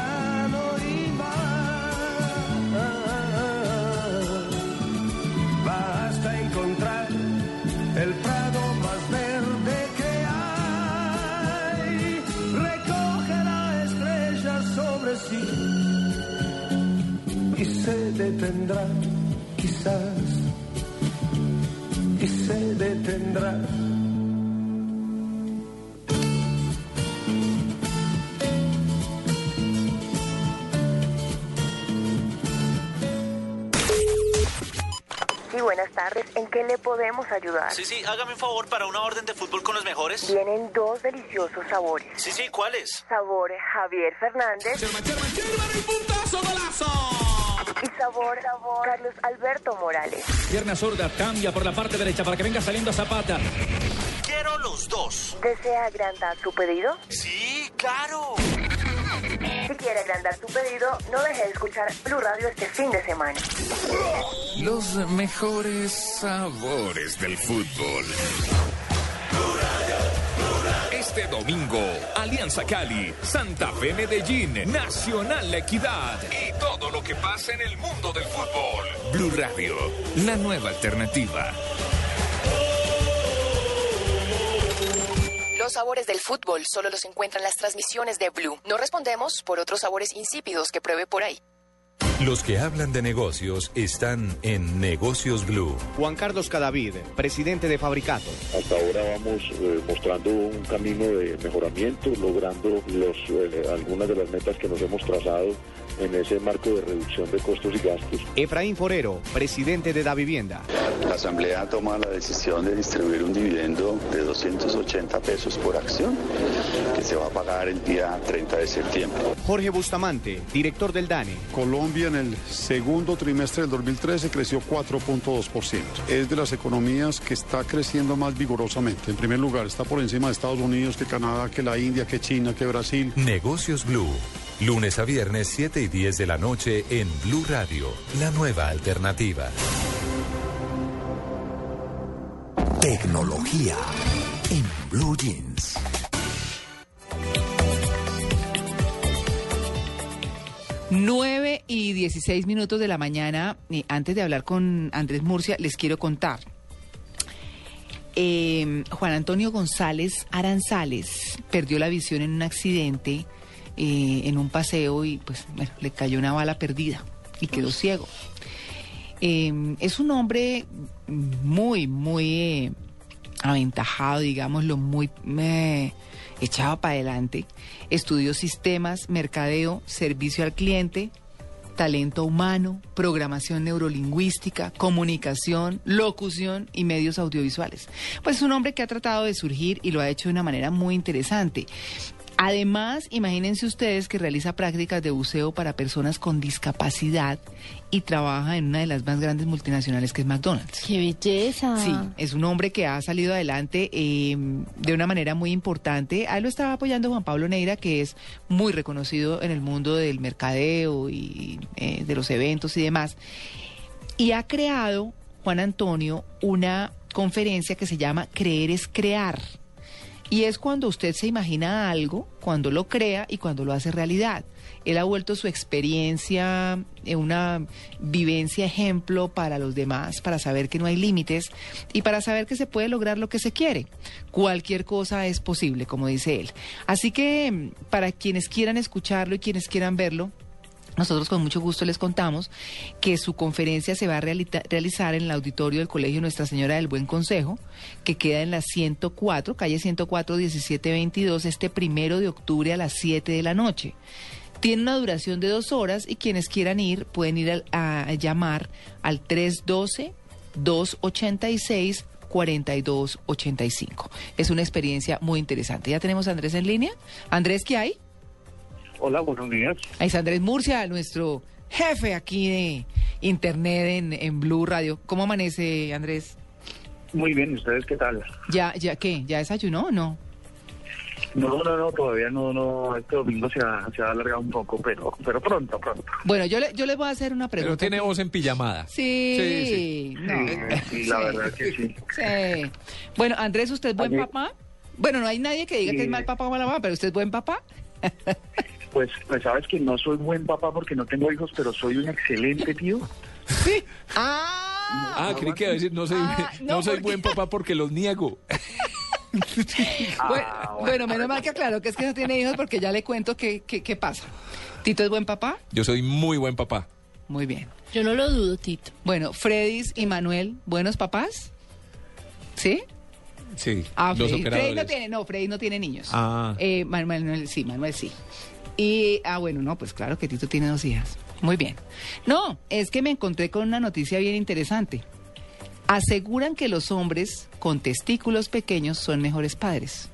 se detendrá, quizás, y se detendrá. Sí, buenas tardes. ¿En qué le podemos ayudar? Sí, sí, hágame un favor para una orden de fútbol con los mejores. Vienen dos deliciosos sabores. Sí, sí, ¿cuáles? Sabor Javier Fernández. Y sabor, sabor Carlos Alberto Morales. Pierna zurda, cambia por la parte derecha para que venga saliendo Zapata. Quiero los dos. ¿Desea agrandar su pedido? Sí, claro. Si quiere agrandar su pedido, no deje de escuchar Blue Radio este fin de semana. Los mejores sabores del fútbol. Este domingo, Alianza Cali, Santa Fe Medellín, Nacional La Equidad y todo lo que pasa en el mundo del fútbol. Blue Radio, la nueva alternativa. Los sabores del fútbol solo los encuentran las transmisiones de Blue. No respondemos por otros sabores insípidos que pruebe por ahí. Los que hablan de negocios están en Negocios Blue. Juan Carlos Cadavid, presidente de Fabricato. Hasta ahora vamos eh, mostrando un camino de mejoramiento, logrando los, eh, algunas de las metas que nos hemos trazado en ese marco de reducción de costos y gastos. Efraín Forero, presidente de Da Vivienda. La Asamblea toma la decisión de distribuir un dividendo de 280 pesos por acción que se va a pagar el día 30 de septiembre. Jorge Bustamante, director del DANE. Colombia en el segundo trimestre del 2013 creció 4.2%. Es de las economías que está creciendo más vigorosamente. En primer lugar, está por encima de Estados Unidos, que Canadá, que la India, que China, que Brasil. Negocios Blue. Lunes a viernes 7 y 10 de la noche en Blue Radio, la nueva alternativa. Tecnología en Blue Jeans. Nueve y 16 minutos de la mañana. Antes de hablar con Andrés Murcia, les quiero contar. Eh, Juan Antonio González Aranzales perdió la visión en un accidente eh, en un paseo y pues bueno, le cayó una bala perdida y quedó ciego. Eh, es un hombre muy, muy eh, aventajado, digámoslo, muy echado para adelante. Estudió sistemas, mercadeo, servicio al cliente, talento humano, programación neurolingüística, comunicación, locución y medios audiovisuales. Pues es un hombre que ha tratado de surgir y lo ha hecho de una manera muy interesante. Además, imagínense ustedes que realiza prácticas de buceo para personas con discapacidad y trabaja en una de las más grandes multinacionales que es McDonald's. ¡Qué belleza! Sí, es un hombre que ha salido adelante eh, de una manera muy importante. A él lo estaba apoyando Juan Pablo Neira, que es muy reconocido en el mundo del mercadeo y eh, de los eventos y demás. Y ha creado, Juan Antonio, una conferencia que se llama Creer es Crear. Y es cuando usted se imagina algo, cuando lo crea y cuando lo hace realidad. Él ha vuelto su experiencia eh, una vivencia ejemplo para los demás, para saber que no hay límites y para saber que se puede lograr lo que se quiere. Cualquier cosa es posible, como dice él. Así que mm, para quienes quieran escucharlo y quienes quieran verlo, nosotros con mucho gusto les contamos que su conferencia se va a realizar en el auditorio del Colegio Nuestra Señora del Buen Consejo, que queda en la 104, calle 104, 1722, este primero de octubre a las 7 de la noche. Tiene una duración de dos horas y quienes quieran ir pueden ir al- a, llamar al 312-286. 4285. Es una experiencia muy interesante. ¿Ya tenemos a Andrés en línea? Andrés, ¿qué hay? Hola, buenos días. Ahí está Andrés Murcia, nuestro jefe aquí de Internet en, en Blue Radio. ¿Cómo amanece, Andrés? Muy bien, ¿y ustedes qué tal? ¿Ya, ya qué? ¿Ya desayunó o no? No, no, no, todavía no, no, este domingo se ha, se ha alargado un poco, pero, pero pronto, pronto. Bueno, yo le, yo les voy a hacer una pregunta. Pero tiene voz en pijamada. Sí, no. Sí, la verdad que sí. Sí. Bueno, Andrés, ¿usted es buen Ayer- papá? Bueno, no hay nadie que diga que es Sí. mal papá o mala mamá, pero ¿usted es buen papá? Pues, pues sabes que no soy buen papá porque no tengo hijos, pero soy un excelente tío. Sí. Ah, Ah, creí que iba a decir, no soy, Ah, no, no, soy porque- buen papá porque los niego. bueno, bueno, menos mal que aclaro que es que no tiene hijos porque ya le cuento qué, qué, qué pasa. ¿Tito es buen papá? Yo soy muy buen papá. Muy bien. Yo no lo dudo, Tito. Bueno, Fredis y Manuel, ¿buenos papás? ¿Sí? Sí, Ah, los Freddy, no tiene, no, Freddy no tiene niños. Ah. Eh, Manuel, Manuel sí, Manuel sí. Y, ah, bueno, no, pues claro que Tito tiene dos hijas. Muy bien. No, es que me encontré con una noticia bien interesante. Aseguran que los hombres con testículos pequeños son mejores padres.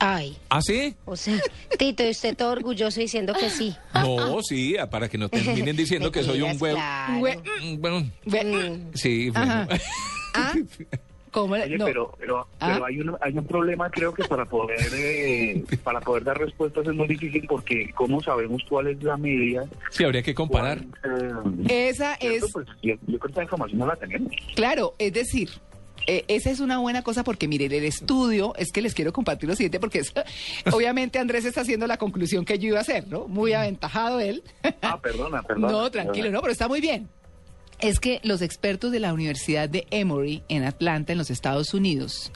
Ay. ¿Ah, sí? O sea, Tito, y usted todo orgulloso diciendo que sí. No, sí, ah, para que no terminen diciendo que soy un huevo. claro. Mm, Bueno, Mm. sí, Ajá. bueno. ¿Ah? ¿Cómo? le- Oye, no. pero, pero, Ah. pero hay, un, hay un problema, creo que para poder eh, para poder dar respuestas es muy difícil porque ¿cómo sabemos cuál es la media? Sí, habría que comparar. Esa ¿Cierto? es, Pues, yo, yo creo que esa información no la tenemos. claro, es decir, eh, esa es una buena cosa porque, miren, el estudio, es que les quiero compartir lo siguiente porque es- obviamente Andrés está haciendo la conclusión que yo iba a hacer, ¿no? Muy aventajado él. Ah, perdona, perdona. No, tranquilo, no, pero está muy bien. Es que los expertos de la Universidad de Emory en Atlanta, en los Estados Unidos,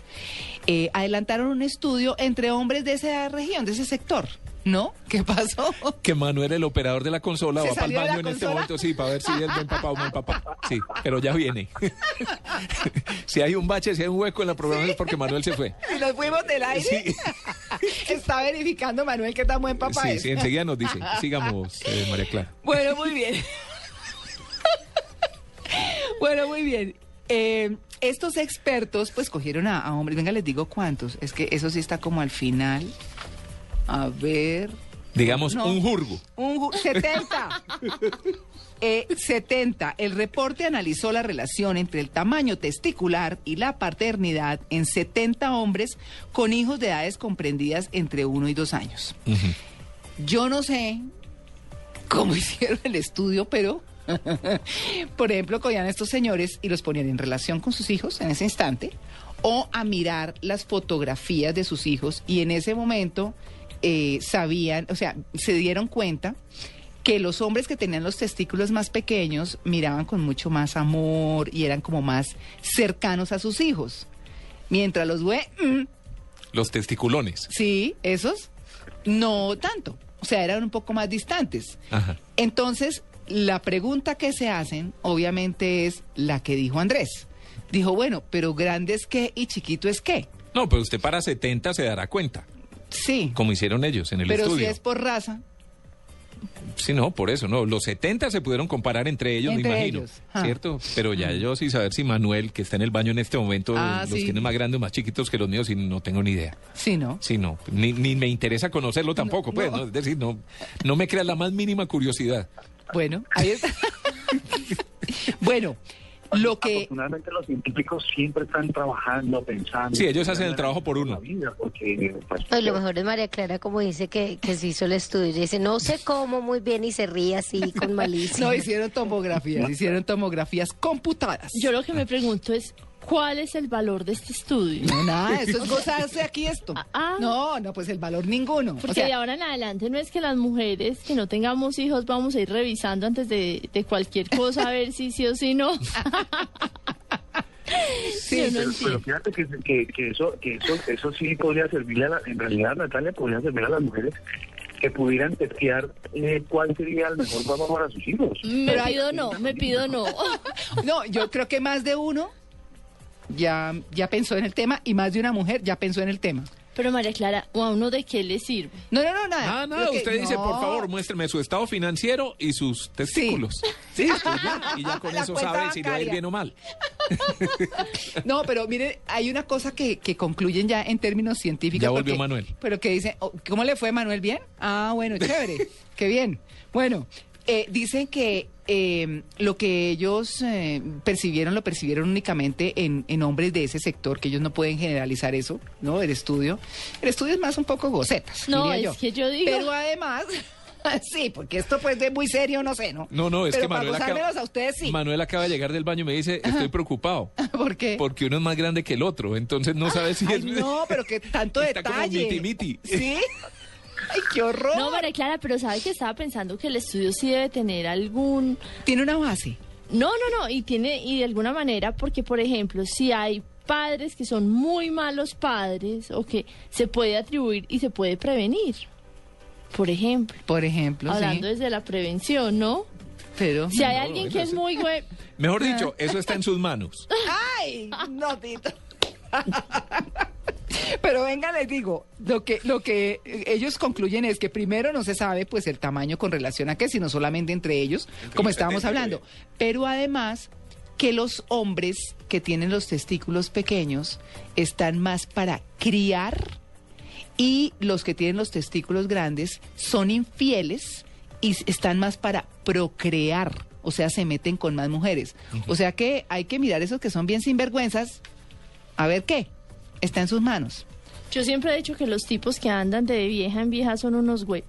eh, adelantaron un estudio entre hombres de esa región, de ese sector, ¿no? ¿Qué pasó? Que Manuel, el operador de la consola, ¿Se va para el baño en este momento, sí, para ver si es buen papá o mal papá. Sí, pero ya viene. si hay un bache, si hay un hueco en la programación es porque Manuel se fue. Si nos fuimos del aire, está verificando Manuel qué tan buen papá Sí, es. sí, enseguida nos dice. Sigamos, eh, María Clara. Bueno, muy bien. Bueno, muy bien. Eh, estos expertos pues cogieron a, a hombres, venga, les digo cuántos, es que eso sí está como al final. A ver, Digamos, No. un jurgo. un ju- 70. Eh, 70. El reporte analizó la relación entre el tamaño testicular y la paternidad en 70 hombres con hijos de edades comprendidas entre 1 y 2 años. Yo no sé cómo hicieron el estudio, pero, por ejemplo, cogían a estos señores y los ponían en relación con sus hijos en ese instante, o a mirar las fotografías de sus hijos y en ese momento eh, sabían, o sea, se dieron cuenta que los hombres que tenían los testículos más pequeños miraban con mucho más amor y eran como más cercanos a sus hijos. Mientras los güey, mm, Los testiculones. sí, esos, no tanto. O sea, eran un poco más distantes. Ajá. Entonces, la pregunta que se hacen, obviamente, es la que dijo Andrés. Dijo, bueno, pero grande es qué y chiquito es qué. No, pero usted para 70 se dará cuenta, Sí, como hicieron ellos en el pero estudio. si es por raza, Sí, no, por eso, no. Los 70 se pudieron comparar entre ellos, Entre me imagino. ellos, ah. ¿Cierto? Pero ya yo sí saber si Manuel, que está en el baño en este momento, Ah, los sí. tiene más grandes, más chiquitos que los míos, y no tengo ni idea. sí, ¿no? Sí, no. Ni, ni me interesa conocerlo tampoco, pues. no. ¿no? Es decir, no, no me crea la más mínima curiosidad. Bueno, ahí está. bueno, lo que... Afortunadamente los científicos siempre están trabajando, pensando. Sí, ellos hacen el trabajo por uno. Porque, pues, Pues lo mejor es María Clara como dice que, que se hizo el estudio. Y dice, no sé cómo muy bien y se ríe así con malicia. No, hicieron tomografías, hicieron tomografías computadas. Yo lo que me pregunto es, ¿cuál es el valor de este estudio? No, nada, eso es gozarse aquí esto. Ah. No, no, pues el valor ninguno. Porque o sea, de ahora en adelante no es que las mujeres que no tengamos hijos vamos a ir revisando antes de, de cualquier cosa a ver si sí o si no. Sí, pero, fíjate que, que, que eso, que eso, eso sí podría servirle a la, en realidad Natalia podría servir a las mujeres que pudieran testear eh, cuál sería el mejor papá para sus hijos. Me pido no, me pido no. no, yo creo que más de uno ya, ya pensó en el tema y más de una mujer ya pensó en el tema. Pero María Clara, ¿o a uno de qué le sirve? No, no, no, nada. Ah, nada, que- usted dice, no. por favor, muéstreme su estado financiero y sus testículos. Sí, ya, y ya con La eso sabe si le va a ir bien o mal. No, pero mire, hay una cosa que, que concluyen ya en términos científicos. Ya volvió porque- Manuel. Pero que dicen, oh, ¿cómo le fue Manuel? ¿Bien? Ah, bueno, chévere, qué bien. Bueno, eh, dicen que eh, lo que ellos eh, percibieron, lo percibieron únicamente en, en hombres de ese sector, que ellos no pueden generalizar eso, ¿no? El estudio. El estudio es más un poco gocetas, No, diría es yo. que yo digo- Pero además... Sí, porque esto pues es muy serio, no sé, ¿no? No, no, es Pero que Manuel acaba, gozármelos a ustedes sí. Manuel acaba de llegar del baño y me dice, estoy preocupado. ¿Por qué? Porque uno es más grande que el otro, entonces no sabe si Ay, es... no, pero que tanto Está como detalle. miti-miti. ¿Sí? Ay, qué horror. No, María Clara, pero ¿sabe que estaba pensando que el estudio sí debe tener algún... Tiene una base. No, no, no, y tiene, y de alguna manera, porque por ejemplo, si hay padres que son muy malos padres, o que se puede atribuir y se puede prevenir. Por ejemplo. Por ejemplo, Hablando sí. desde la prevención, ¿no? Pero Si hay No, alguien que es sí. muy güey, Mejor dicho, eso está en sus manos. Ay, no, Tito. Pero venga, les digo, lo que, lo que ellos concluyen es que primero no se sabe pues el tamaño con relación a qué, sino solamente entre ellos, como estábamos hablando. Pero además que los hombres que tienen los testículos pequeños están más para criar y los que tienen los testículos grandes son infieles y están más para procrear, o sea, se meten con más mujeres. O sea que hay que mirar esos que son bien sinvergüenzas, a ver qué, está en sus manos. yo siempre he dicho que los tipos que andan de vieja en vieja son unos güey.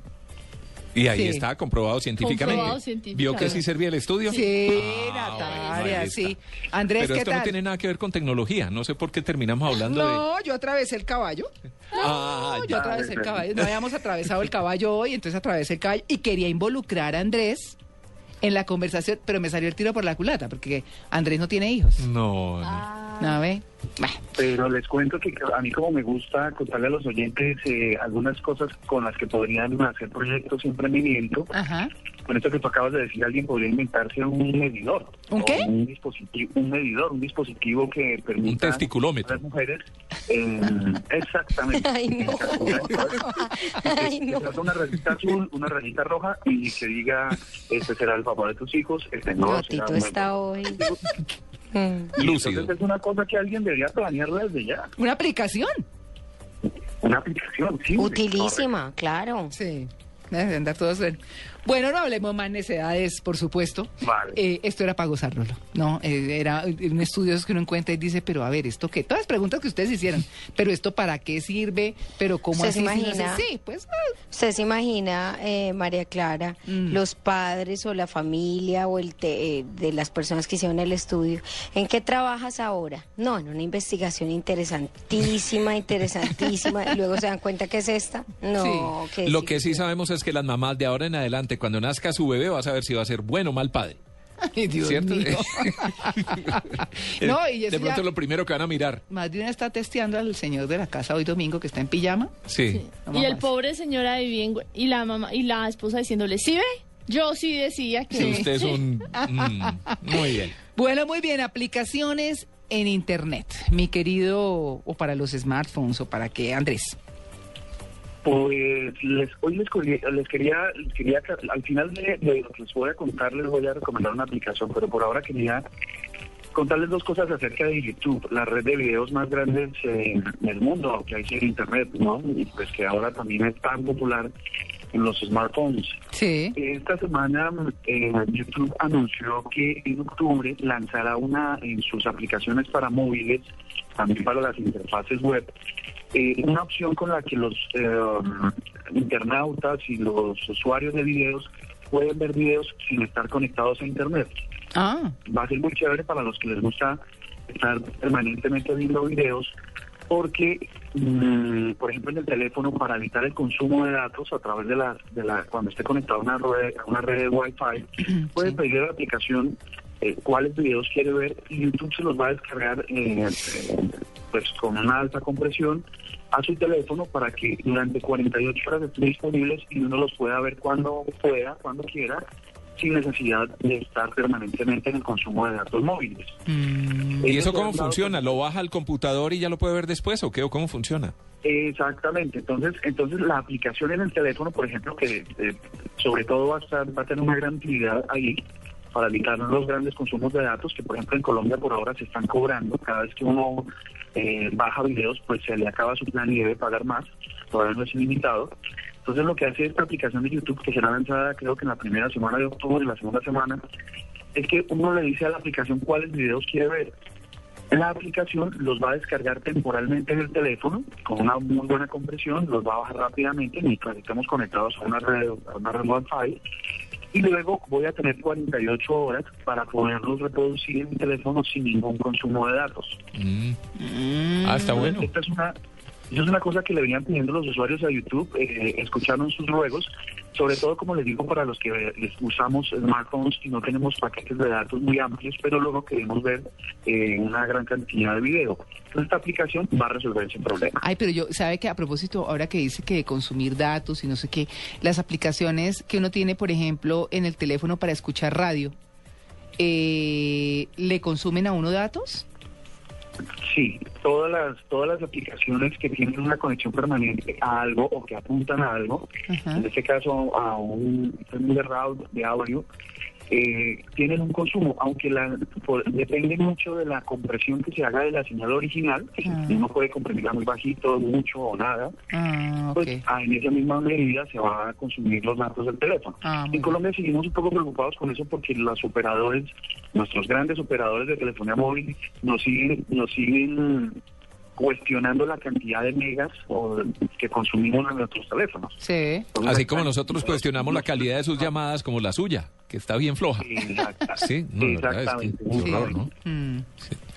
Y ahí Sí. está comprobado científicamente. Comprobado científicamente. ¿Vio que sí servía el estudio? Sí, Ah, Natalia, bueno, sí. Andrés, Pero ¿qué esto tal? no tiene nada que ver con tecnología. No sé por qué terminamos hablando de... No, yo atravesé el caballo. Ah, Yo ya. atravesé el caballo. No habíamos atravesado el caballo hoy, entonces atravesé el caballo y quería involucrar a Andrés en la conversación, pero me salió el tiro por la culata porque Andrés no tiene hijos. No, no. ¿No ve? Pero les cuento que a mí como me gusta contarle a los oyentes eh, algunas cosas con las que podrían hacer proyectos y emprendimiento. Ajá. Con esto que tú acabas de decir, alguien podría inventarse un medidor. ¿Un qué? Un dispositivo, un medidor, un dispositivo que permita Un testiculómetro. a las mujeres. eh, exactamente. Ay, no. Ay, Que no. salga una rayita azul, una rayita roja y que diga, este será el papá de tus hijos, este no, No, será Tito un- está hoy. Y Lúcido. Entonces es una cosa que alguien debería planear desde ya. ¿Una aplicación? Una aplicación, sí. Utilísima, claro. Sí. Debe andar todos en- Bueno, no hablemos más necedades, por supuesto. Vale. Eh, esto era para gozárnoslo. No, eh, era un estudio que uno encuentra y dice, pero a ver, ¿esto qué? Todas las preguntas que ustedes hicieron. Pero esto para qué sirve, pero cómo ¿Usted así. se imagina? Sí, pues. ah, ¿Usted se imagina, eh, María Clara, Mm. los padres o la familia o el te- eh, de las personas que hicieron el estudio? ¿En qué trabajas ahora? No, en una investigación interesantísima, interesantísima. y luego se dan cuenta que es esta. No, que Lo que sí sabemos es que las mamás de ahora en adelante, cuando nazca su bebé, va a saber si va a ser bueno o mal padre. Ay, Dios ¿Cierto? mío. No, y de eso pronto ya- lo primero que van a mirar. Más de una está testeando al señor de la casa hoy domingo que está en pijama. Sí. No Y el pobre señora vivía en güey- y la mamá y la esposa diciéndole, ¿sí ve? Yo sí decía que Sí, usted es un... mm, muy bien. Bueno, muy bien, aplicaciones en internet, mi querido, o para los smartphones, o para qué, Andrés. Pues les, hoy les, quería- les quería, les quería, al final de, de lo que les voy a contar, les voy a recomendar una aplicación, pero por ahora quería contarles dos cosas acerca de YouTube, la red de videos más grande del mundo que hay en Internet, ¿no? Y pues que ahora también es tan popular en los smartphones. Sí. Esta semana eh, YouTube anunció que en octubre lanzará una en sus aplicaciones para móviles, también para las interfaces web, eh, una opción con la que los eh, internautas y los usuarios de videos pueden ver videos sin estar conectados a Internet. Ah. Va a ser muy chévere para los que les gusta estar permanentemente viendo videos porque, mm, por ejemplo, en el teléfono, para evitar el consumo de datos a través de la, de la cuando esté conectado a una red, a una red de Wi-Fi, puede pedir a la aplicación eh, cuáles videos quiere ver y YouTube se los va a descargar eh, pues con una alta compresión a su teléfono para que durante 48 horas estén disponibles y uno los pueda ver cuando pueda, cuando quiera, sin necesidad de estar permanentemente en el consumo de datos móviles. ¿Y eso cómo funciona? ¿Lo baja al computador y ya lo puede ver después o qué? ¿O cómo funciona? Exactamente, entonces entonces la aplicación en el teléfono, por ejemplo, que eh, sobre todo va a, estar, va a tener una gran utilidad ahí para evitar los grandes consumos de datos que, por ejemplo, en Colombia por ahora se están cobrando. Cada vez que uno eh, baja videos, pues se le acaba su plan y debe pagar más, todavía no es ilimitado. Entonces lo que hace esta aplicación de YouTube, que será lanzada creo que en la primera semana de octubre y la segunda semana, es que uno le dice a la aplicación cuáles videos quiere ver. La aplicación los va a descargar temporalmente en el teléfono con una muy buena compresión, los va a bajar rápidamente mientras estemos conectados a una red, a una red Wi-Fi y luego voy a tener 48 horas para poderlos reproducir en mi teléfono sin ningún consumo de datos. Ah, está bueno. Esta es una Eso es una cosa que le venían pidiendo los usuarios a YouTube, eh, escucharon sus ruegos, sobre todo, como les digo, para los que usamos smartphones y no tenemos paquetes de datos muy amplios, pero luego queremos ver eh, una gran cantidad de video. Entonces, esta aplicación va a resolver ese problema. Ay, pero yo, ¿sabe que a propósito, ahora que dice que consumir datos y no sé qué, las aplicaciones que uno tiene, por ejemplo, en el teléfono para escuchar radio, eh, ¿le consumen a uno datos? Sí, todas las todas las aplicaciones que tienen una conexión permanente a algo o que apuntan a algo, en este caso a un route de audio, eh, tienen un consumo, aunque la, por- depende mucho de la compresión que se haga de la señal original, Ah. uno puede comprimirla muy bajito, mucho o nada, Ah, pues ah, en esa misma medida se va a consumir los datos del teléfono. Ah, en Colombia seguimos un poco preocupados con eso porque los operadores, nuestros grandes operadores de telefonía móvil, nos siguen, nos siguen cuestionando la cantidad de megas o que consumimos en nuestros teléfonos. Sí. Así como nosotros cuestionamos la calidad de sus llamadas como la suya, que está bien floja. Sí, no, es que Exactamente. es horror, ¿no? Mm.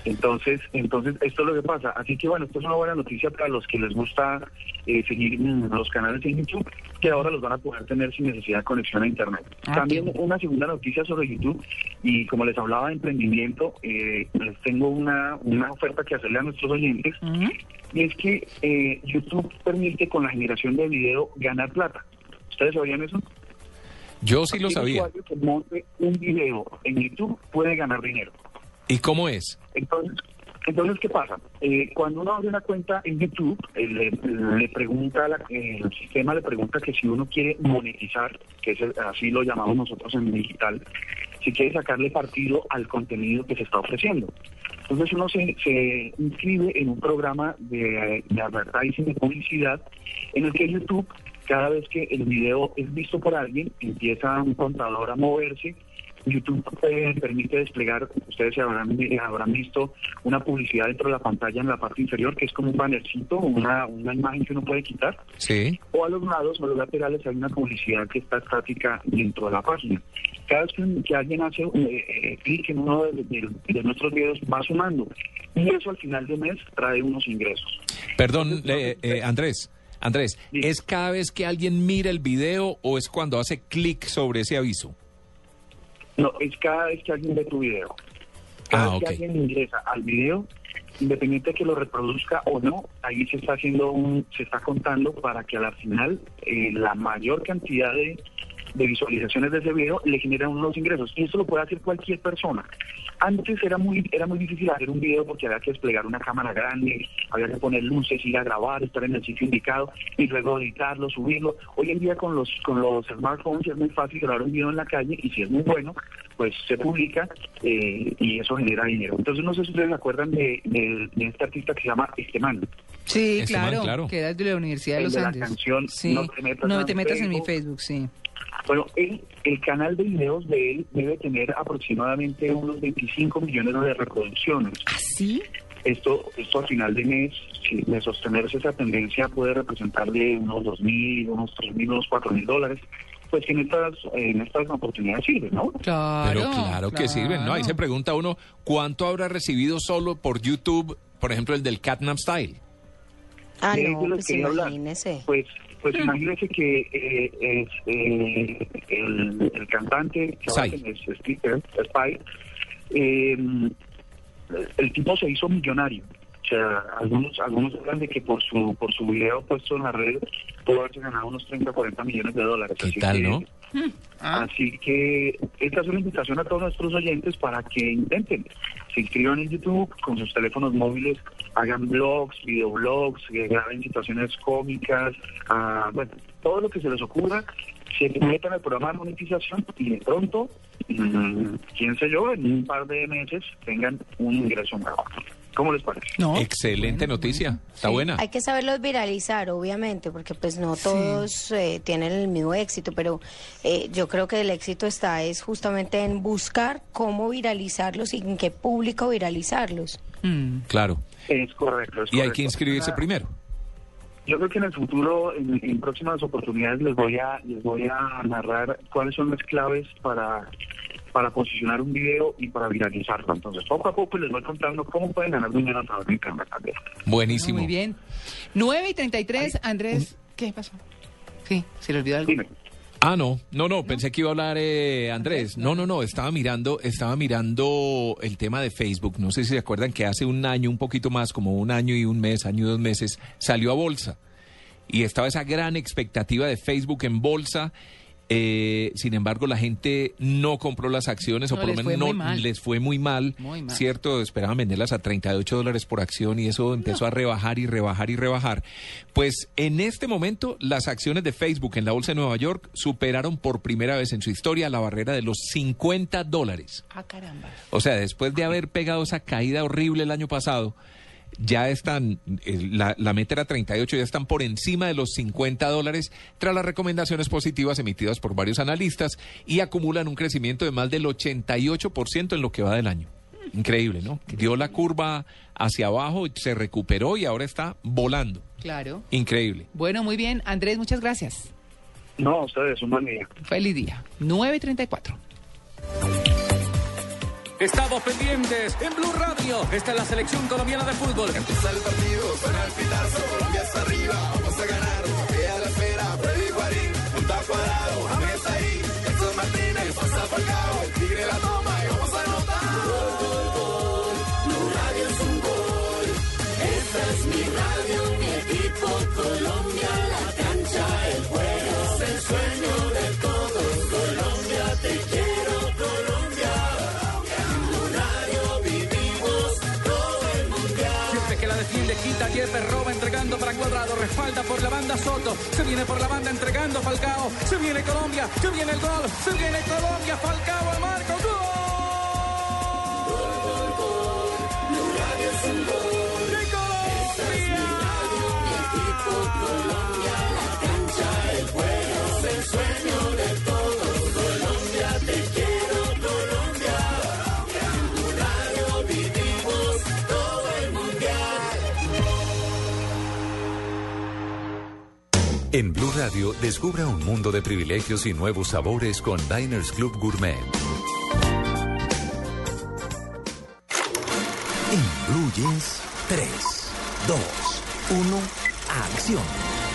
Entonces, entonces esto es lo que pasa. Así que bueno, esto es una buena noticia para los que les gusta eh, seguir los canales en YouTube, que ahora los van a poder tener sin necesidad de conexión a Internet. Ah, También una segunda noticia sobre YouTube, y como les hablaba de emprendimiento, eh, les tengo una, una oferta que hacerle a nuestros oyentes, y es que eh, YouTube permite con la generación de video ganar plata. ¿Ustedes sabían eso? Yo sí lo sabía. usuario que monte un video en YouTube puede ganar dinero. ¿Y cómo es? Entonces, entonces ¿qué pasa? Eh, cuando uno abre una cuenta en YouTube, eh, le, le pregunta, la- eh, el sistema le pregunta que si uno quiere monetizar, que es el- así lo llamamos nosotros en digital, si quiere sacarle partido al contenido que se está ofreciendo. Entonces uno se, se inscribe en un programa de, de advertising, de publicidad, en el que YouTube, cada vez que el video es visto por alguien, empieza un contador a moverse YouTube eh, permite desplegar, ustedes se habrán, eh, habrán visto una publicidad dentro de la pantalla en la parte inferior, que es como un bannercito, una, una imagen que uno puede quitar, Sí. o a los lados o a los laterales hay una publicidad que está estática dentro de la página. Cada vez que, que alguien hace eh, eh, clic en uno de, de- de nuestros videos va sumando, y eso al final de mes trae unos ingresos. Perdón, eh, eh, Andrés. Andrés, ¿es cada vez que alguien mira el video o es cuando hace clic sobre ese aviso? No, es cada vez que alguien ve tu video. Cada Ah, vez que alguien ingresa al video, independiente de que lo reproduzca o no, ahí se está haciendo un, se está contando para que a la final eh, la mayor cantidad de, de visualizaciones de ese video le generen unos ingresos. Y eso lo puede hacer cualquier persona. Antes era muy, era muy difícil hacer un video porque había que desplegar una cámara grande, había que poner luces, ir a grabar, estar en el sitio indicado y luego editarlo, subirlo. Hoy en día con los, con los smartphones es muy fácil grabar un video en la calle y si es muy bueno, pues se publica eh, y eso genera dinero. Entonces no sé si ustedes se acuerdan de, de- de este artista que se llama Esteman. Sí, Este man, claro, claro. que era de la Universidad de El los de la Andes. canción sí. No te metas No en te mi metas en mi. Facebook, sí. Bueno, él, el canal de videos de él debe tener aproximadamente unos 25 millones de reproducciones. ¿Así? Esto, esto al final de mes, si de sostenerse esa tendencia, puede representar de unos 2.000, unos 3.000, unos 4.000 dólares. Pues en estas, en estas oportunidades sirve, ¿no? Claro. Pero claro que sirven, ¿no? Ahí se pregunta uno, ¿cuánto habrá recibido solo por YouTube, por ejemplo, el del Catnap Style? Ah, no, pues quería hablar. imagínese. Pues, pues imagínese que eh, es, eh, el, el cantante que es Steve Spy, eh, el tipo se hizo millonario. O sea, algunos algunos hablan de que por su por su video puesto en la red pudo haberse ganado unos 30 40 millones de dólares. ¿Qué Así tal, que- no? Así que esta es una invitación a todos nuestros oyentes para que intenten, se inscriban en YouTube con sus teléfonos móviles, hagan blogs, videoblogs, que graben situaciones cómicas, ah, bueno, todo lo que se les ocurra, se metan al programa de monetización y de pronto, mm, quién sé yo, en un par de meses tengan un ingreso nuevo. ¿Cómo les parece? Excelente noticia, está buena. Hay que saberlos viralizar, obviamente, porque pues no todos eh, tienen el mismo éxito, pero eh, yo creo que el éxito está es justamente en buscar cómo viralizarlos y en qué público viralizarlos. Claro. Es correcto. es Y hay que inscribirse Una- primero. Yo creo que en el futuro, en, en próximas oportunidades, les voy a les voy a narrar cuáles son las claves para para posicionar un video y para viralizarlo. Entonces, poco a poco les voy contando cómo pueden ganar dinero a través de Internet también. Buenísimo. Muy bien. 9 y 33, Andrés, ¿qué pasó? Sí, se le olvidó algo. Ah, no, no, no, pensé que iba a hablar eh, Andrés. No, no, no, estaba mirando, estaba mirando el tema de Facebook. No sé si se acuerdan que hace un año, un poquito más, como un año y un mes, año y dos meses, salió a bolsa. Y estaba esa gran expectativa de Facebook en bolsa. Eh, sin embargo, la gente no compró las acciones, o por lo menos no les fue muy mal, Muy mal. ¿cierto? Esperaban venderlas a 38 dólares por acción y eso empezó a rebajar y rebajar y rebajar. Pues en este momento, las acciones de Facebook en la Bolsa de Nueva York superaron por primera vez en su historia la barrera de los 50 dólares. Ah, caramba. O sea, después de haber pegado esa caída horrible el año pasado, ya están, eh, la, la meta era 38, ya están por encima de los 50 dólares tras las recomendaciones positivas emitidas por varios analistas y acumulan un crecimiento de más del 88% en lo que va del año. Increíble, ¿no? Dio la curva hacia abajo, se recuperó y ahora está volando. Claro. Increíble. Bueno, muy bien. Andrés, muchas gracias. No, ustedes, un buen día. Feliz día. 9 y 34. Estamos pendientes en Blue Radio. Esta es la selección colombiana de fútbol. Empieza el partido, suena el pitazo, Colombia está arriba, vamos a ganar. Vea la espera, Freddy Guarín, punta cuadrado, James ahí, Edson Martínez, pasa Falcao, el tigre la toma Yepes, roba entregando para Cuadrado, respalda por la banda Soto, se viene por la banda entregando Falcao, se viene Colombia, se viene el gol, se viene Colombia, Falcao al marco, gol. Blue Radio, descubra un mundo de privilegios y nuevos sabores con Diners Club Gourmet. En Blue Jeans, 3, 2, 1, acción.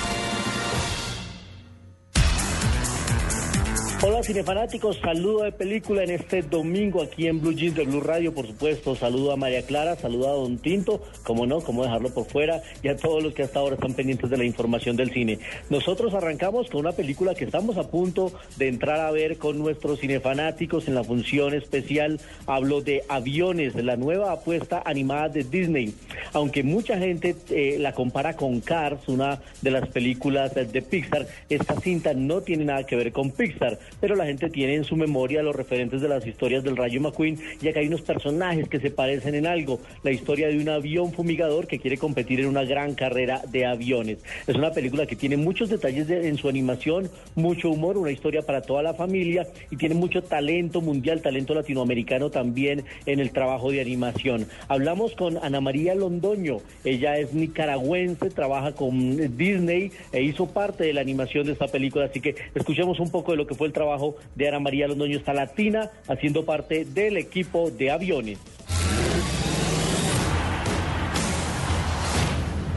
Cinefanáticos, saludo de película en este domingo aquí en Blue Jeans de Blue Radio, por supuesto, saludo a María Clara, saludo a Don Tinto, como no, cómo dejarlo por fuera, y a todos los que hasta ahora están pendientes de la información del cine. Nosotros arrancamos con una película que estamos a punto de entrar a ver con nuestros cinefanáticos en la función especial, hablo de Aviones, la nueva apuesta animada de Disney, aunque mucha gente eh, la compara con Cars, una de las películas de Pixar, esta cinta no tiene nada que ver con Pixar, pero la gente tiene en su memoria los referentes de las historias del Rayo McQueen, ya que hay unos personajes que se parecen en algo. La historia de un avión fumigador que quiere competir en una gran carrera de aviones. Es una película que tiene muchos detalles de- en su animación, mucho humor, una historia para toda la familia y tiene mucho talento mundial, talento latinoamericano también en el trabajo de animación. Hablamos con Ana María Londoño, ella es nicaragüense, trabaja con Disney e hizo parte de la animación de esta película, así que escuchemos un poco de lo que fue el trabajo de Ana María Londoño, esta latina, haciendo parte del equipo de aviones.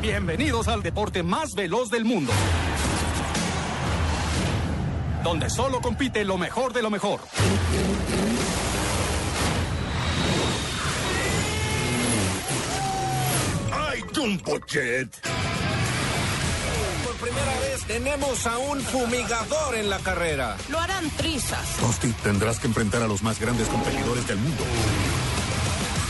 Bienvenidos al deporte más veloz del mundo. Donde solo compite lo mejor de lo mejor. ¡Ay, Jumbo Jet! Primera vez tenemos a un fumigador en la carrera. Lo harán trizas. Tosti, tendrás que enfrentar a los más grandes competidores del mundo.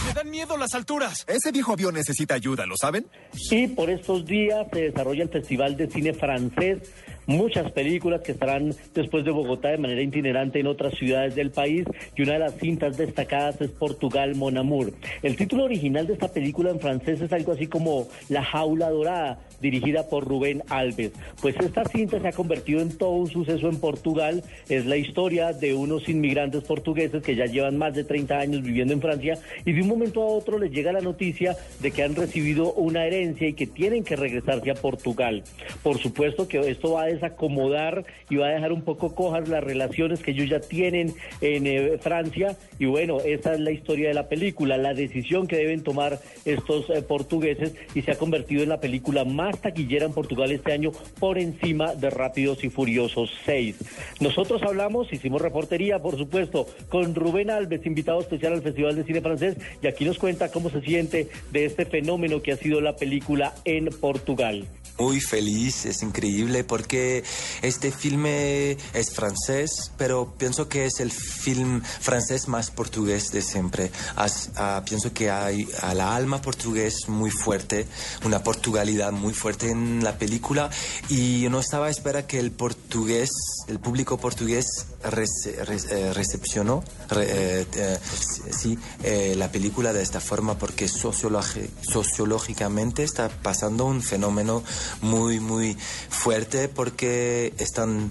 Me dan miedo las alturas. Ese viejo avión necesita ayuda, ¿lo saben? Y por estos días se desarrolla el Festival de Cine Francés. Muchas películas que estarán después de Bogotá de manera itinerante en otras ciudades del país y una de las cintas destacadas es Portugal Mon Amour. El título original de esta película en francés es algo así como La Jaula Dorada, dirigida por Rubén Alves. Pues esta cinta se ha convertido en todo un suceso en Portugal. Es la historia de unos inmigrantes portugueses que ya llevan más de 30 años viviendo en Francia y de un momento a otro les llega la noticia de que han recibido una herencia y que tienen que regresarse a Portugal. Por supuesto que esto va a desacomodar y va a dejar un poco cojas las relaciones que ellos ya tienen en eh, Francia. Y bueno, esa es la historia de la película, la decisión que deben tomar estos eh, portugueses y se ha convertido en la película más taquillera en Portugal este año por encima de Rápidos y Furiosos 6. Nosotros hablamos, hicimos reportería, por supuesto, con Rubén Alves, invitado especial al Festival de Cine Francés, y aquí nos cuenta cómo se siente de este fenómeno que ha sido la película en Portugal. Muy feliz, es increíble porque este filme es francés, pero pienso que es el film francés más portugués de siempre. As- ah, pienso que hay a la alma portugués muy fuerte, una portugalidad muy fuerte en la película y yo no estaba a esperar que el portugués, el público portugués rece- re- eh, recepcionó re- eh, eh, sí, la película de esta forma porque sociológicamente está pasando un fenómeno muy muy fuerte porque están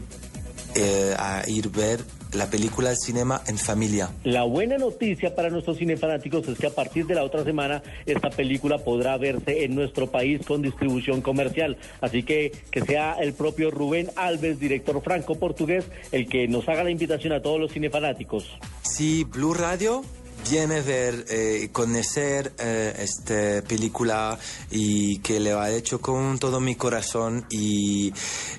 a ir ver la película al cinema en familia. La buena noticia para nuestros cinefanáticos es que a partir de la otra semana esta película podrá verse en nuestro país con distribución comercial. Así que que sea el propio Rubén Alves, director franco-portugués, el que nos haga la invitación a todos los cinefanáticos. Sí, Blue Radio viene a ver, eh, conocer eh, esta película y que le ha hecho con todo mi corazón y,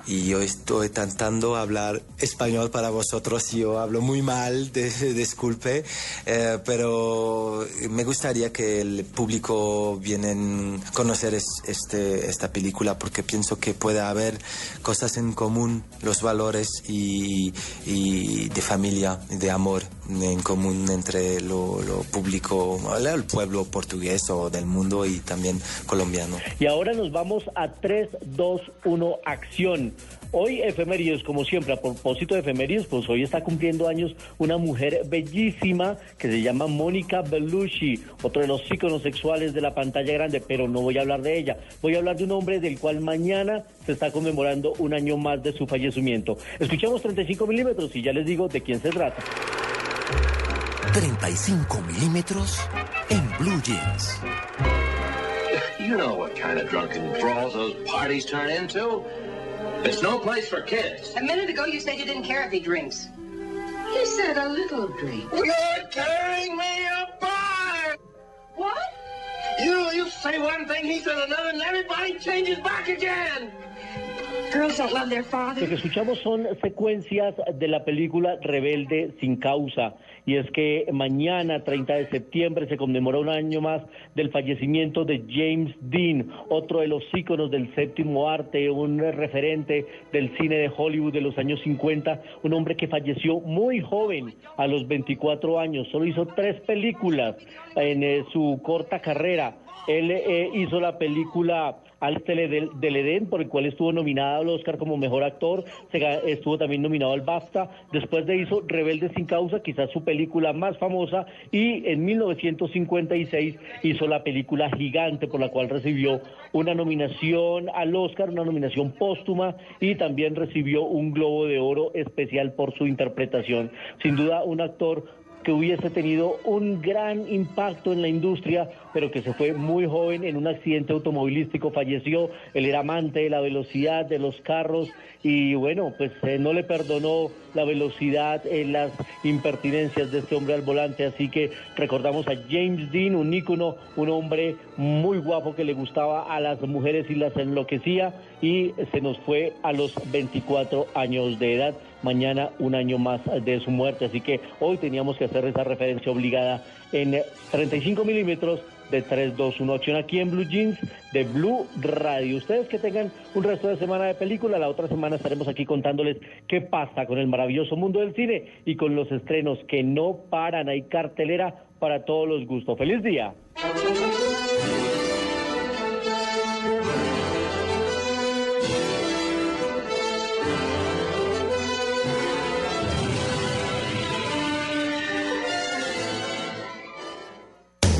y yo estoy tratando hablar español para vosotros yo hablo muy mal, de- disculpe, eh, pero me gustaría que el público viene a conocer es- este, esta película porque pienso que puede haber cosas en común, los valores y, y de familia, de amor en común entre lo, público, el pueblo portugués o del mundo y también colombiano. Y ahora nos vamos a 3, 2, 1, acción. Hoy efemérides, como siempre, a propósito de efemérides, pues hoy está cumpliendo años una mujer bellísima que se llama Mónica Bellucci, otro de los íconos sexuales de la pantalla grande, pero no voy a hablar de ella. Voy a hablar de un hombre del cual mañana se está conmemorando un año más de su fallecimiento. Escuchamos 35 milímetros y ya les digo de quién se trata. 35 milímetros en Blue Jeans. You know what kind of drunken brawls those parties turn into. It's no place for kids. A minute ago, you said you didn't care if he drinks. He said a little drink. You're tearing me apart! What? You, you say one thing, he says another, and everybody changes back again. Lo que escuchamos son secuencias de la película Rebelde sin causa. Y es que mañana, 30 de septiembre, se conmemora un año más del fallecimiento de James Dean, otro de los íconos del séptimo arte, un referente del cine de Hollywood de los años 50, un hombre que falleció muy joven, a los 24 años. Solo hizo tres películas en eh, su corta carrera. Él eh, hizo la película al Tele del, Edén, por el cual estuvo nominado al Oscar como mejor actor, se estuvo también nominado al BAFTA, después de hizo Rebelde sin causa, quizás su película más famosa, y en 1956 hizo la película Gigante, por la cual recibió una nominación al Oscar, una nominación póstuma, y también recibió un Globo de Oro especial por su interpretación. Sin duda, un actor que hubiese tenido un gran impacto en la industria, pero que se fue muy joven en un accidente automovilístico, falleció, él era amante de la velocidad, de los carros, y bueno, pues eh, no le perdonó la velocidad, eh, las impertinencias de este hombre al volante, así que recordamos a James Dean, un ícono, un hombre muy guapo que le gustaba a las mujeres y las enloquecía, y se nos fue a los 24 años de edad mañana un año más de su muerte. Así que hoy teníamos que hacer esa referencia obligada en eh, 35 milímetros de 321 acción aquí en Blue Jeans de Blue Radio. Ustedes que tengan un resto de semana de película, la otra semana estaremos aquí contándoles qué pasa con el maravilloso mundo del cine y con los estrenos que no paran. Hay cartelera para todos los gustos. ¡Feliz día!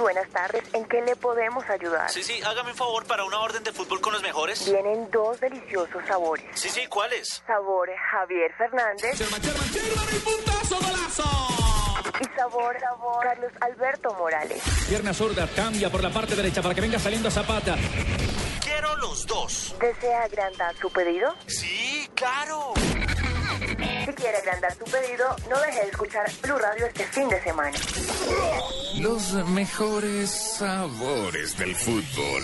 Buenas tardes. ¿En qué le podemos ayudar? Sí, sí, hágame un favor para una orden de fútbol con los mejores. Vienen dos deliciosos sabores. Sí, sí, ¿cuáles? Sabor Javier Fernández. Y sabor, sabor Carlos Alberto Morales. Pierna zurda, cambia por la parte derecha para que venga saliendo Zapata. Quiero los dos. ¿Desea agrandar su pedido? Sí, claro. Si quiere agrandar su pedido, no deje de escuchar Blue Radio este fin de semana. Los mejores sabores del fútbol.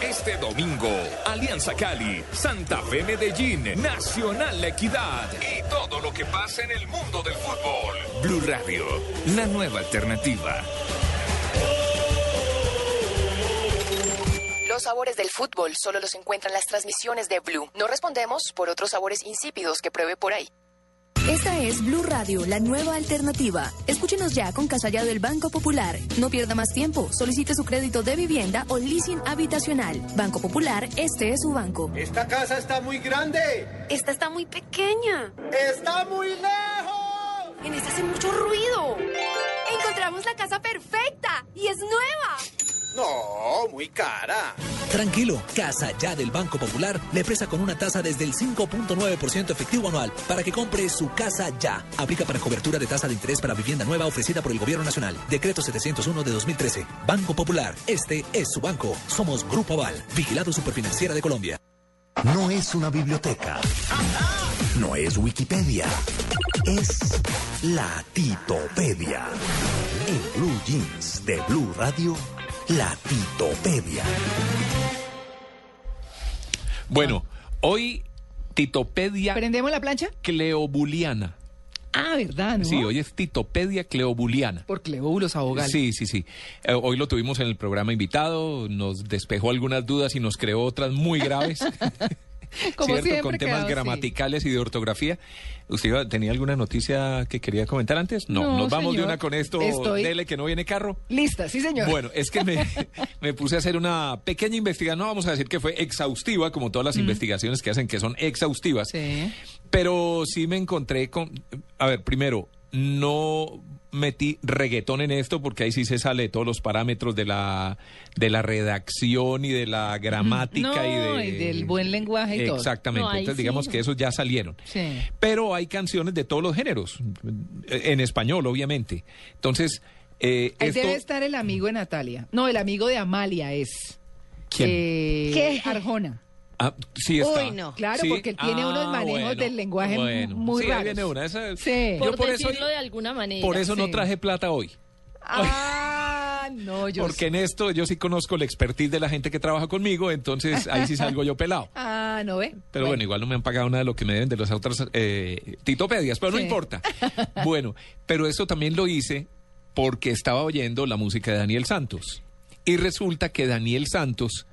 Este domingo, Alianza Cali, Santa Fe Medellín, Nacional Equidad y todo lo que pasa en el mundo del fútbol. Blue Radio, la nueva alternativa. Los sabores del fútbol solo los encuentran las transmisiones de Blue. No respondemos por otros sabores insípidos que pruebe por ahí. Esta es Blue Radio, la nueva alternativa. Escúchenos ya con Casalla del Banco Popular. No pierda más tiempo. Solicite su crédito de vivienda o leasing habitacional. Banco Popular, este es su banco. Esta casa está muy grande. Esta está muy pequeña. Está muy lejos. En esta hace mucho ruido. Encontramos la casa perfecta y es nueva. No, muy cara. Tranquilo, Casa Ya del Banco Popular le presta con una tasa desde el 5.9% efectivo anual para que compre su casa ya. Aplica para cobertura de tasa de interés para vivienda nueva ofrecida por el Gobierno Nacional. Decreto 701 de 2013. Banco Popular, este es su banco. Somos Grupo Aval, vigilado superfinanciera de Colombia. No es una biblioteca. No es Wikipedia. Es la Titopedia. En Blue Jeans de Blue Radio, la Titopedia. Bueno, hoy Titopedia ¿Prendemos la plancha? Cleobuliana. Ah, ¿verdad? ¿no? Sí, hoy es Titopedia Cleobuliana. Por Cleóbulos abogales. Sí, sí, sí. Eh, hoy lo tuvimos en el programa invitado, nos despejó algunas dudas y nos creó otras muy graves. Como ¿Cierto? siempre Con temas gramaticales y de ortografía. ¿Usted tenía alguna noticia que quería comentar antes? No, No, nos vamos de una con esto. Estoy- Dele que no viene carro. Lista, sí, señor. Bueno, es que me, me puse a hacer una pequeña investigación, no vamos a decir que fue exhaustiva, como todas las investigaciones que hacen que son exhaustivas, Sí. pero sí me encontré con... A ver, primero, no metí reggaetón en esto porque ahí sí se sale de todos los parámetros de la, de la redacción y de la gramática y, No, de, y del buen lenguaje y todo. Exactamente, No, ahí entonces sí, digamos no. que esos ya salieron. Sí. Pero hay canciones de todos los géneros, en español, obviamente. Entonces, eh, Ahí esto... debe estar el amigo de Natalia. No, el amigo de Amalia es. ¿Quién? Eh, ¿Qué? Arjona. Ah, sí está. Uy, no. Claro, Sí. porque él tiene Ah, unos manejos bueno, del lenguaje bueno. muy sí, ahí raros. viene una. Esa- Sí. Yo Por, por eso, decirlo de alguna manera. por eso no traje plata hoy. Ah, no, yo Porque en esto yo sí conozco la expertise de la gente que trabaja conmigo, entonces ahí sí salgo yo pelado. Ah, no ve. Pero bueno, igual no me han pagado nada de lo que me deben de las otras eh, titopedias, pero no importa. Bueno, pero eso también lo hice porque estaba oyendo la música de Daniel Santos. Y resulta que Daniel Santos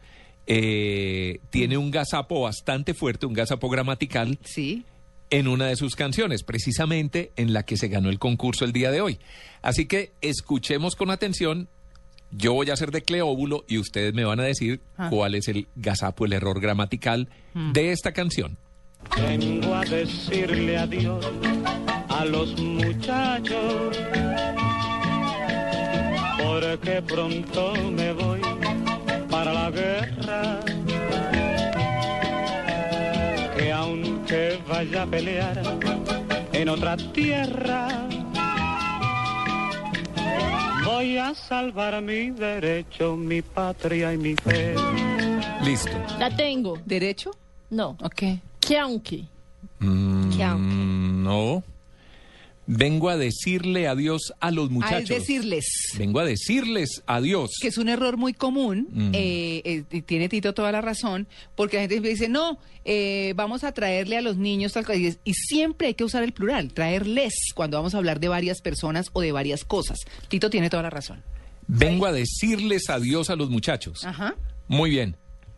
eh, tiene un gazapo bastante fuerte, un gazapo gramatical. Sí. En una de sus canciones, precisamente en la que se ganó el concurso el día de hoy. Así que escuchemos con atención. Yo voy a hacer de Cleóbulo y ustedes me van a decir Ah. cuál es el gazapo, el error gramatical Mm. de esta canción. Vengo a decirle adiós a los muchachos, porque pronto me voy para la guerra. Que aunque vaya a pelear en otra tierra, voy a salvar mi derecho, mi patria y mi fe. Listo. La tengo. ¿Derecho? No. Ok. Que aunque. Mm, no. Vengo a decirle adiós a los Ah, muchachos. es decirles. Vengo a decirles adiós. Que es un error muy común, Mm. eh, eh, y tiene Tito toda la razón, porque la gente siempre dice, no, eh, vamos a traerle a los niños tal cosa", y siempre hay que usar el plural, traerles, cuando vamos a hablar de varias personas o de varias cosas. Tito tiene toda la razón. Vengo a decirles adiós a los muchachos. Ajá. Muy bien.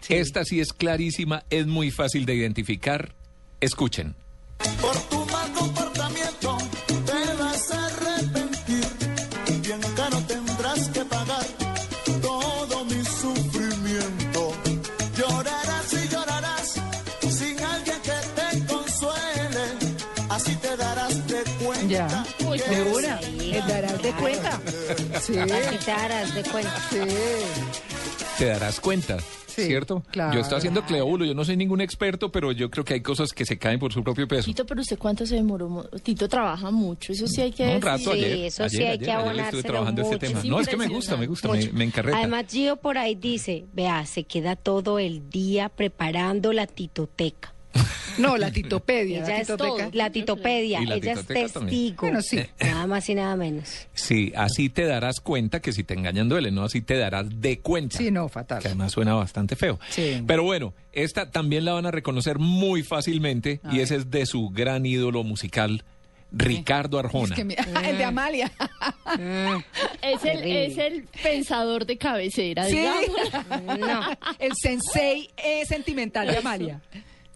Esta sí es clarísima, es muy fácil de identificar. Escuchen. Por tu Sí. Así te darás de cuenta. Te darás cuenta. ¿Cierto? claro. Yo estoy haciendo Cleóbulo, yo no soy ningún experto, pero yo creo que hay cosas que se caen por su propio peso. Tito, pero usted cuánto se demoró? Mo- Tito trabaja mucho, eso sí hay que No, un decir. rato ayer. eso sí ayer, hay ayer, que ayer estuve trabajando este mucho. tema. Es No, es que me gusta, me gusta, me, me encarreta. Además, Gio por ahí dice, vea, se queda todo el día preparando la titoteca. No, la titopedia. Ella la es todo. La titopedia, la ella es testigo. Bueno, sí. Nada más y nada menos. Sí, así te darás cuenta que si te engañan duele, no así te darás de cuenta. Sí, no, fatal. Que además suena bastante feo. Sí. Pero bueno, esta también la van a reconocer muy fácilmente y ese es de su gran ídolo musical, Ricardo Arjona. Es que mi- el de Amalia. Es el, es el pensador de cabecera, Sí. digamos. No. El sensei eh, sentimental de Amalia.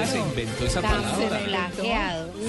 dónde se inventó esa palabra?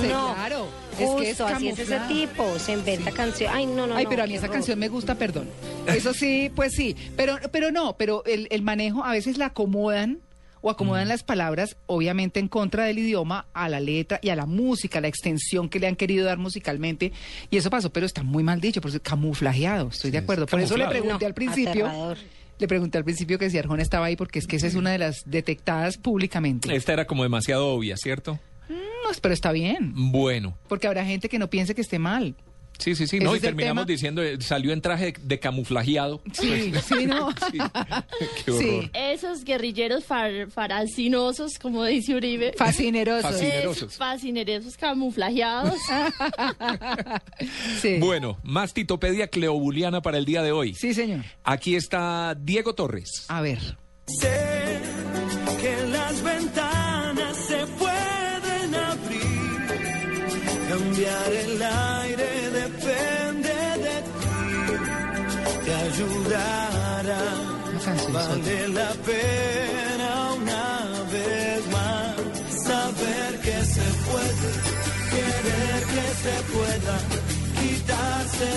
No, claro. Es que es así es ese tipo. Se inventa canción. Ay, no, no, Ay, no, pero a mí esa horror. canción me gusta, perdón. Eso sí, pues sí. Pero, pero no, pero el, el manejo a veces la acomodan o acomodan las palabras, obviamente en contra del idioma, a la letra y a la música, la extensión que le han querido dar musicalmente. Y eso pasó, pero está muy mal dicho, por eso camuflajeado, estoy de acuerdo. Por eso le pregunté No, al principio. aterrador. Le pregunté al principio que si Arjona estaba ahí, porque es que esa es una de las detectadas públicamente. Esta era como demasiado obvia, ¿cierto? No, pero está bien, Bueno, porque habrá gente que no piense que esté mal. Sí, sí, sí. No, y terminamos tema. diciendo, eh, salió en traje de, de camuflajeado. Sí, sí, no. Sí. Qué horror. Sí. Esos guerrilleros far- faracinosos, como dice Uribe. Fascinerosos. Fascinerosos. Es fascinerosos camuflajeados. Sí. Bueno, más titopedia cleobuliana para el día de hoy. Sí, señor. Aquí está Diego Torres. A ver. Sé que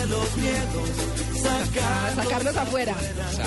los miedos, Sacarlos afuera.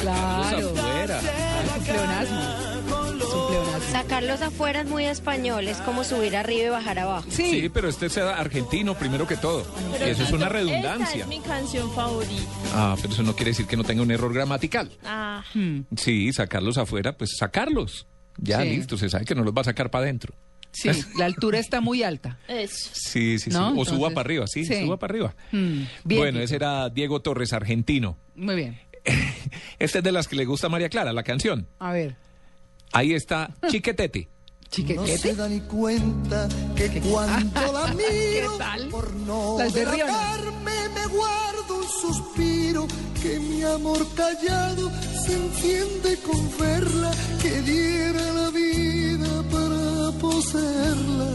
Claro. afuera. Es un pleonasmo. Es un pleonasmo. Sacarlos afuera es muy español, es como subir arriba y bajar abajo. Sí, Sí. pero este es argentino primero que todo. Pero y eso es una Esta redundancia. es mi canción favorita. Ah, pero eso no quiere decir que no tenga un error gramatical. Ah, Hmm. Sí, sacarlos afuera, pues sacarlos. Ya Sí. listo, se sabe que no los va a sacar para adentro. Sí, la altura está muy alta. eso. Sí, sí, sí. ¿No? O suba Entonces, para arriba, sí, sí. suba para arriba. Mm, bien, bueno, ese era Diego Torres, argentino. Muy bien. Este es de las que le gusta a María Clara, la canción. A ver. Ahí está Chiquetete. No Chiquetete. se da ni cuenta que cuando la miro ¿Qué tal? por no Las de Riona. delatarme me guardo un suspiro que mi amor callado se enciende con verla que diera la vida poseerla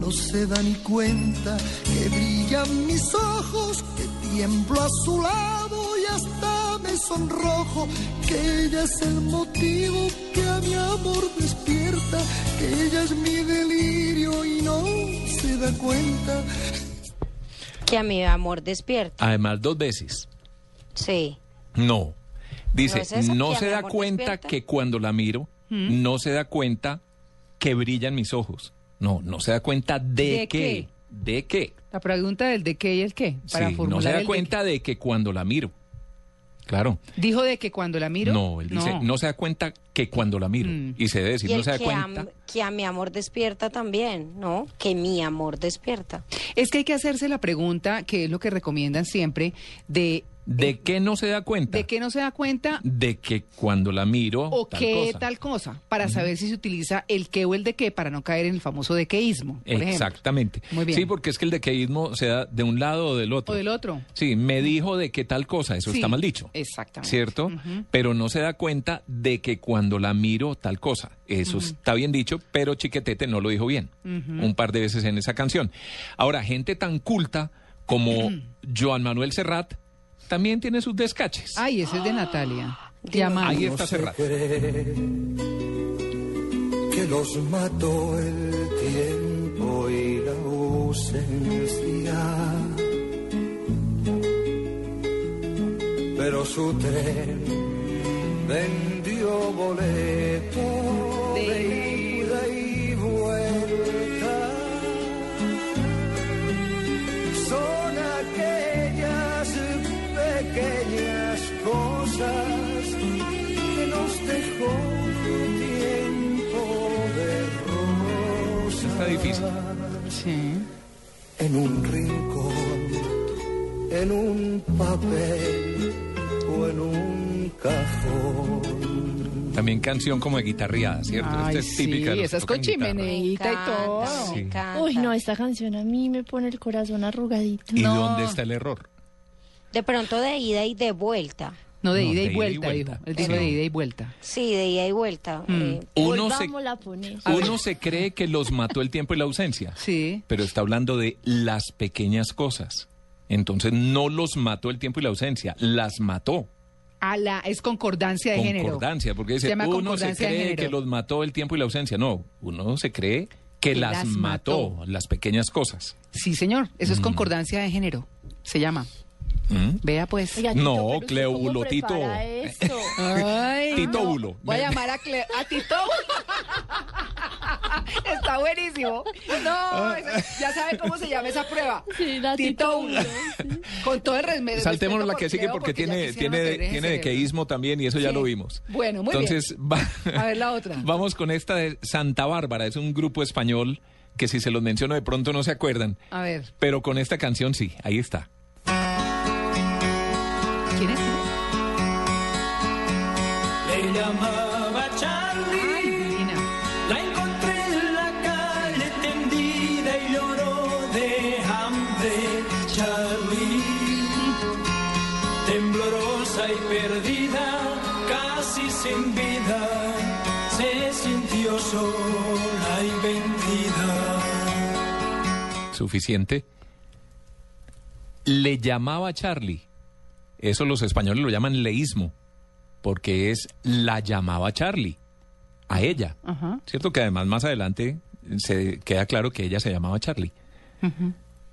no se da ni cuenta que brillan mis ojos que tiemblo a su lado y hasta me sonrojo que ella es el motivo que a mi amor despierta que ella es mi delirio y no se da cuenta Que a mi amor despierta. Además, dos veces. Sí. No. Dice, ¿No es se da cuenta despierta? que cuando la miro, no se da cuenta que brillan mis ojos. No, no se da cuenta de, ¿De qué. qué? ¿De qué? La pregunta del de qué y el qué. Para Sí, no se da cuenta de que cuando la miro. Claro. Dijo de que cuando la miro. No, él dice, no. se da cuenta que cuando la miro. Mm. Y se debe decir, y no se da que, cuenta. a, que a mi amor despierta también, ¿no? Que mi amor despierta. Es que hay que hacerse la pregunta, que es lo que recomiendan siempre, de ¿De qué no se da cuenta? ¿De qué no se da cuenta? De que cuando la miro. ¿O tal qué cosa. tal cosa? Para saber si se utiliza el qué o el de qué para no caer en el famoso por ejemplo. Exactamente. Muy bien. Sí, porque es que el dequeísmo se da de un lado o del otro. O del otro. Sí, me dijo de qué tal cosa, eso Sí, está mal dicho. Exactamente. ¿Cierto? Pero no se da cuenta de que cuando la miro tal cosa. Eso está bien dicho, pero Chiquetete no lo dijo bien. Un par de veces en esa canción. Ahora, gente tan culta como Joan Manuel Serrat también tiene sus descaches. Ay, ese es de Natalia. Llamando. Ahí está Serrat. que los mató el tiempo y la ausencia. Pero su tren vendió boleto cosas que nos dejó tiempo de rosas. Está difícil. Sí. En un rincón, en un papel o en un cajón. También canción como de guitarreada, ¿cierto? Ay, Esta es típica sí, los esa es con chimeneita y todo. Sí. Uy, no, esta canción a mí me pone el corazón arrugadito. ¿Y dónde está el error? De pronto de ida y de vuelta. No, de No, ida de y ida y vuelta, vuelta. dijo. Él dijo Sí. de ida y vuelta. Sí, de ida y vuelta. Mm. eh, Uno se, Volvámosla a poner. uno se cree que los mató el tiempo y la ausencia. Sí. Pero está hablando de las pequeñas cosas. Entonces no los mató el tiempo y la ausencia, las mató. A la, es concordancia de género. Concordancia, porque Se dice, llama uno se cree que los mató el tiempo y la ausencia. No, uno se cree que, Que las, las mató, mató. las pequeñas cosas. Sí, señor. Eso es Mm. concordancia de género. Se llama. ¿Mm? Vea pues. Oiga, Tito, No, ¿cómo Tito. no. Bulo. Voy a llamar a, Cle- a Tito. Está buenísimo. No, esa- ya sabe cómo se llama esa prueba. Sí, la Tito. Con todo el respeto. Saltemos la que sigue porque, tiene, tiene, cerebro. dequeísmo también y eso ya lo vimos. Bueno, muy Entonces, va- bien. A ver la otra. vamos con esta de Santa Bárbara. Es un grupo español que si se los menciono de pronto no se acuerdan. A ver. Pero con esta canción sí, ahí está. Suficiente. Le llamaba Charlie. Eso los españoles lo llaman leísmo, porque es la llamaba Charlie a ella. Ajá. Cierto que además más adelante se queda claro que ella se llamaba Charlie.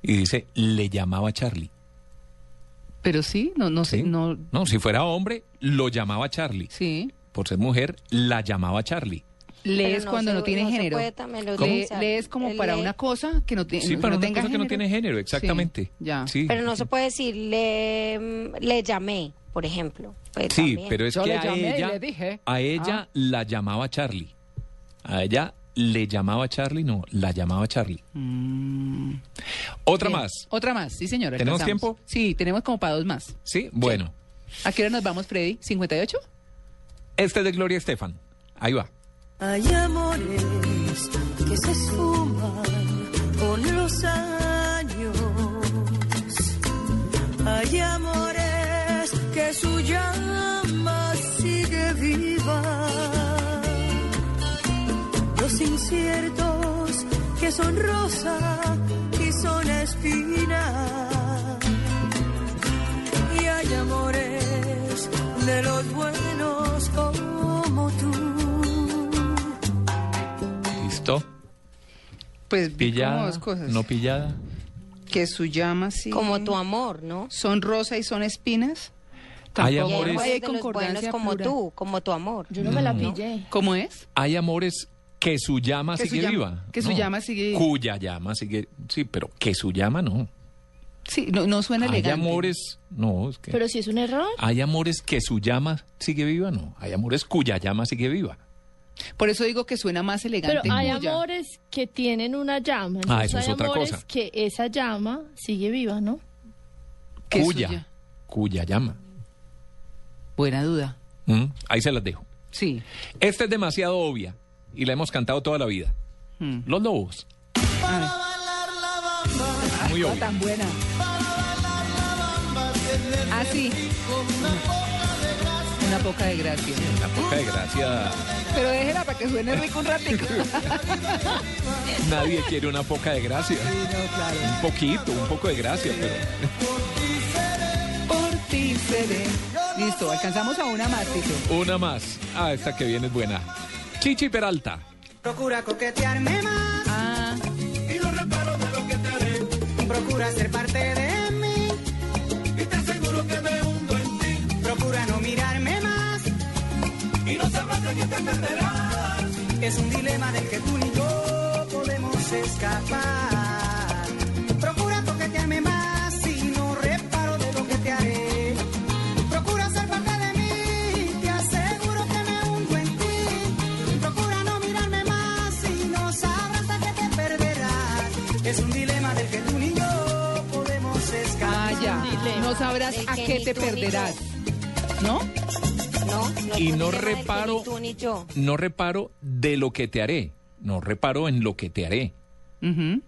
Y dice, le llamaba Charlie. Pero sí, no, no no. No, si fuera hombre, lo llamaba Charlie. Sí. Por ser mujer, la llamaba Charlie. Lees no cuando se- no tiene no se género. puede también lo Le- lees como para una cosa que no, tiene Sí, no, para no una tenga cosa que no tiene género, exactamente. Sí, ya. Sí. Pero no se puede decir, le, le llamé, por ejemplo. Pues Sí, también. pero es Yo que le a ella, le dije. a ella Ah. la llamaba Charlie. A ella le llamaba Charlie, no, la llamaba Charlie. Otra Mm. Bien. más. Otra más, sí, señor. ¿Tenemos alcanzamos. tiempo? Sí, tenemos como para dos más. Sí, bueno. ¿A qué hora nos vamos, Freddy? ¿58? Este es de Gloria Estefan. Ahí va. Hay amores que se esfuman con los años. Hay amores que su llama sigue viva. Los inciertos que son rosa y son espina. Y hay amores de los buenos como tú. Pues vi como Pillada, dos cosas. no pillada. Que su llama sí. Como tu amor, ¿no? Son rosa y son espinas. Hay hay amores, hay de los buenos concordancia como pura. tú, como tu amor. Yo no me la No. pillé. ¿Cómo es? hay amores que su llama Que su sigue llama- viva. que su llama sigue viva. Cuya llama sigue, sí, pero que su llama no. Sí, no, no suena Hay elegante. amores, no, es que Pero si es un error. hay amores que su llama sigue viva, no. Hay amores cuya llama sigue viva. Por eso digo que suena más elegante. Pero hay cuya. amores que tienen una llama. Ah, eso es hay otra amores cosa. que esa llama sigue viva, ¿no? Cuya, suya. Cuyayama. Buena duda. Mm, Ahí se las dejo. Sí. Esta es demasiado obvia y la hemos cantado toda la vida. Mm. Los Lobos. Muy No obvia. tan buena. Ah, sí. Una poca de gracia. La poca de gracia. Pero déjela para que suene rico un ratico. Nadie quiere una poca de gracia. Un poquito, un poco de gracia, pero. Por ti seré. Listo, alcanzamos a una más, Tito. Una más. Ah, esta que viene es buena. Chichi Peralta. Procura coquetearme más. Ah. Y no reparo de lo que te haré. Procura ser parte de quién te perderás. Es un dilema del que tú ni yo podemos escapar. Procura coquetearme más. Y no reparo de lo que te haré. Procura ser parte de mí. Te aseguro que me hundo en ti. Procura no mirarme más y no sabrás a qué te perderás. Es un dilema del que tú ni yo podemos escapar. Ah, ya. No sabrás a que qué te perderás. ¿No? No, no Y no reparo- Ni tú ni yo. No reparo de lo que te haré. No reparo en lo que te haré.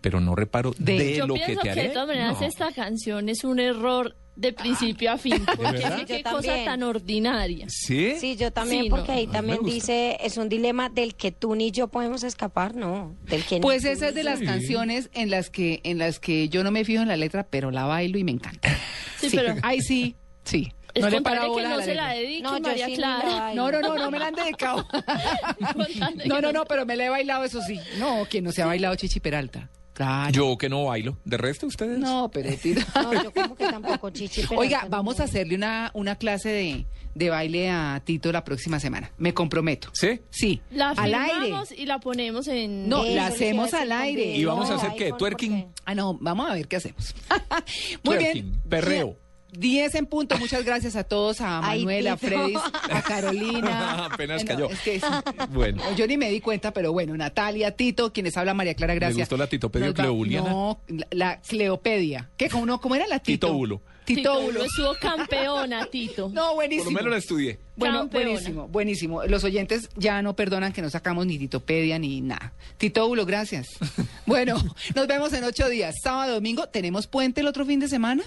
Pero no reparo de, Yo lo que pienso te que, haré. de todas maneras No. esta canción es un error de principio a fin. Porque sí, qué Yo cosa también. tan ordinaria. ¿Sí? Sí, yo también, Sí, no. porque ahí también dice, es un dilema del que tú ni yo podemos escapar, no, del que Pues esa es de las canciones en las que en las que yo no me fijo en la letra, pero la bailo y me encanta. Sí, pero Ay, sí, sí. Es no le con tal para de que no la se la dedique No, María Clara. No, no, no, no me la han dedicado. No, no, no, pero me la he bailado, eso sí. No, quien no se ha bailado Chichi Peralta. Claro. Yo que no bailo. ¿De resto ustedes? No, pero. No, yo como que tampoco, Chichi. pero Oiga, vamos a hacerle una, una clase de, de baile a Tito la próxima semana. Me comprometo. ¿Sí? Sí. La al aire. y la ponemos en... No, Eso la hacemos al aire. ¿Y vamos a hacer qué? ¿Twerking? ¿por Ah, no, vamos a ver qué hacemos. Muy Twerking, bien. perreo. 10 en punto. Muchas gracias a todos, a Manuel, a. Freddy, a Carolina. Apenas No, cayó. es que. Bueno. Yo ni me di cuenta, pero bueno, Natalia, Tito, quienes habla María Clara, gracias. gustó la titopedia cleobuliana? No, la, la Cleopedia. ¿Qué? ¿Cómo, no? ¿Cómo era la Tito? Tito Bulo. Tito Tito Bulo. Ulo estuvo campeona, Tito. No, Por buenísimo. lo menos la estudié. Bueno, Campeona. buenísimo, buenísimo. Los oyentes ya no perdonan que no sacamos ni Titopedia ni nada. Tito Bulo, gracias. bueno, nos vemos en ocho días. Sábado, domingo, ¿tenemos puente el otro fin de semana?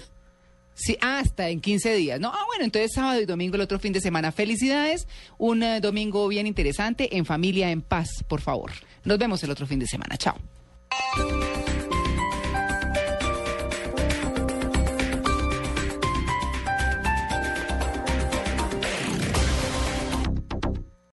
Sí, hasta en 15 días, ¿no? Ah, bueno, entonces sábado y domingo el otro fin de semana. Felicidades, un eh, domingo bien interesante, en familia, en paz, por favor. Nos vemos el otro fin de semana. Chao.